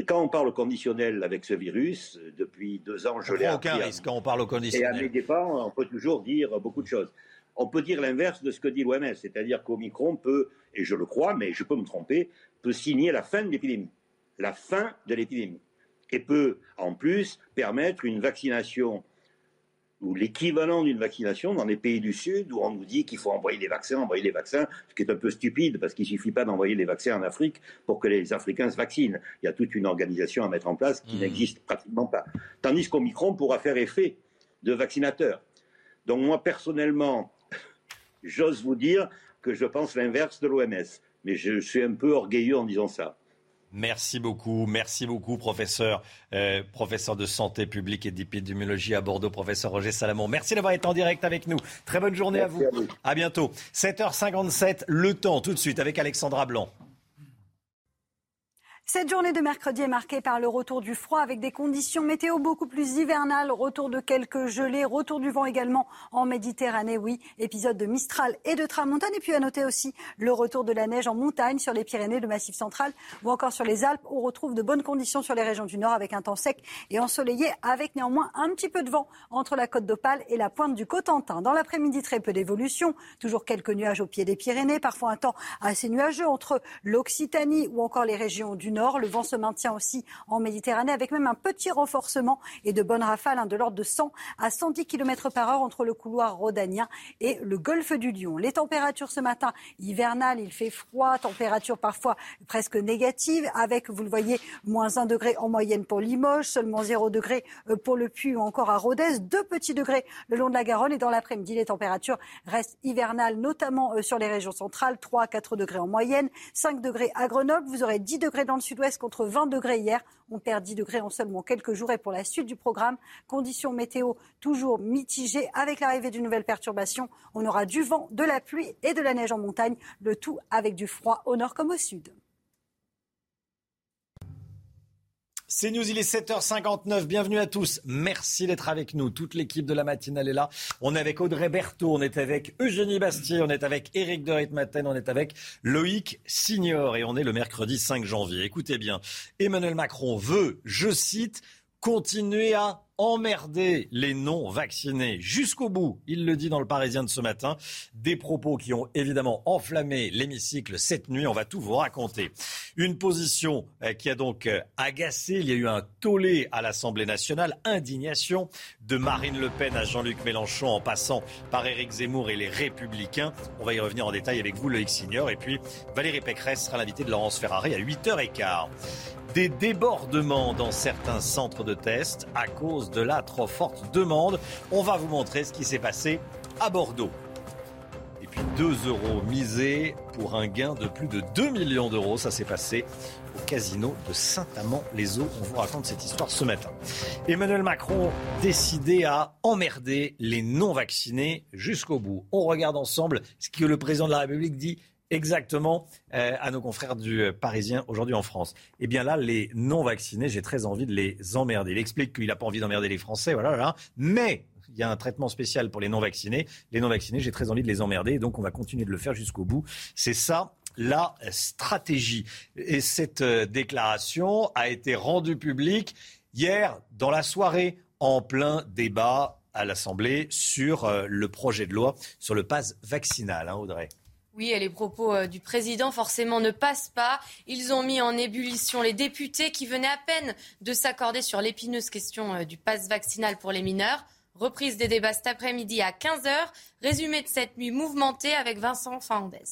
quand on parle au conditionnel avec ce virus, depuis deux ans, je l'ai aucun risque quand on parle au conditionnel. Et à mes dépens, on peut toujours dire beaucoup de choses on peut dire l'inverse de ce que dit l'OMS, c'est-à-dire qu'Omicron peut, et je le crois, mais je peux me tromper, peut signer la fin de l'épidémie, la fin de l'épidémie, et peut en plus permettre une vaccination ou l'équivalent d'une vaccination dans les pays du Sud où on nous dit qu'il faut envoyer des vaccins, envoyer des vaccins, ce qui est un peu stupide parce qu'il ne suffit pas d'envoyer des vaccins en Afrique pour que les Africains se vaccinent. Il y a toute une organisation à mettre en place qui mmh. n'existe pratiquement pas. Tandis qu'Omicron pourra faire effet de vaccinateur. Donc moi personnellement, j'ose vous dire que je pense l'inverse de l'OMS. Mais je suis un peu orgueilleux en disant ça. Merci beaucoup, merci beaucoup, professeur, euh, professeur de santé publique et d'épidémiologie à Bordeaux, professeur Roger Salamon. Merci d'avoir été en direct avec nous. Très bonne journée à vous. à vous. À bientôt. 7h57, le temps tout de suite avec Alexandra Blanc. Cette journée de mercredi est marquée par le retour du froid avec des conditions météo beaucoup plus hivernales, retour de quelques gelées, retour du vent également en Méditerranée, oui, épisode de Mistral et de Tramontane. Et puis à noter aussi le retour de la neige en montagne sur les Pyrénées, le Massif central ou encore sur les Alpes. On retrouve de bonnes conditions sur les régions du Nord avec un temps sec et ensoleillé avec néanmoins un petit peu de vent entre la côte d'Opale et la pointe du Cotentin. Dans l'après-midi, très peu d'évolution, toujours quelques nuages au pied des Pyrénées, parfois un temps assez nuageux entre l'Occitanie ou encore les régions du Nord le vent se maintient aussi en Méditerranée avec même un petit renforcement et de bonnes rafales hein, de l'ordre de 100 à 110 km par heure entre le couloir rhodanien et le golfe du Lion. Les températures ce matin hivernales, il fait froid, température parfois presque négative avec, vous le voyez, moins 1 degré en moyenne pour Limoges, seulement 0 degré euh, pour le Puy ou encore à Rodez, 2 petits degrés le long de la Garonne. Et dans l'après-midi, les températures restent hivernales, notamment euh, sur les régions centrales, 3 à 4 degrés en moyenne, 5 degrés à Grenoble, vous aurez 10 degrés dans le sud sud-ouest contre 20 degrés hier. On perd 10 degrés en seulement quelques jours. Et pour la suite du programme, conditions météo toujours mitigées avec l'arrivée d'une nouvelle perturbation. On aura du vent, de la pluie et de la neige en montagne, le tout avec du froid au nord comme au sud. C'est News, il est 7h59. Bienvenue à tous. Merci d'être avec nous. Toute l'équipe de la matinale est là. On est avec Audrey Berthaud, on est avec Eugénie Bastier, on est avec Éric de Ritmaten, on est avec Loïc Signor et on est le mercredi 5 janvier. Écoutez bien, Emmanuel Macron veut, je cite, continuer à emmerder les non-vaccinés jusqu'au bout. Il le dit dans le Parisien de ce matin. Des propos qui ont évidemment enflammé l'hémicycle cette nuit. On va tout vous raconter. Une position euh, qui a donc euh, agacé. Il y a eu un tollé à l'Assemblée nationale. Indignation de Marine Le Pen à Jean-Luc Mélenchon en passant par Éric Zemmour et les Républicains. On va y revenir en détail avec vous, Loïc Signor. Et puis Valérie Pécresse sera l'invité de Laurence Ferrari à 8h15 des débordements dans certains centres de test à cause de la trop forte demande. On va vous montrer ce qui s'est passé à Bordeaux. Et puis 2 euros misés pour un gain de plus de 2 millions d'euros. Ça s'est passé au casino de Saint-Amand-les-Eaux. On vous raconte cette histoire ce matin. Emmanuel Macron décidé à emmerder les non-vaccinés jusqu'au bout. On regarde ensemble ce que le président de la République dit exactement euh, à nos confrères du euh, Parisien aujourd'hui en France. Eh bien là, les non-vaccinés, j'ai très envie de les emmerder. Il explique qu'il n'a pas envie d'emmerder les Français, voilà, voilà. Mais il y a un traitement spécial pour les non-vaccinés. Les non-vaccinés, j'ai très envie de les emmerder, donc on va continuer de le faire jusqu'au bout. C'est ça la stratégie. Et cette euh, déclaration a été rendue publique hier dans la soirée, en plein débat à l'Assemblée sur le projet de loi sur le pass vaccinal, hein, Audrey. Oui, et les propos euh, du président forcément ne passent pas. Ils ont mis en ébullition les députés qui venaient à peine de s'accorder sur l'épineuse question euh, du pass vaccinal pour les mineurs. Reprise des débats cet après-midi à 15h. Résumé de cette nuit mouvementée avec Vincent Fernandez.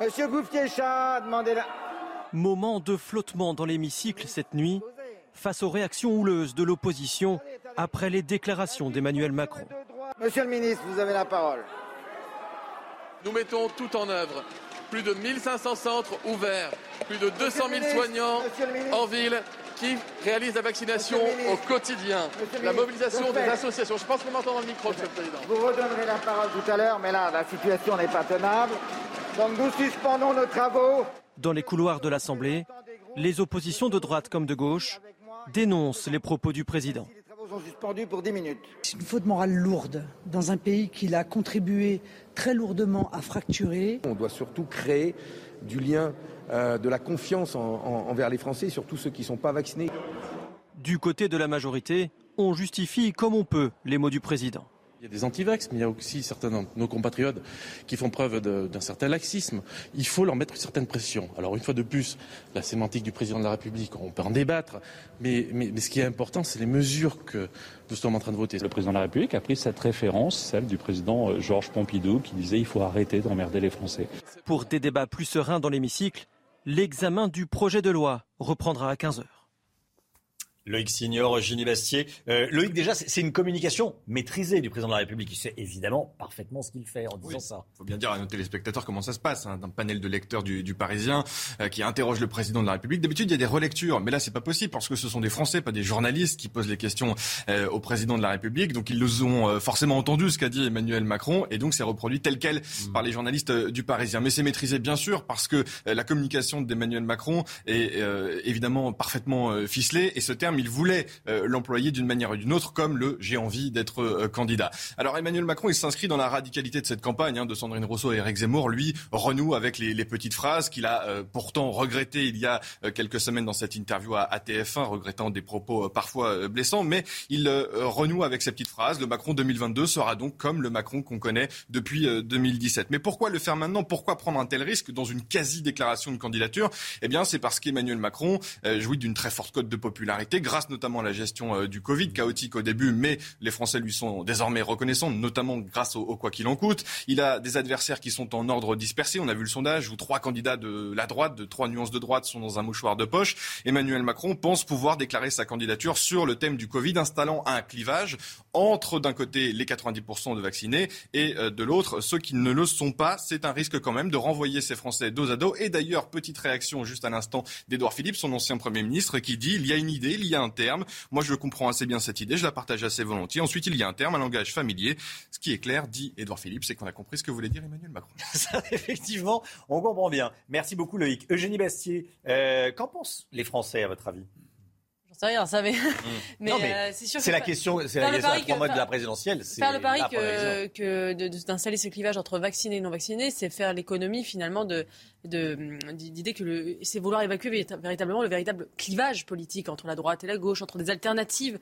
Monsieur Gouffier-Chat, demandez la... Moment de flottement dans l'hémicycle cette nuit face aux réactions houleuses de l'opposition après les déclarations d'Emmanuel Macron. Monsieur le ministre, vous avez la parole. Nous mettons tout en œuvre. Plus de 1500 centres ouverts, plus de 200 000 soignants en ville qui réalisent la vaccination au quotidien. La mobilisation des associations. Je pense qu'on m'entend dans le micro, Monsieur le Président. Vous redonnerez la parole tout à l'heure, mais là, la situation n'est pas tenable. Donc nous suspendons nos travaux. Dans les couloirs de l'Assemblée, les oppositions de droite comme de gauche dénoncent les propos du président pour 10 minutes. C'est une faute morale lourde dans un pays qui l'a contribué très lourdement à fracturer. On doit surtout créer du lien, euh, de la confiance envers les Français, surtout ceux qui ne sont pas vaccinés. Du côté de la majorité, on justifie comme on peut les mots du président. Il y a des antivax, mais il y a aussi certains de nos compatriotes qui font preuve d'un certain laxisme. Il faut leur mettre une certaine pression. Alors une fois de plus, la sémantique du président de la République, on peut en débattre, mais, mais, ce qui est important, c'est les mesures que nous sommes en train de voter. Le président de la République a pris cette référence, celle du président euh, Georges Pompidou, qui disait il faut arrêter d'emmerder les Français. Pour des débats plus sereins dans l'hémicycle, l'examen du projet de loi reprendra à 15 heures. Loïc Signor, Eugénie Bastier. Euh, Loïc, déjà, c'est une communication maîtrisée du président de la République. Il sait évidemment parfaitement ce qu'il fait en disant ça. Il faut bien dire à nos téléspectateurs comment ça se passe. Hein, d'un panel de lecteurs du, du Parisien euh, qui interroge le président de la République. D'habitude, il y a des relectures, mais là, c'est pas possible parce que ce sont des Français, pas des journalistes, qui posent les questions euh, au président de la République. Donc, ils le ont euh, forcément entendu ce qu'a dit Emmanuel Macron, et donc c'est reproduit tel quel mmh. par les journalistes du Parisien. Mais c'est maîtrisé, bien sûr, parce que la communication d'Emmanuel Macron est évidemment parfaitement ficelée. Et ce terme, il voulait euh, l'employer d'une manière ou d'une autre, comme le j'ai envie d'être euh, candidat. Alors Emmanuel Macron, il s'inscrit dans la radicalité de cette campagne hein, de Sandrine Rousseau et Eric Zemmour. Lui renoue avec les, petites phrases qu'il a euh, pourtant regrettées il y a quelques semaines dans cette interview à, TF1, regrettant des propos parfois blessants, mais il renoue avec ces petites phrases. Le Macron 2022 sera donc comme le Macron qu'on connaît depuis 2017. Mais pourquoi le faire maintenant? Pourquoi prendre un tel risque dans une quasi-déclaration de candidature? Eh bien, c'est parce qu'Emmanuel Macron jouit d'une très forte cote de popularité grâce notamment à la gestion du Covid, chaotique au début, mais les Français lui sont désormais reconnaissants, notamment grâce au, quoi qu'il en coûte. Il a des adversaires qui sont en ordre dispersé. On a vu le sondage où trois candidats de la droite, de trois nuances de droite, sont dans un mouchoir de poche. Emmanuel Macron pense pouvoir déclarer sa candidature sur le thème du Covid, installant un clivage entre d'un côté les 90% de vaccinés et euh, de l'autre ceux qui ne le sont pas. C'est un risque quand même de renvoyer ces Français dos à dos. Et d'ailleurs, petite réaction juste à l'instant d'Edouard Philippe, son ancien Premier ministre, qui dit il y a une idée, y a un terme. Moi, je comprends assez bien cette idée, je la partage assez volontiers. Ensuite, il y a un terme, un langage familier. Ce qui est clair, dit Edouard Philippe, c'est qu'on a compris ce que voulait dire Emmanuel Macron. Effectivement, on comprend bien. Merci beaucoup Loïc. Eugénie Bastier, euh, qu'en pensent les Français à votre avis? C'est rien, ça mais. mais, euh, c'est sûr. C'est la question, c'est la question à trois mois de la présidentielle. Faire le pari que, que d'installer ce clivage entre vaccinés et non vaccinés, c'est faire l'économie finalement de d'idée que c'est vouloir évacuer véritablement le véritable clivage politique entre la droite et la gauche, entre des alternatives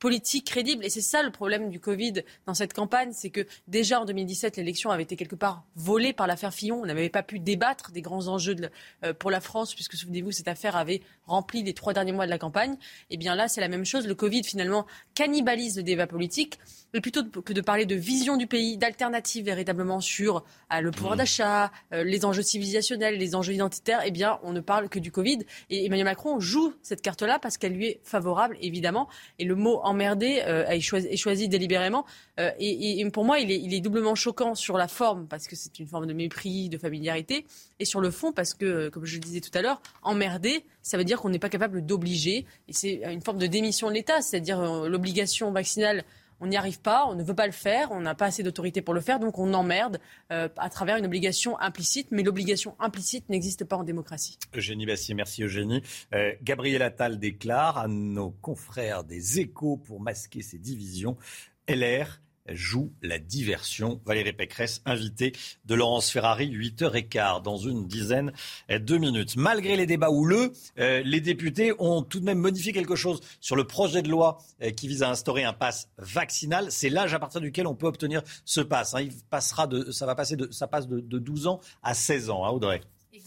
politique crédible. Et c'est ça le problème du Covid dans cette campagne, c'est que déjà en 2017, l'élection avait été quelque part volée par l'affaire Fillon. On n'avait pas pu débattre des grands enjeux euh, pour la France, puisque souvenez-vous, cette affaire avait rempli les trois derniers mois de la campagne. Et eh bien là, c'est la même chose. Le Covid finalement cannibalise le débat politique. Mais plutôt que de parler de vision du pays, d'alternative véritablement sur euh, le pouvoir mmh. d'achat, euh, les enjeux civilisationnels, les enjeux identitaires, eh bien, on ne parle que du Covid. Et Emmanuel Macron joue cette carte-là parce qu'elle lui est favorable, évidemment. Et le mot emmerdé euh, est, choisi, délibérément. et, pour moi, il est, il est, doublement choquant sur la forme parce que c'est une forme de mépris, de familiarité, et sur le fond parce que, comme je le disais tout à l'heure, emmerdé, ça veut dire qu'on n'est pas capable d'obliger. Et c'est une forme de démission de l'État, c'est-à-dire l'obligation vaccinale on n'y arrive pas, on ne veut pas le faire, on n'a pas assez d'autorité pour le faire, donc on emmerde euh, à travers une obligation implicite. Mais l'obligation implicite n'existe pas en démocratie. Eugénie Bassier, merci Eugénie. Euh, Gabriel Attal déclare à nos confrères des échos pour masquer ces divisions. LR joue la diversion. Valérie Pécresse, invitée de Laurence Ferrari, 8h15, dans une dizaine de minutes. Malgré les débats houleux, euh, les députés ont tout de même modifié quelque chose sur le projet de loi euh, qui vise à instaurer un pass vaccinal. C'est l'âge à partir duquel on peut obtenir ce pass. Hein. Il passera de, ça va passer de, ça passe de, 12 ans à 16 ans, hein, Audrey.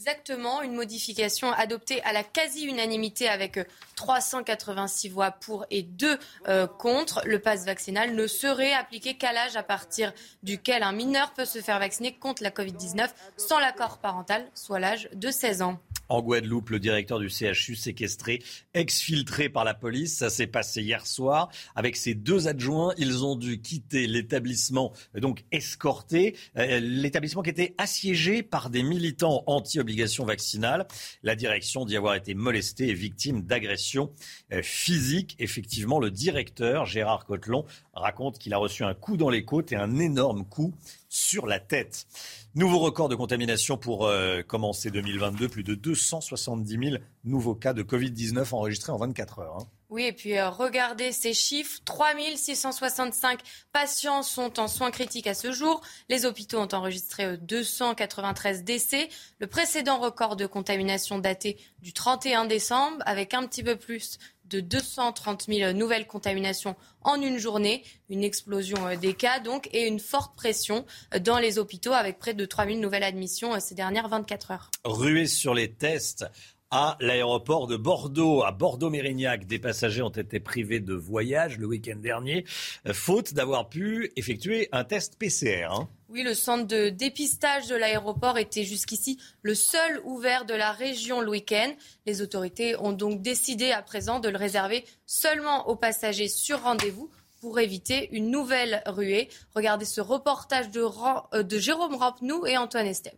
Exactement, une modification adoptée à la quasi-unanimité avec 386 voix pour et 2 euh, contre. Le pass vaccinal ne serait appliqué qu'à l'âge à partir duquel un mineur peut se faire vacciner contre la Covid-19 sans l'accord parental, soit l'âge de 16 ans. En Guadeloupe, le directeur du CHU séquestré, exfiltré par la police. Ça s'est passé hier soir. Avec ses deux adjoints, ils ont dû quitter l'établissement, donc escorté. Euh, l'établissement qui était assiégé par des militants anti-obligation vaccinale. La direction d'y avoir été molestée et victime d'agressions euh, physiques. Effectivement, le directeur, Gérard Cotelon, raconte qu'il a reçu un coup dans les côtes et un énorme coup sur la tête. Nouveau record de contamination pour euh, commencer 2022. Plus de 270 000 nouveaux cas de Covid-19 enregistrés en 24 heures. Hein. Oui, et puis euh, regardez ces chiffres. 3665 patients sont en soins critiques à ce jour. Les hôpitaux ont enregistré 293 euh, décès. Le précédent record de contamination daté du 31 décembre, avec un petit peu plus de 230 000 nouvelles contaminations en une journée, une explosion euh, des cas donc et une forte pression euh, dans les hôpitaux avec près de 3 000 nouvelles admissions euh, ces dernières 24 heures. Ruée sur les tests à l'aéroport de Bordeaux, à Bordeaux-Mérignac. Des passagers ont été privés de voyage le week-end dernier, faute d'avoir pu effectuer un test PCR. Hein. Oui, le centre de dépistage de l'aéroport était jusqu'ici le seul ouvert de la région le week-end. Les autorités ont donc décidé à présent de le réserver seulement aux passagers sur rendez-vous pour éviter une nouvelle ruée. Regardez ce reportage de, euh, Jérôme Rampenou et Antoine Estève.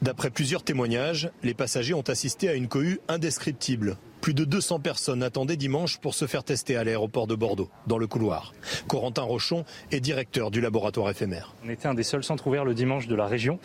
D'après plusieurs témoignages, les passagers ont assisté à une cohue indescriptible. Plus de 200 personnes attendaient dimanche pour se faire tester à l'aéroport de Bordeaux, dans le couloir. Corentin Rochon est directeur du laboratoire éphémère. On était un des seuls centres ouverts le dimanche de la région.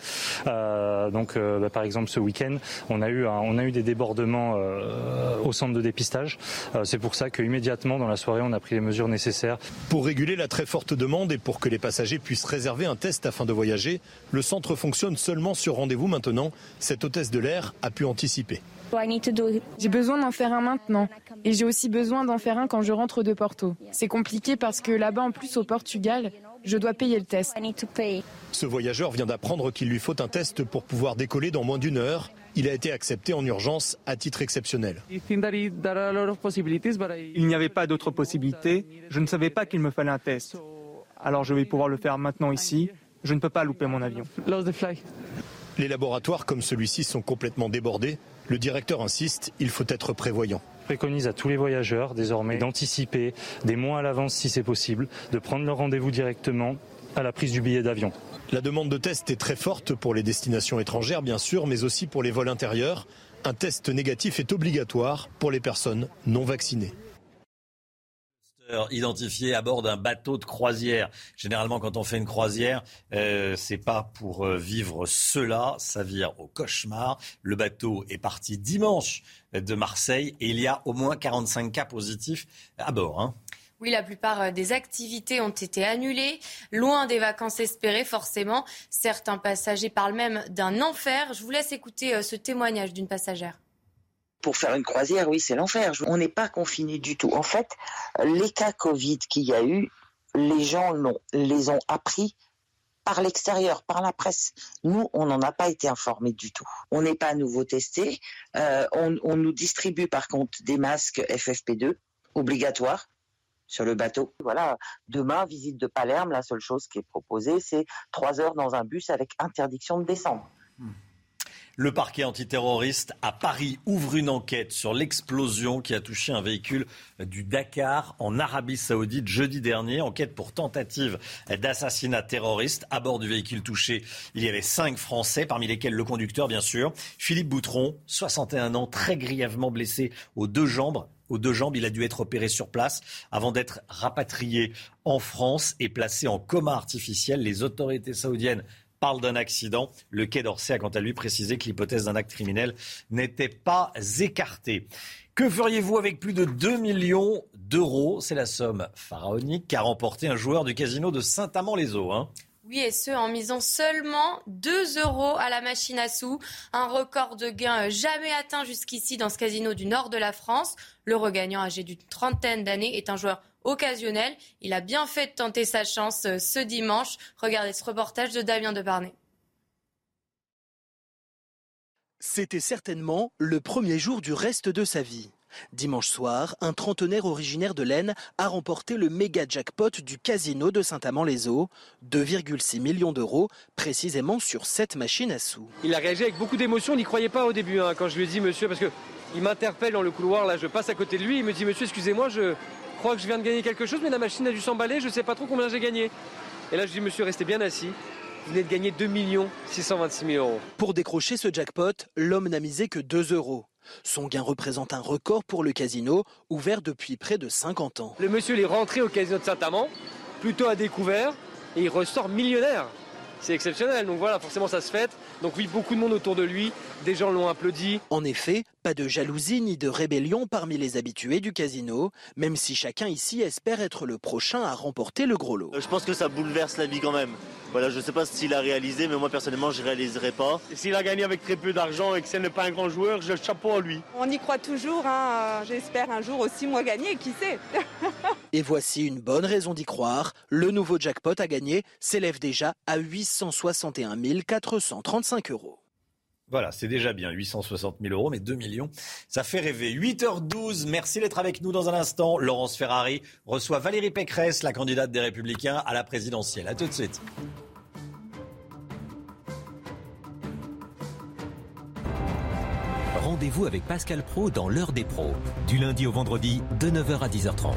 Euh, donc, euh, bah, par exemple, ce week-end, on, a eu on a eu des débordements euh, au centre de dépistage. C'est pour ça qu'immédiatement, dans la soirée, on a pris les mesures nécessaires. Pour réguler la très forte demande et pour que les passagers puissent réserver un test afin de voyager, le centre fonctionne seulement sur rendez-vous maintenant. Cette hôtesse de l'air a pu anticiper. J'ai besoin d'en faire un maintenant. Et j'ai aussi besoin d'en faire un quand je rentre de Porto. C'est compliqué parce que là-bas, en plus, au Portugal, Je dois payer le test. Ce voyageur vient d'apprendre qu'il lui faut un test pour pouvoir décoller dans moins d'une heure. Il a été accepté en urgence à titre exceptionnel. Il n'y avait pas d'autre possibilité. Je ne savais pas qu'il me fallait un test. Alors je vais pouvoir le faire maintenant ici. Je ne peux pas louper mon avion. Les laboratoires comme celui-ci sont complètement débordés. Le directeur insiste, il faut être prévoyant préconise à tous les voyageurs désormais d'anticiper des mois à l'avance si c'est possible, de prendre leur rendez-vous directement à la prise du billet d'avion. La demande de test est très forte pour les destinations étrangères, bien sûr, mais aussi pour les vols intérieurs. Un test négatif est obligatoire pour les personnes non vaccinées identifié à bord d'un bateau de croisière. Généralement, quand on fait une croisière, euh, c'est pas pour euh, vivre cela, ça vire au cauchemar. Le bateau est parti dimanche de Marseille et il y a au moins 45 cas positifs à bord. Hein. Oui, la plupart euh, des activités ont été annulées, loin des vacances espérées forcément. Certains passagers parlent même d'un enfer. Je vous laisse écouter ce témoignage d'une passagère pour faire une croisière, oui, c'est l'enfer. On n'est pas confiné du tout. En fait, les cas Covid qu'il y a eu, les gens les ont appris par l'extérieur, par la presse. Nous, on n'en a pas été informés du tout. On n'est pas à nouveau testé. Euh, on, nous distribue par contre des masques FFP2 obligatoires sur le bateau. Voilà, demain, visite de Palerme, la seule chose qui est proposée, c'est trois heures dans un bus avec interdiction de descendre. Hmm. Le parquet antiterroriste à Paris ouvre une enquête sur l'explosion qui a touché un véhicule du Dakar en Arabie Saoudite jeudi dernier. Enquête pour tentative d'assassinat terroriste. À bord du véhicule touché, il y avait cinq Français, parmi lesquels le conducteur, bien sûr. Philippe Boutron, 61 ans, très grièvement blessé aux deux jambes aux deux jambes. Il a dû être opéré sur place avant d'être rapatrié en France et placé en coma artificiel. Les autorités saoudiennes parle d'un accident. Le Quai d'Orsay a quant à lui précisé que l'hypothèse d'un acte criminel n'était pas écartée. Que feriez-vous avec plus de 2 millions d'euros? C'est la somme pharaonique qu'a remporté un joueur du casino de Saint-Amand-les-Eaux. Hein. Oui, et ce, en misant seulement 2 euros à la machine à sous. Un record de gain jamais atteint jusqu'ici dans ce casino du nord de la France. Le regagnant, âgé d'une trentaine d'années, est un joueur occasionnel. Il a bien fait de tenter sa chance euh, ce dimanche. Regardez ce reportage de Damien Debarnay. C'était certainement le premier jour du reste de sa vie. Dimanche soir, un trentenaire originaire de l'Aisne a remporté le méga jackpot du casino de Saint-Amand-les-Eaux, 2,6 millions d'euros, précisément sur cette machine à sous. Il a réagi avec beaucoup d'émotion, il n'y croyait pas au début hein, quand je lui ai dit monsieur, parce que il m'interpelle dans le couloir, là je passe à côté de lui, il me dit monsieur excusez-moi, je, crois que je viens de gagner quelque chose, mais la machine a dû s'emballer, je ne sais pas trop combien j'ai gagné. Et là, je dis, monsieur, restez bien assis. Vous venez de gagner 2 626 000 euros. Pour décrocher ce jackpot, l'homme n'a misé que 2 euros. Son gain représente un record pour le casino, ouvert depuis près de 50 ans. Le monsieur est rentré au casino de Saint-Amand, plutôt à découvert, et il ressort millionnaire. C'est exceptionnel, donc voilà, forcément ça se fête. Donc oui, beaucoup de monde autour de lui, des gens l'ont applaudi. En effet, pas de jalousie ni de rébellion parmi les habitués du casino, même si chacun ici espère être le prochain à remporter le gros lot. Je pense que ça bouleverse la vie quand même. Voilà, je ne sais pas s'il a réalisé, mais moi personnellement, je ne réaliserai pas. S'il a gagné avec très peu d'argent et que ce n'est pas un grand joueur, je chapeau à lui. On y croit toujours, hein. j'espère un jour aussi moi gagner, qui sait Et voici une bonne raison d'y croire. Le nouveau jackpot à gagner s'élève déjà à 861 435 euros. Voilà, c'est déjà bien, 860 000 euros, mais 2 millions, ça fait rêver. 8h12, merci d'être avec nous dans un instant. Laurence Ferrari reçoit Valérie Pécresse, la candidate des Républicains à la présidentielle. A tout de suite. Rendez-vous avec Pascal Pro dans l'heure des pros, du lundi au vendredi de 9h à 10h30.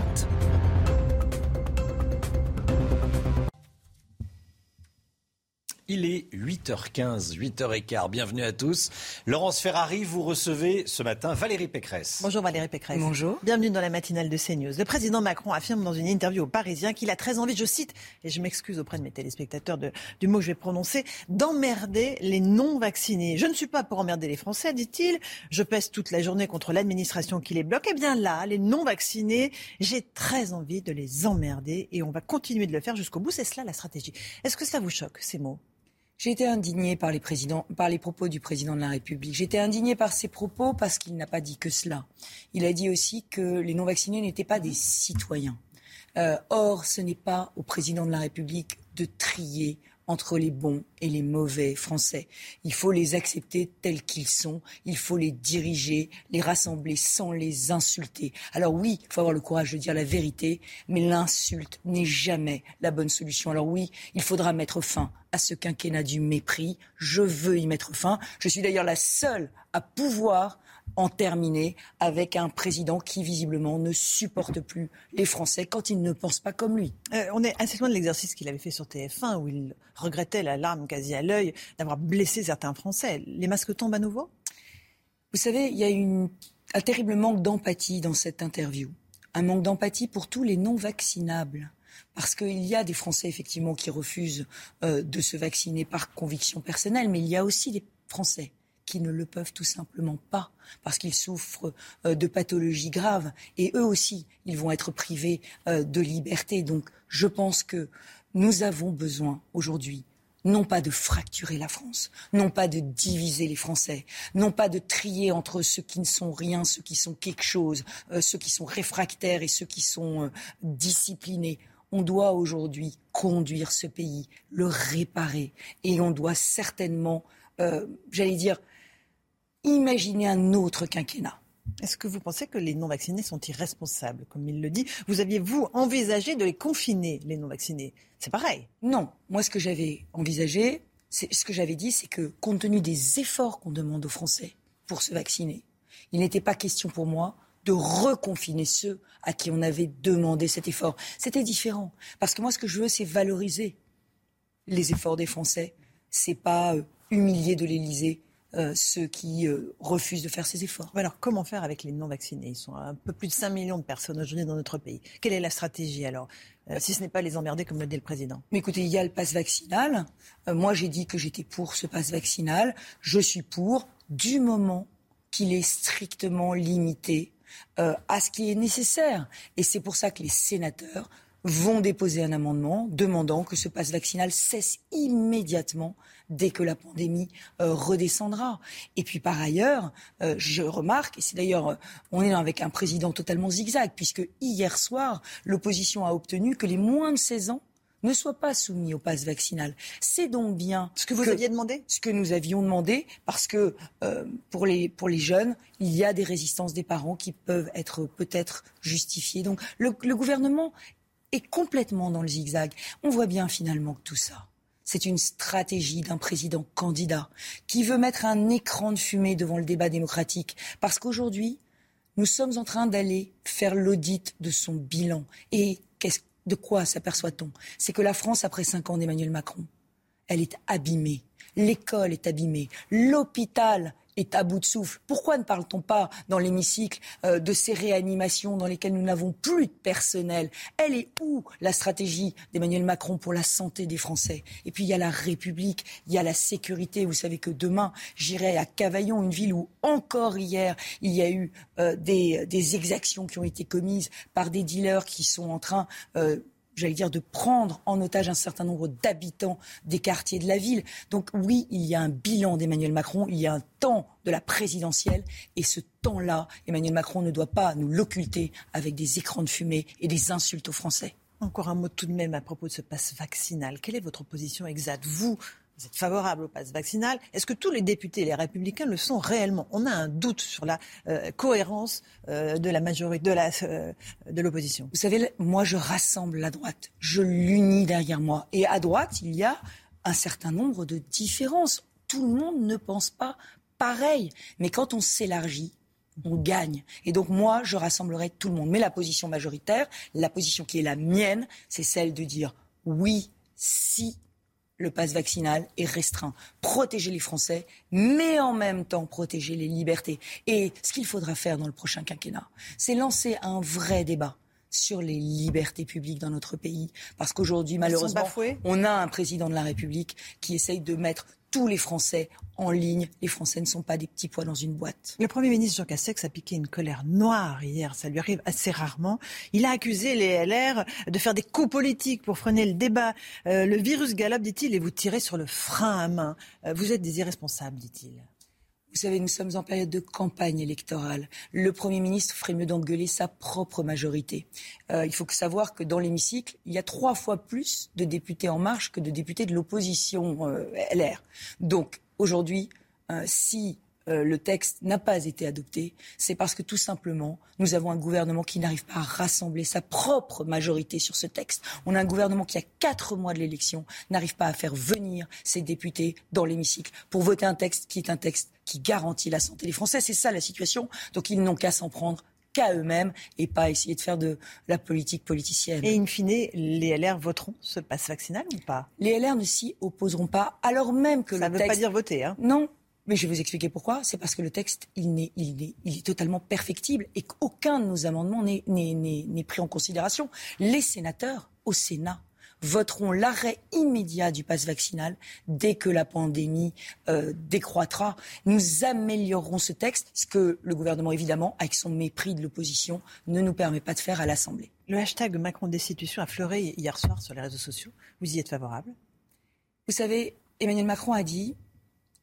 Il est 8h15, 8h15. Bienvenue à tous. Laurence Ferrari, vous recevez ce matin Valérie Pécresse. Bonjour Valérie Pécresse. Bonjour. Bienvenue dans la matinale de CNews. Le président Macron affirme dans une interview aux Parisiens qu'il a très envie, je cite, et je m'excuse auprès de mes téléspectateurs du mot que je vais prononcer, d'emmerder les non-vaccinés. Je ne suis pas pour emmerder les Français, dit-il. Je pèse toute la journée contre l'administration qui les bloque. Eh bien là, les non-vaccinés, j'ai très envie de les emmerder et on va continuer de le faire jusqu'au bout. C'est cela la stratégie. Est-ce que ça vous choque, ces mots? J'ai été indignée par les, par les propos du président de la République. Été indignée par ses propos parce qu'il n'a pas dit que cela. Il a dit aussi que les non-vaccinés n'étaient pas des citoyens. Euh, or, ce n'est pas au président de la République de trier entre les bons et les mauvais Français. Il faut les accepter tels qu'ils sont, il faut les diriger, les rassembler sans les insulter. Alors oui, il faut avoir le courage de dire la vérité, mais l'insulte n'est jamais la bonne solution. Alors oui, il faudra mettre fin à ce quinquennat du mépris. Je veux y mettre fin. Je suis d'ailleurs la seule à pouvoir en terminer avec un président qui visiblement ne supporte plus les Français quand ils ne pensent pas comme lui. Euh, on est assez loin de l'exercice qu'il avait fait sur TF1 où il regrettait la larme quasi à l'œil d'avoir blessé certains Français. Les masques tombent à nouveau? Vous savez, il y a une, un terrible manque d'empathie dans cette interview. Un manque d'empathie pour tous les non-vaccinables parce qu'il y a des Français effectivement qui refusent euh, de se vacciner par conviction personnelle, mais il y a aussi des Français qui ne le peuvent tout simplement pas parce qu'ils souffrent euh, de pathologies graves et eux aussi, ils vont être privés euh, de liberté. Donc je pense que nous avons besoin aujourd'hui non pas de fracturer la France, non pas de diviser les Français, non pas de trier entre ceux qui ne sont rien, ceux qui sont quelque chose, euh, ceux qui sont réfractaires et ceux qui sont disciplinés. On doit aujourd'hui conduire ce pays, le réparer, et on doit certainement, j'allais dire, imaginer un autre quinquennat. Est-ce que vous pensez que les non-vaccinés sont irresponsables, comme il le dit? Vous aviez, vous, envisagé de les confiner, les non-vaccinés C'est pareil. Non. Moi, ce que j'avais envisagé, c'est ce que j'avais dit, c'est que compte tenu des efforts qu'on demande aux Français pour se vacciner, il n'était pas question pour moi de reconfiner ceux à qui on avait demandé cet effort. C'était différent. Parce que moi, ce que je veux, c'est valoriser les efforts des Français. C'est pas euh, humilier de l'Élysée euh, ceux qui euh, refusent de faire ces efforts. Alors, comment faire avec les non-vaccinés? Ils sont un peu plus de 5 millions de personnes aujourd'hui dans notre pays. Quelle est la stratégie alors? Euh, si ce n'est pas les emmerder comme le dit le président Mais écoutez, il y a le pass vaccinal. moi, j'ai dit que j'étais pour ce pass vaccinal. Je suis pour du moment qu'il est strictement limité à ce qui est nécessaire. Et c'est pour ça que les sénateurs vont déposer un amendement demandant que ce passe vaccinal cesse immédiatement dès que la pandémie euh, redescendra. Et puis par ailleurs, euh, je remarque, et c'est d'ailleurs, euh, on est avec un président totalement zigzag, puisque hier soir, l'opposition a obtenu que les moins de 16 ans ne soient pas soumis au passe vaccinal. C'est donc bien ce que vous aviez demandé, ce que nous avions demandé, parce que pour les pour les jeunes, il y a des résistances des parents qui peuvent être peut-être justifiées. Donc le, le gouvernement complètement dans le zigzag. On voit bien finalement que tout ça, c'est une stratégie d'un président candidat qui veut mettre un écran de fumée devant le débat démocratique. Parce qu'aujourd'hui, nous sommes en train d'aller faire l'audit de son bilan. Et de quoi s'aperçoit-on? C'est que la France, après cinq ans d'Emmanuel Macron, elle est abîmée. L'école est abîmée. L'hôpital est à bout de souffle. Pourquoi ne parle-t-on pas dans l'hémicycle euh, de ces réanimations dans lesquelles nous n'avons plus de personnel? Elle est où la stratégie d'Emmanuel Macron pour la santé des Français? Et puis il y a la République, il y a la sécurité. Vous savez que demain, j'irai à Cavaillon, une ville où encore hier, il y a eu euh, des, exactions qui ont été commises par des dealers qui sont en train... Euh, j'allais dire, de prendre en otage un certain nombre d'habitants des quartiers de la ville. Donc oui, il y a un bilan d'Emmanuel Macron, il y a un temps de la présidentielle, et ce temps-là, Emmanuel Macron ne doit pas nous l'occulter avec des écrans de fumée et des insultes aux Français. Encore un mot tout de même à propos de ce passe vaccinal. Quelle est votre position exacte Vous, vous êtes favorable au pass vaccinal. Est-ce que tous les députés, les républicains, le sont réellement? On a un doute sur la euh, cohérence euh, de la majorité, de la, euh, l'opposition. Vous savez, moi, je rassemble la droite. Je l'unis derrière moi. Et à droite, il y a un certain nombre de différences. Tout le monde ne pense pas pareil. Mais quand on s'élargit, on gagne. Et donc moi, je rassemblerai tout le monde. Mais la position majoritaire, la position qui est la mienne, c'est celle de dire oui, si le passe vaccinal est restreint. Protéger les Français, mais en même temps protéger les libertés. Et ce qu'il faudra faire dans le prochain quinquennat, c'est lancer un vrai débat sur les libertés publiques dans notre pays. Parce qu'aujourd'hui, malheureusement, on a un président de la République qui essaye de mettre tous les Français en ligne. Les Français ne sont pas des petits pois dans une boîte. Le Premier ministre Jean Castex a piqué une colère noire hier. Ça lui arrive assez rarement. Il a accusé les LR de faire des coups politiques pour freiner le débat. Euh, le virus galope, dit-il, et vous tirez sur le frein à main. Euh, vous êtes des irresponsables, dit-il. Vous savez, nous sommes en période de campagne électorale. Le Premier ministre ferait mieux d'engueuler sa propre majorité. Euh, il faut savoir que dans l'hémicycle, il y a trois fois plus de députés en marche que de députés de l'opposition euh, LR. Donc aujourd'hui, euh, si euh, le texte n'a pas été adopté, c'est parce que tout simplement, nous avons un gouvernement qui n'arrive pas à rassembler sa propre majorité sur ce texte. On a un gouvernement qui, à quatre mois de l'élection, n'arrive pas à faire venir ses députés dans l'hémicycle pour voter un texte qui est un texte qui garantit la santé des Français. C'est ça la situation. Donc ils n'ont qu'à s'en prendre qu'à eux-mêmes et pas essayer de faire de la politique politicienne. Et in fine, les LR voteront ce passe vaccinal ou pas? Les LR ne s'y opposeront pas, alors même que Ça le ne veut texte... pas dire voter. Hein. Non, mais je vais vous expliquer pourquoi. C'est parce que le texte, il, est, il, est, il est totalement perfectible et qu'aucun de nos amendements n'est pris en considération. Les sénateurs, au Sénat, voteront l'arrêt immédiat du pass vaccinal dès que la pandémie euh, décroîtra. Nous améliorerons ce texte, ce que le gouvernement, évidemment, avec son mépris de l'opposition, ne nous permet pas de faire à l'Assemblée. Le hashtag Macron destitution a fleuré hier soir sur les réseaux sociaux. Vous y êtes favorable? Vous savez, Emmanuel Macron a dit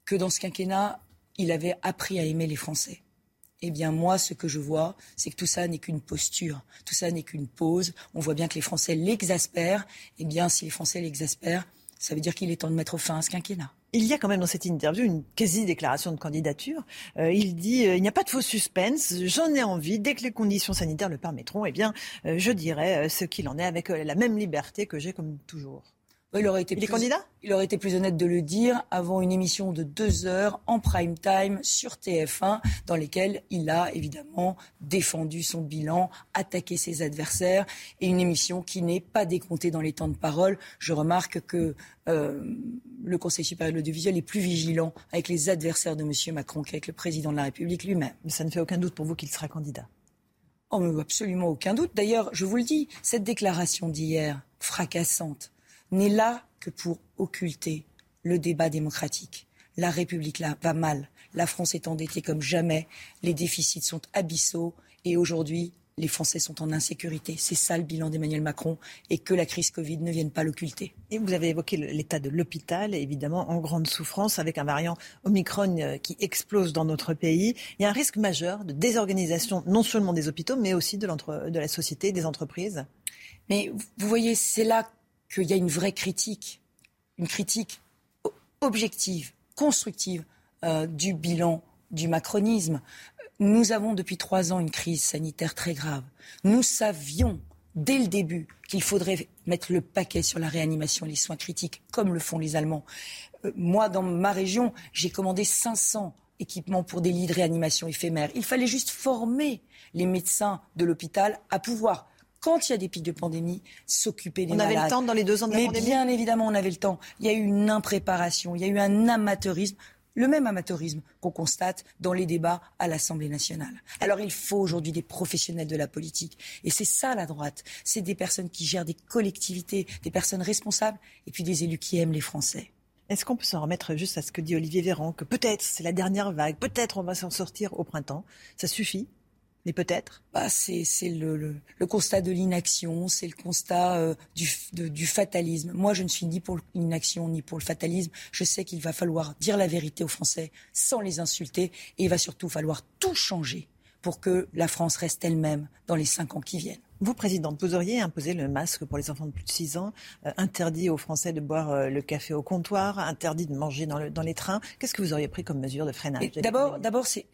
que dans ce quinquennat, il avait appris à aimer les Français. Eh bien, moi, ce que je vois, c'est que tout ça n'est qu'une posture, tout ça n'est qu'une pause. On voit bien que les Français l'exaspèrent. Eh bien, si les Français l'exaspèrent, ça veut dire qu'il est temps de mettre fin à ce quinquennat. Il y a quand même dans cette interview une quasi-déclaration de candidature. Euh, il dit euh, il n'y a pas de faux suspense, j'en ai envie. Dès que les conditions sanitaires le permettront, eh bien, euh, je dirai euh, ce qu'il en est avec euh, la même liberté que j'ai comme toujours. Il aurait été Il est plus- candidat? Il aurait été plus honnête de le dire avant une émission de deux heures en prime time sur TF1, dans lesquelles il a évidemment défendu son bilan, attaqué ses adversaires, et une émission qui n'est pas décomptée dans les temps de parole. Je remarque que euh, le Conseil supérieur de l'audiovisuel est plus vigilant avec les adversaires de M. Macron qu'avec le président de la République lui-même. Mais ça ne fait aucun doute pour vous qu'il sera candidat? Oh, mais absolument aucun doute. D'ailleurs, je vous le dis, cette déclaration d'hier, fracassante, n'est là que pour occulter le débat démocratique. La République là, va mal. La France est endettée comme jamais. Les déficits sont abyssaux. Et aujourd'hui, les Français sont en insécurité. C'est ça le bilan d'Emmanuel Macron. Et que la crise Covid ne vienne pas l'occulter. Et vous avez évoqué l'état de l'hôpital, évidemment en grande souffrance avec un variant Omicron euh, qui explose dans notre pays. Il y a un risque majeur de désorganisation non seulement des hôpitaux, mais aussi de, de la société, des entreprises. Mais vous voyez, c'est là qu'il y a une vraie critique, une critique objective, constructive euh, du bilan du macronisme. Nous avons depuis trois ans une crise sanitaire très grave. Nous savions dès le début qu'il faudrait mettre le paquet sur la réanimation et les soins critiques, comme le font les Allemands. Euh, moi, dans ma région, j'ai commandé 500 équipements pour des lits de réanimation éphémères. Il fallait juste former les médecins de l'hôpital à pouvoir, quand il y a des pics de pandémie, s'occuper des On avait le malades. temps dans les deux ans de la Mais pandémie bien évidemment, on avait le temps. Il y a eu une impréparation, il y a eu un amateurisme, le même amateurisme qu'on constate dans les débats à l'Assemblée nationale. Alors il faut aujourd'hui des professionnels de la politique. Et c'est ça la droite. C'est des personnes qui gèrent des collectivités, des personnes responsables, et puis des élus qui aiment les Français. Est-ce qu'on peut s'en remettre juste à ce que dit Olivier Véran, que peut-être c'est la dernière vague, peut-être on va s'en sortir au printemps? Ça suffit? Mais peut-être bah, C'est le, le- le constat de l'inaction, c'est le constat euh, du, de- du fatalisme. Moi, je ne suis ni pour l'inaction ni pour le fatalisme. Je sais qu'il va falloir dire la vérité aux Français sans les insulter et il va surtout falloir tout changer pour que la France reste elle-même dans les cinq ans qui viennent. Vous, Présidente, vous auriez imposé le masque pour les enfants de plus de 6 ans, euh, interdit aux Français de boire euh, le café au comptoir, interdit de manger dans, le- dans les trains. Qu'est-ce que vous auriez pris comme mesure de freinage? D'abord, c'est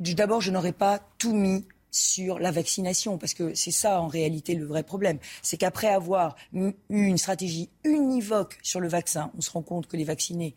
d'abord, je n'aurais pas tout mis sur la vaccination, parce que c'est ça en réalité le vrai problème. C'est qu'après avoir eu une stratégie univoque sur le vaccin, on se rend compte que les vaccinés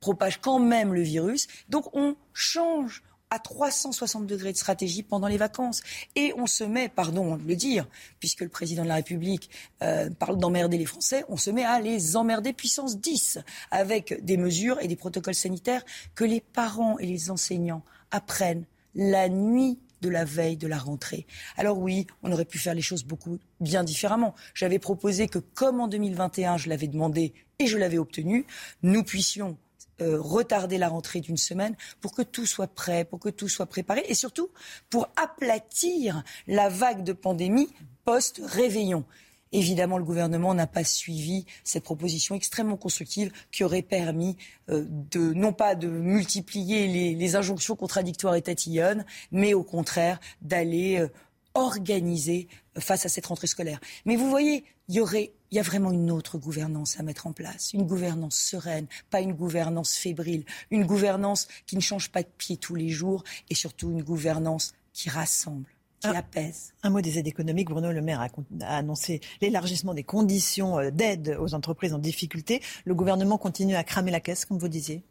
propagent quand même le virus. Donc on change à 360 degrés de stratégie pendant les vacances. Et on se met, pardon de le dire, puisque le président de la République euh, parle d'emmerder les Français, on se met à les emmerder puissance 10 avec des mesures et des protocoles sanitaires que les parents et les enseignants apprennent la nuit de la veille de la rentrée. Alors oui, on aurait pu faire les choses beaucoup bien différemment. J'avais proposé que, comme en 2021, je l'avais demandé et je l'avais obtenu, nous puissions euh, retarder la rentrée d'une semaine pour que tout soit prêt, pour que tout soit préparé et surtout pour aplatir la vague de pandémie post-réveillon. Évidemment, le gouvernement n'a pas suivi cette proposition extrêmement constructive qui aurait permis euh, de non pas de multiplier les, injonctions contradictoires et tatillonnes, mais au contraire d'aller euh, organiser face à cette rentrée scolaire. Mais vous voyez, il y aurait il y a vraiment une autre gouvernance à mettre en place, une gouvernance sereine, pas une gouvernance fébrile, une gouvernance qui ne change pas de pied tous les jours et surtout une gouvernance qui rassemble qui apaise. Un mot des aides économiques. Bruno Le Maire a, annoncé l'élargissement des conditions euh, d'aide aux entreprises en difficulté. Le gouvernement continue à cramer la caisse, comme vous disiez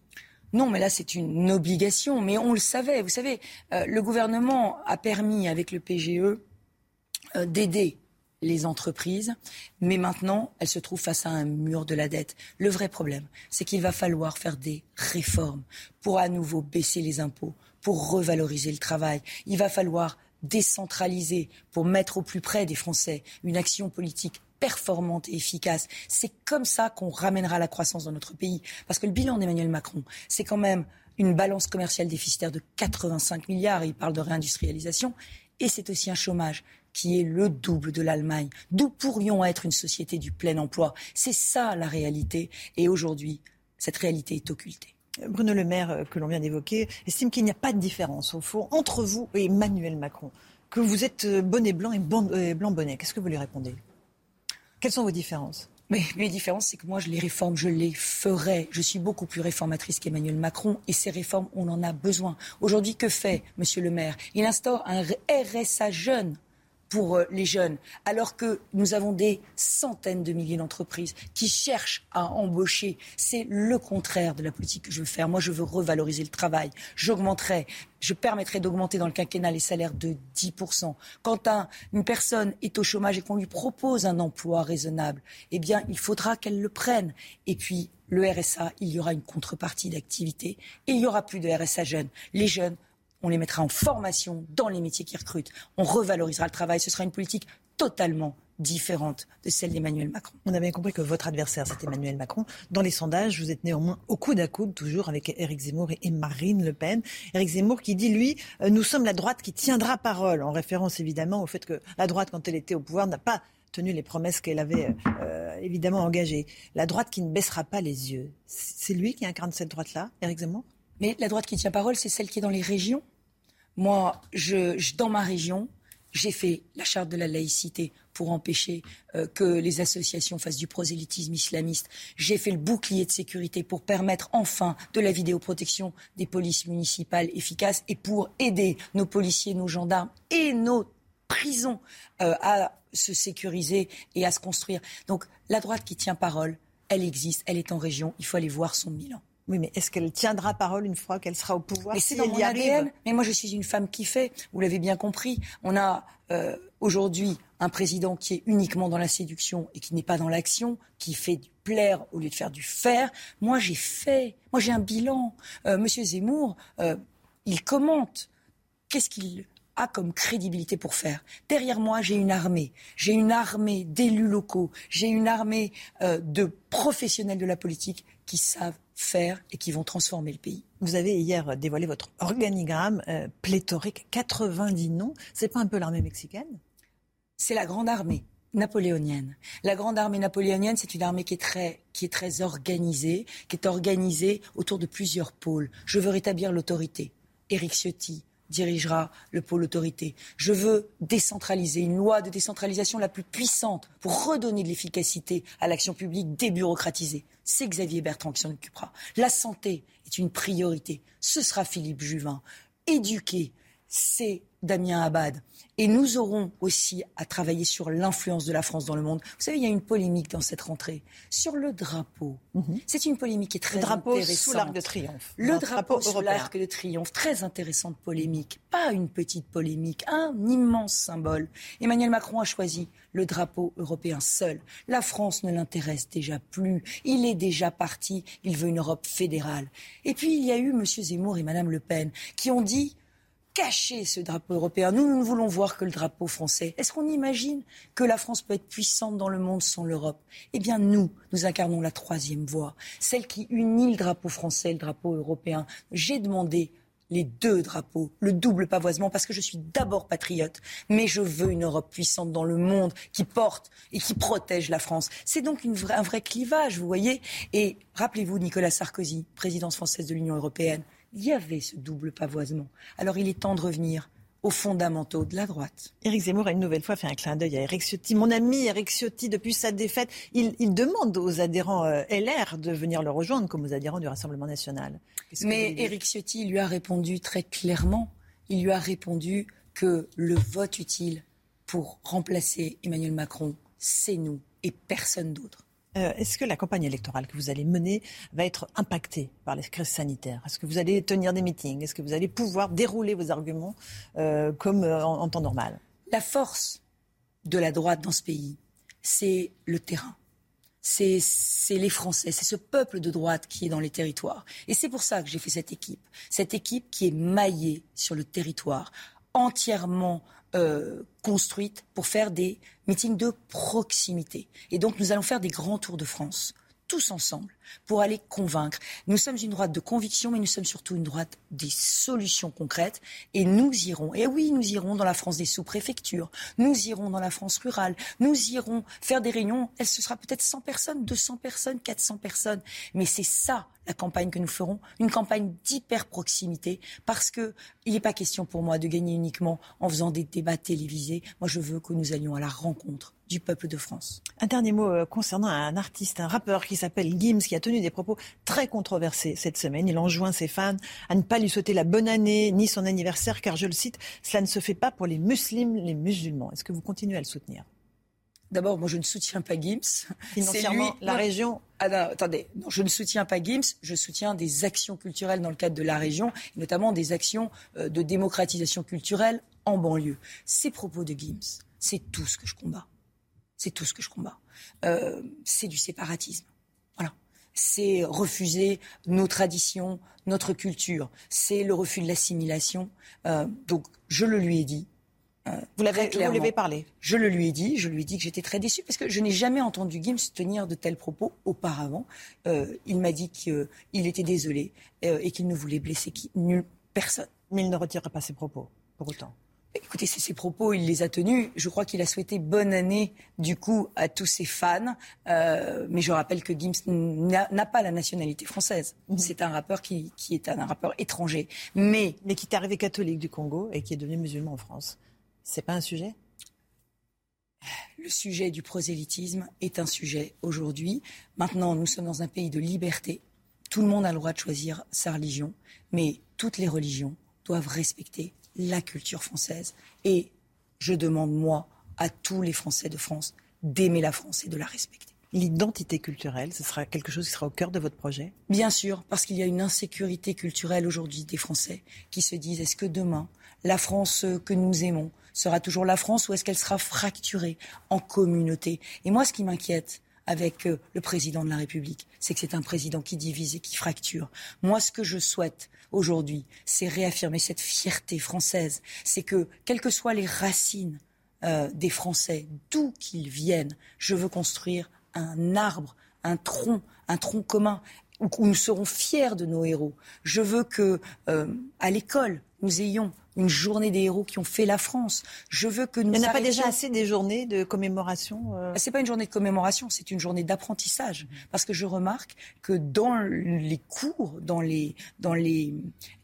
non, mais là, c'est une obligation. Mais on le savait. Vous savez, euh, le gouvernement a permis, avec le PGE, euh, d'aider les entreprises, mais maintenant, elles se trouvent face à un mur de la dette. Le vrai problème, c'est qu'il va falloir faire des réformes pour à nouveau baisser les impôts, pour revaloriser le travail. Il va falloir décentraliser pour mettre au plus près des Français une action politique performante et efficace. C'est comme ça qu'on ramènera la croissance dans notre pays. Parce que le bilan d'Emmanuel Macron, c'est quand même une balance commerciale déficitaire de 85 milliards, il parle de réindustrialisation, et c'est aussi un chômage qui est le double de l'Allemagne. D'où pourrions être une société du plein emploi? C'est ça la réalité. Et aujourd'hui, cette réalité est occultée. Bruno Le Maire, euh, que l'on vient d'évoquer, estime qu'il n'y a pas de différence, au fond, entre vous et Emmanuel Macron. Que vous êtes euh, bonnet blanc et blanc bonnet. Qu'est-ce que vous lui répondez? Quelles sont vos différences? Mais les différences, c'est que moi, je les réforme, je les ferai. Je suis beaucoup plus réformatrice qu'Emmanuel Macron et ces réformes, on en a besoin. Aujourd'hui, que fait Monsieur le maire? Il instaure un RSA jeune pour euh, les jeunes, alors que nous avons des centaines de milliers d'entreprises qui cherchent à embaucher. C'est le contraire de la politique que je veux faire. Moi, je veux revaloriser le travail. J'augmenterai, je permettrai d'augmenter dans le quinquennat les salaires de 10%. Quand une personne est au chômage et qu'on lui propose un emploi raisonnable, eh bien, il faudra qu'elle le prenne. Et puis, le RSA, il y aura une contrepartie d'activité et il y aura plus de RSA jeunes. Les jeunes on les mettra en formation dans les métiers qui recrutent. On revalorisera le travail. Ce sera une politique totalement différente de celle d'Emmanuel Macron. On a bien compris que votre adversaire, c'est Emmanuel Macron. Dans les sondages, vous êtes néanmoins au coude à coude, toujours avec Éric Zemmour et Marine Le Pen. Éric Zemmour qui dit, lui, euh, nous sommes la droite qui tiendra parole, en référence évidemment au fait que la droite, quand elle était au pouvoir, n'a pas tenu les promesses qu'elle avait euh, évidemment engagées. La droite qui ne baissera pas les yeux. C'est lui qui incarne cette droite-là, Éric Zemmour? Mais la droite qui tient parole, c'est celle qui est dans les régions. Moi, je, dans ma région, j'ai fait la charte de la laïcité pour empêcher euh, que les associations fassent du prosélytisme islamiste. J'ai fait le bouclier de sécurité pour permettre enfin de la vidéoprotection des polices municipales efficaces et pour aider nos policiers, nos gendarmes et nos prisons euh, à se sécuriser et à se construire. Donc la droite qui tient parole, elle existe, elle est en région, il faut aller voir son bilan. Oui, mais est-ce qu'elle tiendra parole une fois qu'elle sera au pouvoir Mais c'est dans mon ADN. Mais moi, je suis une femme qui fait. Vous l'avez bien compris. On a euh, aujourd'hui un président qui est uniquement dans la séduction et qui n'est pas dans l'action, qui fait du plaire au lieu de faire du faire. Moi, j'ai fait. Moi, j'ai un bilan. Euh, Monsieur Zemmour, euh, il commente. Qu'est-ce qu'il a comme crédibilité pour faire? Derrière moi, j'ai une armée. J'ai une armée d'élus locaux. J'ai une armée de professionnels de la politique qui savent faire et qui vont transformer le pays. Vous avez hier dévoilé votre organigramme euh, pléthorique, 90 noms. C'est pas un peu l'armée mexicaine? C'est la grande armée napoléonienne. La grande armée napoléonienne, c'est une armée qui est très qui est très organisée, qui est organisée autour de plusieurs pôles. Je veux rétablir l'autorité. Éric Ciotti, dirigera le pôle autorité. Je veux décentraliser, une loi de décentralisation la plus puissante pour redonner de l'efficacité à l'action publique débureaucratisée. C'est Xavier Bertrand qui s'en occupera. La santé est une priorité. Ce sera Philippe Juvin. Éduquer, c'est Damien Abad. Et nous aurons aussi à travailler sur l'influence de la France dans le monde. Vous savez, il y a une polémique dans cette rentrée sur le drapeau. Mhm. C'est une polémique qui est très le drapeau sous l'arc de triomphe. Le drapeau, sous l'arc de triomphe, très intéressante polémique. Pas une petite polémique, un immense symbole. Emmanuel Macron a choisi le drapeau européen seul. La France ne l'intéresse déjà plus. Il est déjà parti. Il veut une Europe fédérale. Et puis il y a eu M. Zemmour et Mme Le Pen qui ont dit cacher ce drapeau européen. Nous, nous ne voulons voir que le drapeau français. Est-ce qu'on imagine que la France peut être puissante dans le monde sans l'Europe? Eh bien, nous, nous incarnons la troisième voie, celle qui unit le drapeau français et le drapeau européen. J'ai demandé les deux drapeaux, le double pavoisement, parce que je suis d'abord patriote, mais je veux une Europe puissante dans le monde qui porte et qui protège la France. C'est donc un vrai clivage, vous voyez. Et rappelez-vous Nicolas Sarkozy, présidence française de l'Union européenne, il y avait ce double pavoisement. Alors il est temps de revenir aux fondamentaux de la droite. Éric Zemmour a une nouvelle fois fait un clin d'œil à Éric Ciotti. Mon ami Éric Ciotti, depuis sa défaite, il, demande aux adhérents euh, LR de venir le rejoindre comme aux adhérents du Rassemblement national. Mais Éric Ciotti lui a répondu très clairement. Il lui a répondu que le vote utile pour remplacer Emmanuel Macron, c'est nous et personne d'autre. Euh, est-ce que la campagne électorale que vous allez mener va être impactée par les crises sanitaires? Est-ce que vous allez tenir des meetings? Est-ce que vous allez pouvoir dérouler vos arguments euh, comme euh, en, temps normal? La force de la droite dans ce pays, c'est le terrain. C'est les Français, c'est ce peuple de droite qui est dans les territoires. Et c'est pour ça que j'ai fait cette équipe. Cette équipe qui est maillée sur le territoire, entièrement euh, construite pour faire des meetings de proximité. Et donc nous allons faire des grands tours de France tous ensemble pour aller convaincre. Nous sommes une droite de conviction, mais nous sommes surtout une droite des solutions concrètes. Et nous irons, et oui, nous irons dans la France des sous-préfectures, nous irons dans la France rurale, nous irons faire des réunions. Elle, ce sera peut-être 100 personnes, 200 personnes, 400 personnes. Mais c'est ça la campagne que nous ferons, une campagne d'hyper proximité, parce que il n'est pas question pour moi de gagner uniquement en faisant des débats télévisés. Moi, je veux que nous allions à la rencontre du peuple de France. Un dernier mot euh, concernant un artiste, un rappeur qui s'appelle Gims, qui a tenu des propos très controversés cette semaine. Il enjoint ses fans à ne pas lui souhaiter la bonne année ni son anniversaire, car je le cite, cela ne se fait pas pour les musulmans, les musulmans. Est-ce que vous continuez à le soutenir? D'abord, moi, je ne soutiens pas Gims. Financièrement, la région? Ah non, attendez, non, je ne soutiens pas Gims, je soutiens des actions culturelles dans le cadre de la région, notamment des actions euh, de démocratisation culturelle en banlieue. Ces propos de Gims, c'est tout ce que je combats. C'est tout ce que je combats. Euh, c'est du séparatisme. C'est refuser nos traditions, notre culture. C'est le refus de l'assimilation. Euh, donc, je le lui ai dit. Euh, vous l'avez parlé Je le lui ai dit. Je lui ai dit que j'étais très déçue parce que je n'ai jamais entendu Gims tenir de tels propos auparavant. il m'a dit qu'il était désolé et qu'il ne voulait blesser qui, nulle personne. Mais il ne retirerait pas ses propos, pour autant. Écoutez, ces propos, il les a tenus. Je crois qu'il a souhaité bonne année, du coup, à tous ses fans. Euh, mais je rappelle que Gims n'a pas la nationalité française. Mhm. C'est un rappeur qui, est un, rappeur étranger. Mais, mais qui est arrivé catholique du Congo et qui est devenu musulman en France. C'est pas un sujet? Le sujet du prosélytisme est un sujet aujourd'hui. Maintenant, nous sommes dans un pays de liberté. Tout le monde a le droit de choisir sa religion, mais toutes les religions doivent respecter la culture française. Et je demande, moi, à tous les Français de France d'aimer la France et de la respecter. L'identité culturelle, ce sera quelque chose qui sera au cœur de votre projet? Bien sûr, parce qu'il y a une insécurité culturelle aujourd'hui des Français qui se disent est-ce que demain, la France que nous aimons sera toujours la France ou est-ce qu'elle sera fracturée en communautés Et moi, ce qui m'inquiète, avec euh, le président de la République, c'est que c'est un président qui divise et qui fracture. Moi, ce que je souhaite aujourd'hui, c'est réaffirmer cette fierté française. C'est que, quelles que soient les racines euh, des Français, d'où qu'ils viennent, je veux construire un arbre, un tronc, un tronc commun où nous serons fiers de nos héros. Je veux que, euh, à l'école, nous ayons une journée des héros qui ont fait la France. Je veux que nous. Il n'y a pas déjà assez des journées de commémoration euh C'est pas une journée de commémoration, c'est une journée d'apprentissage. Parce que je remarque que dans les cours, dans les, dans les,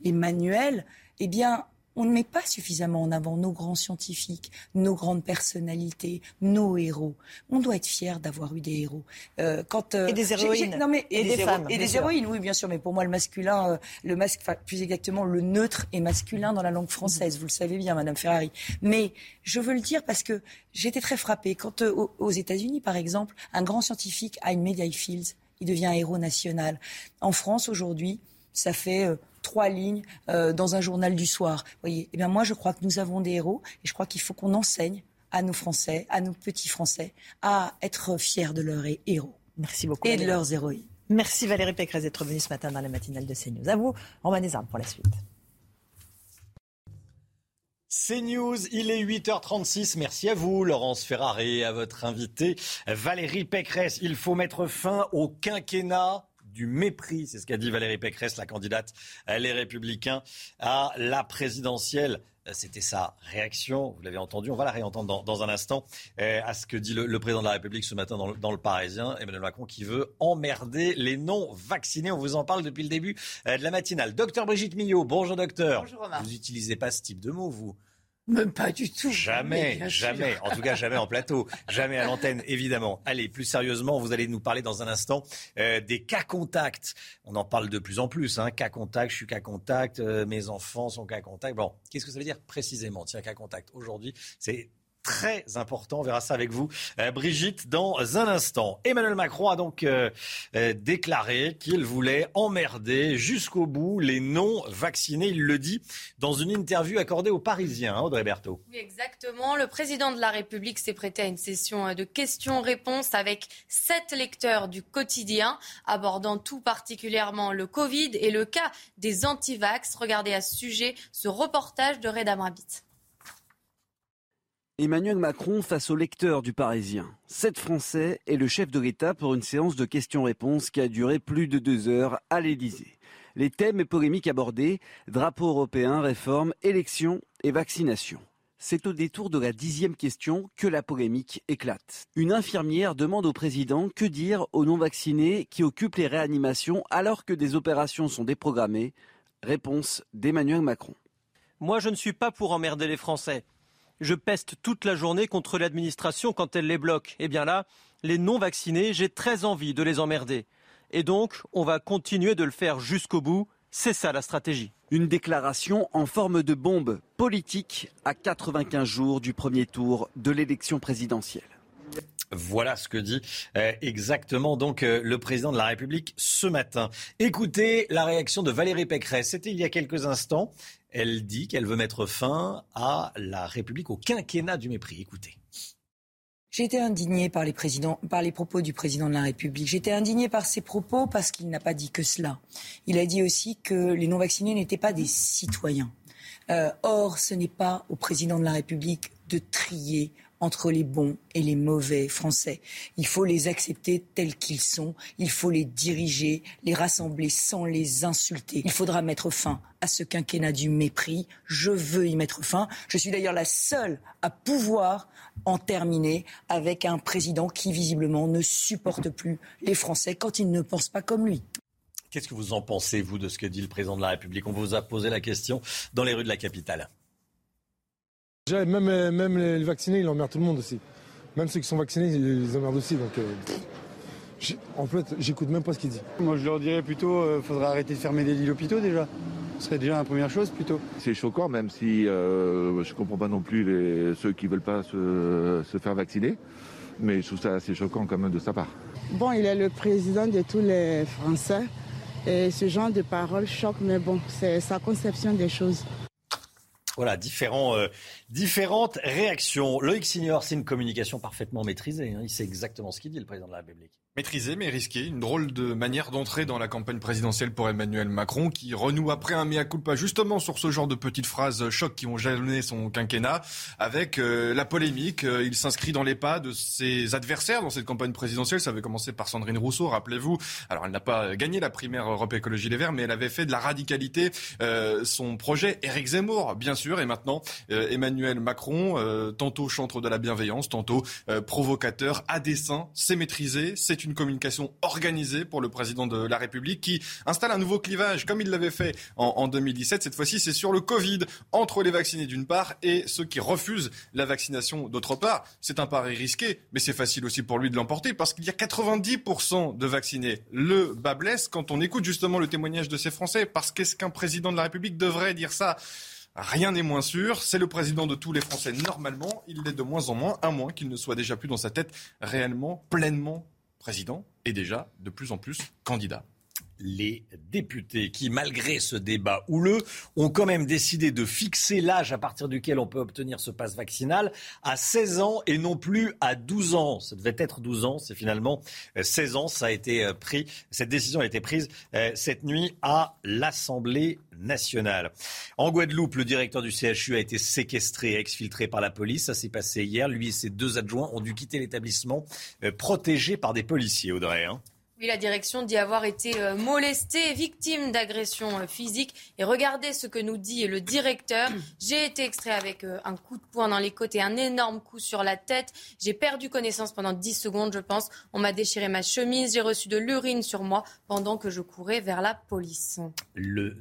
les manuels, eh bien, on ne met pas suffisamment en avant nos grands scientifiques, nos grandes personnalités, nos héros. On doit être fier d'avoir eu des héros. Euh, quand, euh, et des héroïnes. Non mais, et, des, femmes. Et des héroïnes, oui, bien sûr. Mais pour moi, le masculin, euh, le masque, plus exactement, le neutre est masculin dans la langue française. Vous le savez bien, Madame Ferrari. Mais je veux le dire parce que j'étais très frappée. Quand aux États-Unis, par exemple, un grand scientifique a une médaille Fields, il devient un héros national. En France, aujourd'hui, ça fait trois lignes euh, dans un journal du soir. voyez, eh bien moi je crois que nous avons des héros et je crois qu'il faut qu'on enseigne à nos Français, à nos petits Français, à être fiers de leurs héros. Merci beaucoup. Et de leurs héroïnes. Merci Valérie Pécresse d'être venue ce matin dans la matinale de CNews. À vous, Romain Desarmes pour la suite. CNews, il est 8h36. Merci à vous, Laurence Ferrari, à votre invité Valérie Pécresse. Il faut mettre fin au quinquennat du mépris. C'est ce qu'a dit Valérie Pécresse, la candidate Les Républicains à la présidentielle. C'était sa réaction, vous l'avez entendu, on va la réentendre dans, un instant, euh, à ce que dit le, président de la République ce matin dans le, Parisien, Emmanuel Macron, qui veut emmerder les non-vaccinés. On vous en parle depuis le début euh, de la matinale. Docteur Brigitte Millot, bonjour docteur. Bonjour Romain. Vous n'utilisez pas ce type de mots, vous même pas du tout. Jamais, jamais. En tout cas, jamais en plateau, jamais à l'antenne, évidemment. Allez, plus sérieusement, vous allez nous parler dans un instant euh, des cas contacts. On en parle de plus en plus. Hein. Cas contact, je suis cas contact, euh, mes enfants sont cas contact. Bon, qu'est-ce que ça veut dire précisément? Tiens, cas contact. Aujourd'hui, c'est très important. On verra ça avec vous, euh, Brigitte, dans un instant. Emmanuel Macron a donc euh, euh, déclaré qu'il voulait emmerder jusqu'au bout les non-vaccinés. Il le dit dans une interview accordée aux Parisiens, hein, Audrey Berthaud. Oui, exactement. Le président de la République s'est prêté à une session de questions-réponses avec sept lecteurs du quotidien, abordant tout particulièrement le Covid et le cas des antivax. Regardez à ce sujet ce reportage de Reda Mrabit. Emmanuel Macron face au lecteur du Parisien. Sept Français et le chef de l'État pour une séance de questions-réponses qui a duré plus de deux heures à l'Élysée. Les thèmes et polémiques abordés, drapeau européen, réforme, élections et vaccination. C'est au détour de la dixième question que la polémique éclate. Une infirmière demande au président que dire aux non-vaccinés qui occupent les réanimations alors que des opérations sont déprogrammées. Réponse d'Emmanuel Macron. Moi, je ne suis pas pour emmerder les Français je peste toute la journée contre l'administration quand elle les bloque. Eh bien là, les non-vaccinés, j'ai très envie de les emmerder. Et donc, on va continuer de le faire jusqu'au bout. C'est ça la stratégie. Une déclaration en forme de bombe politique à 95 jours du premier tour de l'élection présidentielle. Voilà ce que dit euh, exactement donc euh, le président de la République ce matin. Écoutez la réaction de Valérie Pécresse. C'était il y a quelques instants. Elle dit qu'elle veut mettre fin à la République, au quinquennat du mépris. Écoutez. J'ai été indignée par les, propos du président de la République. J'étais indignée par ses propos parce qu'il n'a pas dit que cela. Il a dit aussi que les non-vaccinés n'étaient pas des citoyens. Euh, or, ce n'est pas au président de la République de trier entre les bons et les mauvais Français. Il faut les accepter tels qu'ils sont, il faut les diriger, les rassembler sans les insulter. Il faudra mettre fin à ce quinquennat du mépris. Je veux y mettre fin. Je suis d'ailleurs la seule à pouvoir en terminer avec un président qui visiblement ne supporte plus les Français quand ils ne pensent pas comme lui. Qu'est-ce que vous en pensez, vous, de ce que dit le président de la République? On vous a posé la question dans les rues de la capitale. Même, euh, même les vaccinés, ils emmerdent tout le monde aussi. Même ceux qui sont vaccinés, ils emmerdent aussi. Donc, euh, en fait, j'écoute même pas ce qu'ils disent. Moi, je leur dirais plutôt, il euh, faudrait arrêter de fermer des lits d'hôpitaux déjà. Ce serait déjà la première chose plutôt. C'est choquant, même si je je comprends pas non plus les, ceux qui veulent pas se, se, faire vacciner. Mais je trouve ça assez choquant quand même de sa part. Bon, il est le président de tous les Français. Et ce genre de paroles choque, mais bon, c'est sa conception des choses. Voilà, différents, euh, différentes réactions. Loïc Signor, c'est une communication parfaitement maîtrisée. Hein. Il sait exactement ce qu'il dit, le président de la République. Maîtrisé mais risqué, une drôle de manière d'entrer dans la campagne présidentielle pour Emmanuel Macron qui renoue après un mea culpa justement sur ce genre de petites phrases chocs qui ont jalonné son quinquennat avec euh, la polémique. Euh, il s'inscrit dans les pas de ses adversaires dans cette campagne présidentielle. Ça avait commencé par Sandrine Rousseau, rappelez-vous. Alors elle n'a pas gagné la primaire Europe Écologie Les Verts mais elle avait fait de la radicalité euh, son projet Éric Zemmour, bien sûr. Et maintenant Emmanuel Macron, tantôt chantre de la bienveillance, tantôt provocateur, à dessein, c'est maîtrisé, c'est une communication organisée pour le président de la République qui installe un nouveau clivage, comme il l'avait fait en, 2017. Cette fois-ci, c'est sur le Covid, entre les vaccinés d'une part et ceux qui refusent la vaccination d'autre part. C'est un pari risqué, mais c'est facile aussi pour lui de l'emporter parce qu'il y a 90% de vaccinés. Le bas blesse quand on écoute justement le témoignage de ces Français. Parce qu'est-ce qu'un président de la République devrait dire ça? Rien n'est moins sûr. C'est le président de tous les Français normalement. Il l'est de moins en moins, à moins qu'il ne soit déjà plus dans sa tête réellement, pleinement président et déjà de plus en plus candidat les députés qui, malgré ce débat houleux, ont quand même décidé de fixer l'âge à partir duquel on peut obtenir ce passe vaccinal à 16 ans et non plus à 12 ans. Ça devait être 12 ans, c'est finalement 16 euh, ans. Ça a été euh, pris, cette décision a été prise euh, cette nuit à l'Assemblée nationale. En Guadeloupe, le directeur du CHU a été séquestré, exfiltré par la police. Ça s'est passé hier. Lui et ses deux adjoints ont dû quitter l'établissement protégé par des policiers, Audrey. Hein La direction dit avoir été euh, molestée, victime d'agressions euh, physiques. Et regardez ce que nous dit le directeur. J'ai été extrait avec euh, un coup de poing dans les côtes et un énorme coup sur la tête. J'ai perdu connaissance pendant 10 secondes, je pense. On m'a déchiré ma chemise. J'ai reçu de l'urine sur moi pendant que je courais vers la police.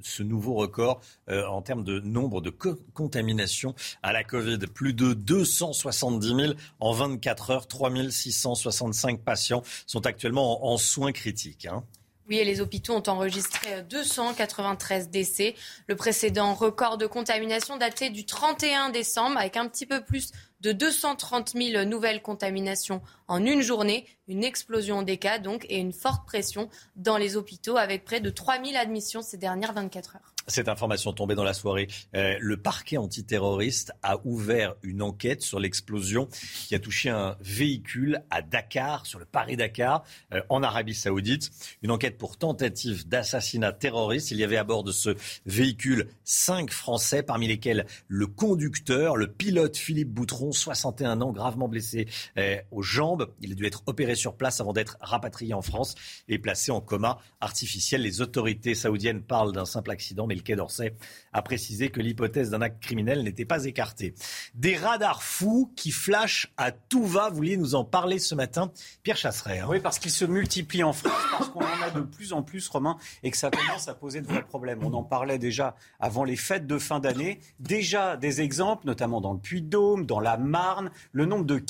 Ce nouveau record en termes de nombre de contaminations à la Covid. Plus de 270 000 en 24 heures. 3 665 patients sont actuellement en, en soins critique. Hein. Oui, et les hôpitaux ont enregistré 293 décès. Le précédent record de contamination datait du 31 décembre, avec un petit peu plus de 230 000 nouvelles contaminations en une journée, une explosion des cas donc et une forte pression dans les hôpitaux avec près de 3 000 admissions ces dernières 24 heures. Cette information tombée dans la soirée. Euh, le parquet antiterroriste a ouvert une enquête sur l'explosion qui a touché un véhicule à Dakar, sur le Paris-Dakar, euh, en Arabie Saoudite. Une enquête pour tentative d'assassinat terroriste. Il y avait à bord de ce véhicule cinq Français, parmi lesquels le conducteur, le pilote Philippe Boutron, 61 ans, gravement blessé euh, aux jambes. Il a dû être opéré sur place avant d'être rapatrié en France et placé en coma artificiel. Les autorités saoudiennes parlent d'un simple accident mais le Quai d'Orsay a précisé que l'hypothèse d'un acte criminel n'était pas écartée. Des radars fous qui flashent à tout va. Vous vouliez nous en parler ce matin, Pierre Chasseret. Hein. Oui, parce qu'ils se multiplient en France, parce qu'on en a de plus en plus, Romain, et que ça commence à poser de vrais problèmes. On en parlait déjà avant les fêtes de fin d'année. Déjà des exemples, notamment dans le Puy-de-Dôme, dans la Marne, le nombre de,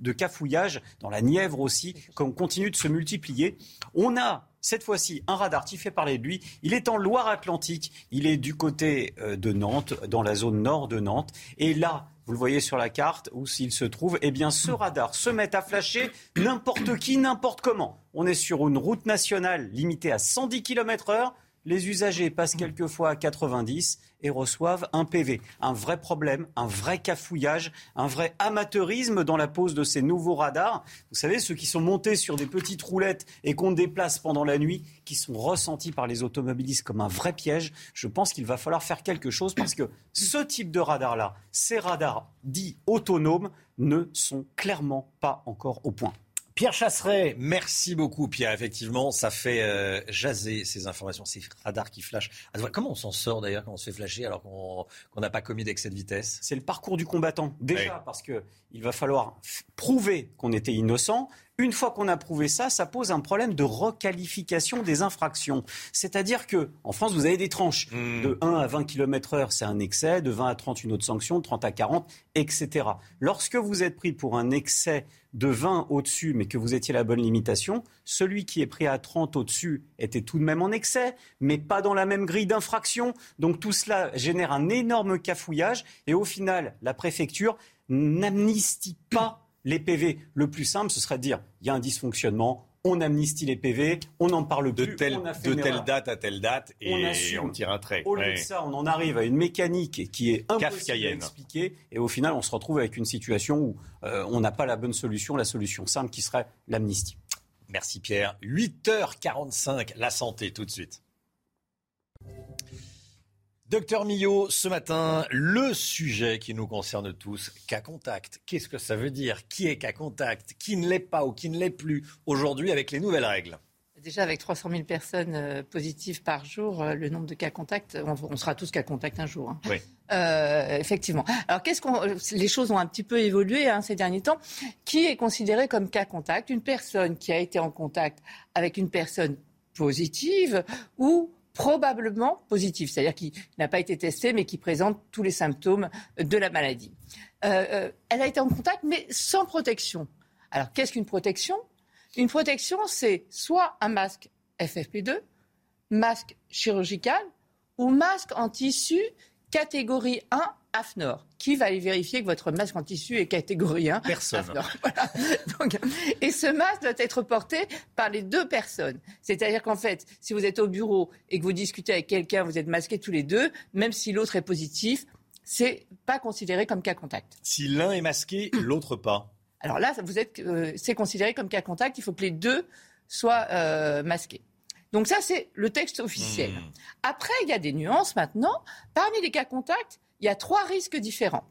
de cafouillages, dans la Nièvre aussi, continue de se multiplier. On a cette fois-ci, un radar qui fait parler de lui. Il est en Loire-Atlantique. Il est du côté euh, de Nantes, dans la zone nord de Nantes. Et là, vous le voyez sur la carte, où s'il se trouve, eh bien, ce radar se met à flasher n'importe qui, n'importe comment. On est sur une route nationale limitée à 110 km heure. Les usagers passent quelquefois à 90 et reçoivent un PV. Un vrai problème, un vrai cafouillage, un vrai amateurisme dans la pose de ces nouveaux radars. Vous savez, ceux qui sont montés sur des petites roulettes et qu'on déplace pendant la nuit, qui sont ressentis par les automobilistes comme un vrai piège. Je pense qu'il va falloir faire quelque chose parce que ce type de radar-là, ces radars dits autonomes, ne sont clairement pas encore au point. Pierre Chasseret, merci beaucoup Pierre. Effectivement, ça fait euh, jaser ces informations, ces radars qui flashent. Comment on s'en sort d'ailleurs quand on se fait flasher alors qu'on n'a pas commis d'excès de vitesse? C'est le parcours du combattant. Déjà parce que il va falloir prouver qu'on était innocent. Une fois qu'on a prouvé ça, ça pose un problème de requalification des infractions. C'est-à-dire que en France, vous avez des tranches hmm. de 1 à 20 km heure, c'est un excès, de 20 à 30 une autre sanction, de 30 à 40, etc. Lorsque vous êtes pris pour un excès de 20 au-dessus, mais que vous étiez la bonne limitation, celui qui est pris à 30 au-dessus était tout de même en excès, mais pas dans la même grille d'infraction. Donc tout cela génère un énorme cafouillage et au final, la préfecture n'amnistie pas les PV. Le plus simple, ce serait de dire il y a un dysfonctionnement, on amnistie les PV, on n'en parle de plus. de telle date à telle date et on, tire un trait. Au lieu de ça, on en arrive à une mécanique qui est impossible à expliquer et au final, on se retrouve avec une situation où euh, on n'a pas la bonne solution, la solution simple qui serait l'amnistie. Merci Pierre. 8h45, la santé tout de suite. Docteur Millot, ce matin, le sujet qui nous concerne tous, cas contact. Qu'est-ce que ça veut dire? Qui est cas contact? Qui ne l'est pas ou qui ne l'est plus aujourd'hui avec les nouvelles règles? Déjà, avec 300 000 personnes euh, positives par jour, euh, le nombre de cas contact, on, sera tous cas contact un jour. Hein. Oui. Euh, effectivement. Alors, qu'est-ce qu'on, les choses ont un petit peu évolué hein, ces derniers temps? Qui est considéré comme cas contact? Une personne qui a été en contact avec une personne positive ou probablement positif, c'est-à-dire qui n'a pas été testé mais qui présente tous les symptômes de la maladie. Euh, euh, elle a été en contact mais sans protection. Alors qu'est-ce qu'une protection? Une protection, c'est soit un masque FFP2, masque chirurgical ou masque en tissu catégorie 1 AFNOR. Qui va aller vérifier que votre masque en tissu est catégorie 1 Personne. et ce masque doit être porté par les deux personnes. C'est-à-dire qu'en fait, si vous êtes au bureau et que vous discutez avec quelqu'un, vous êtes masqués tous les deux, même si l'autre est positif, c'est pas considéré comme cas contact. Si l'un est masqué, l'autre pas. Alors là, vous êtes, euh, c'est considéré comme cas contact. Il faut que les deux soient euh, masqués. Donc ça, c'est le texte officiel. Hmm. Après, il y a des nuances maintenant. Parmi les cas contacts, il y a trois risques différents.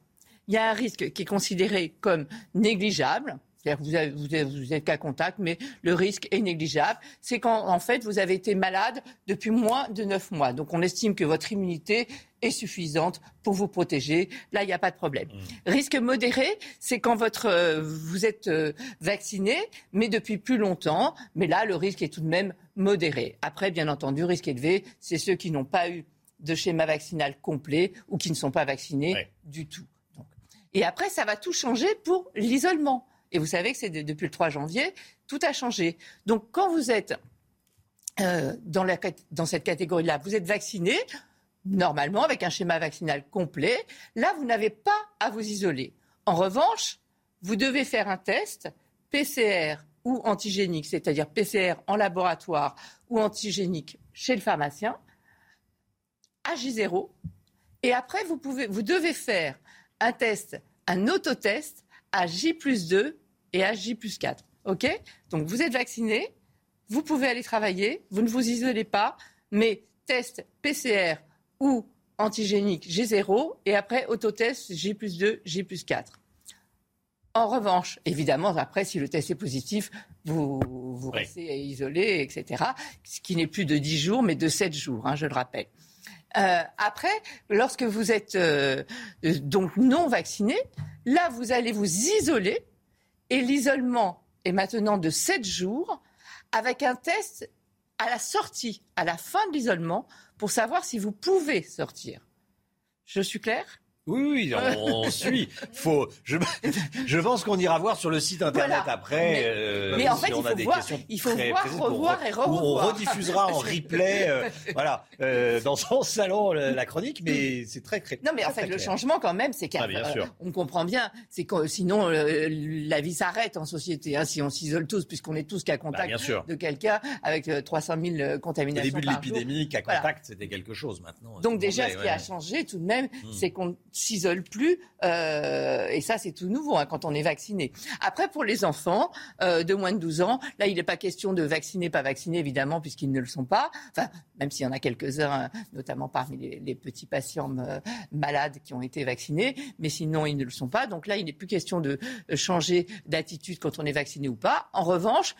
Il y a un risque qui est considéré comme négligeable, C'est-à-dire que vous, avez, vous, êtes, vous êtes cas contact, mais le risque est négligeable. C'est quand, en fait, vous avez été malade depuis moins de 9 mois. Donc, on estime que votre immunité est suffisante pour vous protéger. Là, il n'y a pas de problème. Mmh. Risque modéré, c'est quand votre, euh, vous êtes euh, vacciné, mais depuis plus longtemps. Mais là, le risque est tout de même modéré. Après, bien entendu, risque élevé, c'est ceux qui n'ont pas eu de schéma vaccinal complet ou qui ne sont pas vaccinés du tout. Donc. Et après, ça va tout changer pour l'isolement. Et vous savez que c'est de- depuis le 3 janvier, tout a changé. Donc quand vous êtes euh, dans, la cat- dans cette catégorie-là, vous êtes vacciné, normalement avec un schéma vaccinal complet, là, vous n'avez pas à vous isoler. En revanche, vous devez faire un test PCR ou antigénique, c'est-à-dire PCR en laboratoire ou antigénique chez le pharmacien, à J0. Et après, vous, pouvez, vous devez faire un test, un autotest à J plus 2 et à J plus 4. OK? Donc, vous êtes vacciné, vous pouvez aller travailler, vous ne vous isolez pas, mais test PCR ou antigénique G0 et après autotest J plus 2, J plus 4. En revanche, évidemment, après, si le test est positif, vous, vous restez isolé, etc. Ce qui n'est plus de 10 jours, mais de 7 jours, hein, je le rappelle. Euh, après, lorsque vous êtes euh, euh, donc non vacciné, là, vous allez vous isoler et l'isolement est maintenant de 7 jours avec un test à la sortie, à la fin de l'isolement, pour savoir si vous pouvez sortir. Je suis claire? Oui, oui, on suit. Faut, je, je pense qu'on ira voir sur le site internet Voilà. après. Mais- euh, mais en si fait, on il a faut des voir- il faut voir, revoir re- et On revoir. rediffusera en replay, euh, voilà, euh, dans son salon la chronique, mais c'est très très. Non, mais en fait, le clair. changement, quand même, c'est Ah, qu'on comprend bien. C'est que sinon, la vie s'arrête en société. hein, si on s'isole tous, puisqu'on est tous contact Bah, bien sûr. de quelqu'un avec euh, 300 000 euh, Au contaminations. début de l'épidémie, qu'à Voilà. contact, c'était quelque chose. Maintenant, tout Donc déjà, ce qui a changé tout de même, Mm. c'est qu'on s'isole plus, euh, et ça c'est tout nouveau hein, quand on est vacciné. Après, pour les enfants euh, de moins de 12 ans, là il n'est pas question de vacciner, pas vacciner évidemment, puisqu'ils ne le sont pas. Enfin, même s'il y en a quelques-uns, notamment parmi les, petits patients euh, malades qui ont été vaccinés, mais sinon ils ne le sont pas. Donc là, il n'est plus question de changer d'attitude quand on est vacciné ou pas. En revanche,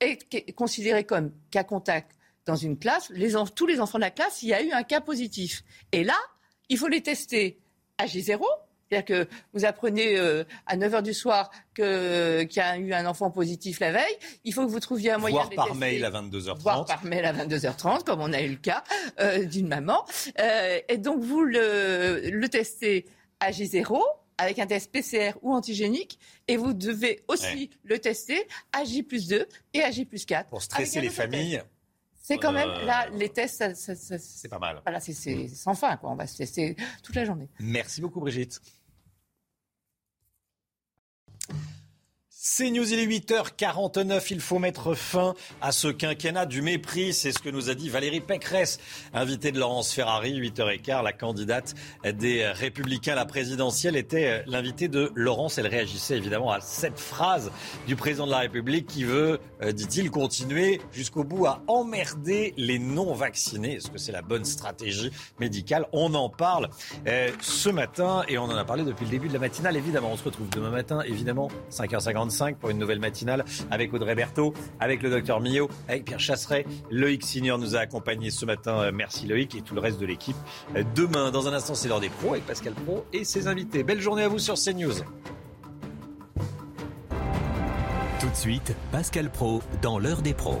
être considéré comme cas contact dans une classe, tous les enfants de la classe, il y a eu un cas positif. Et là, il faut les tester à J0. C'est-à-dire que vous apprenez euh, à 9h du soir qu'il y a eu un enfant positif la veille. Il faut que vous trouviez un moyen Voir de par tester. mail à 22h30. Voir par mail à 22h30, comme on a eu le cas euh, d'une maman. Euh, et donc, vous le, le testez à J0 avec un test PCR ou antigénique. Et vous devez aussi le tester à J plus 2 et à J plus 4. Pour stresser les familles. C'est quand même, Euh, là, les tests, ça- ça- ça- C'est pas mal. voilà, c'est c'est sans fin, quoi. On va se tester toute la journée. Merci beaucoup, Brigitte. C'est News, il est 8h49. Il faut mettre fin à ce quinquennat du mépris. C'est ce que nous a dit Valérie Pécresse, invitée de Laurence Ferrari, 8h15. La candidate des Républicains à la présidentielle était l'invitée de Laurence. Elle réagissait évidemment à cette phrase du président de la République qui veut, euh, dit-il, continuer jusqu'au bout à emmerder les non-vaccinés. Est-ce que c'est la bonne stratégie médicale? On en parle euh, ce matin et on en a parlé depuis le début de la matinale. Évidemment, on se retrouve demain matin, évidemment, 5h55 pour une nouvelle matinale avec Audrey Berthaud, avec le docteur Millot, avec Pierre Chasseret. Loïc Signor nous a accompagnés ce matin. Euh, Merci Loïc et tout le reste de l'équipe. Euh, Demain, dans un instant, c'est l'heure des pros avec Pascal Pro et ses invités. Belle journée à vous sur CNews. Tout de suite, Pascal Pro dans l'heure des pros.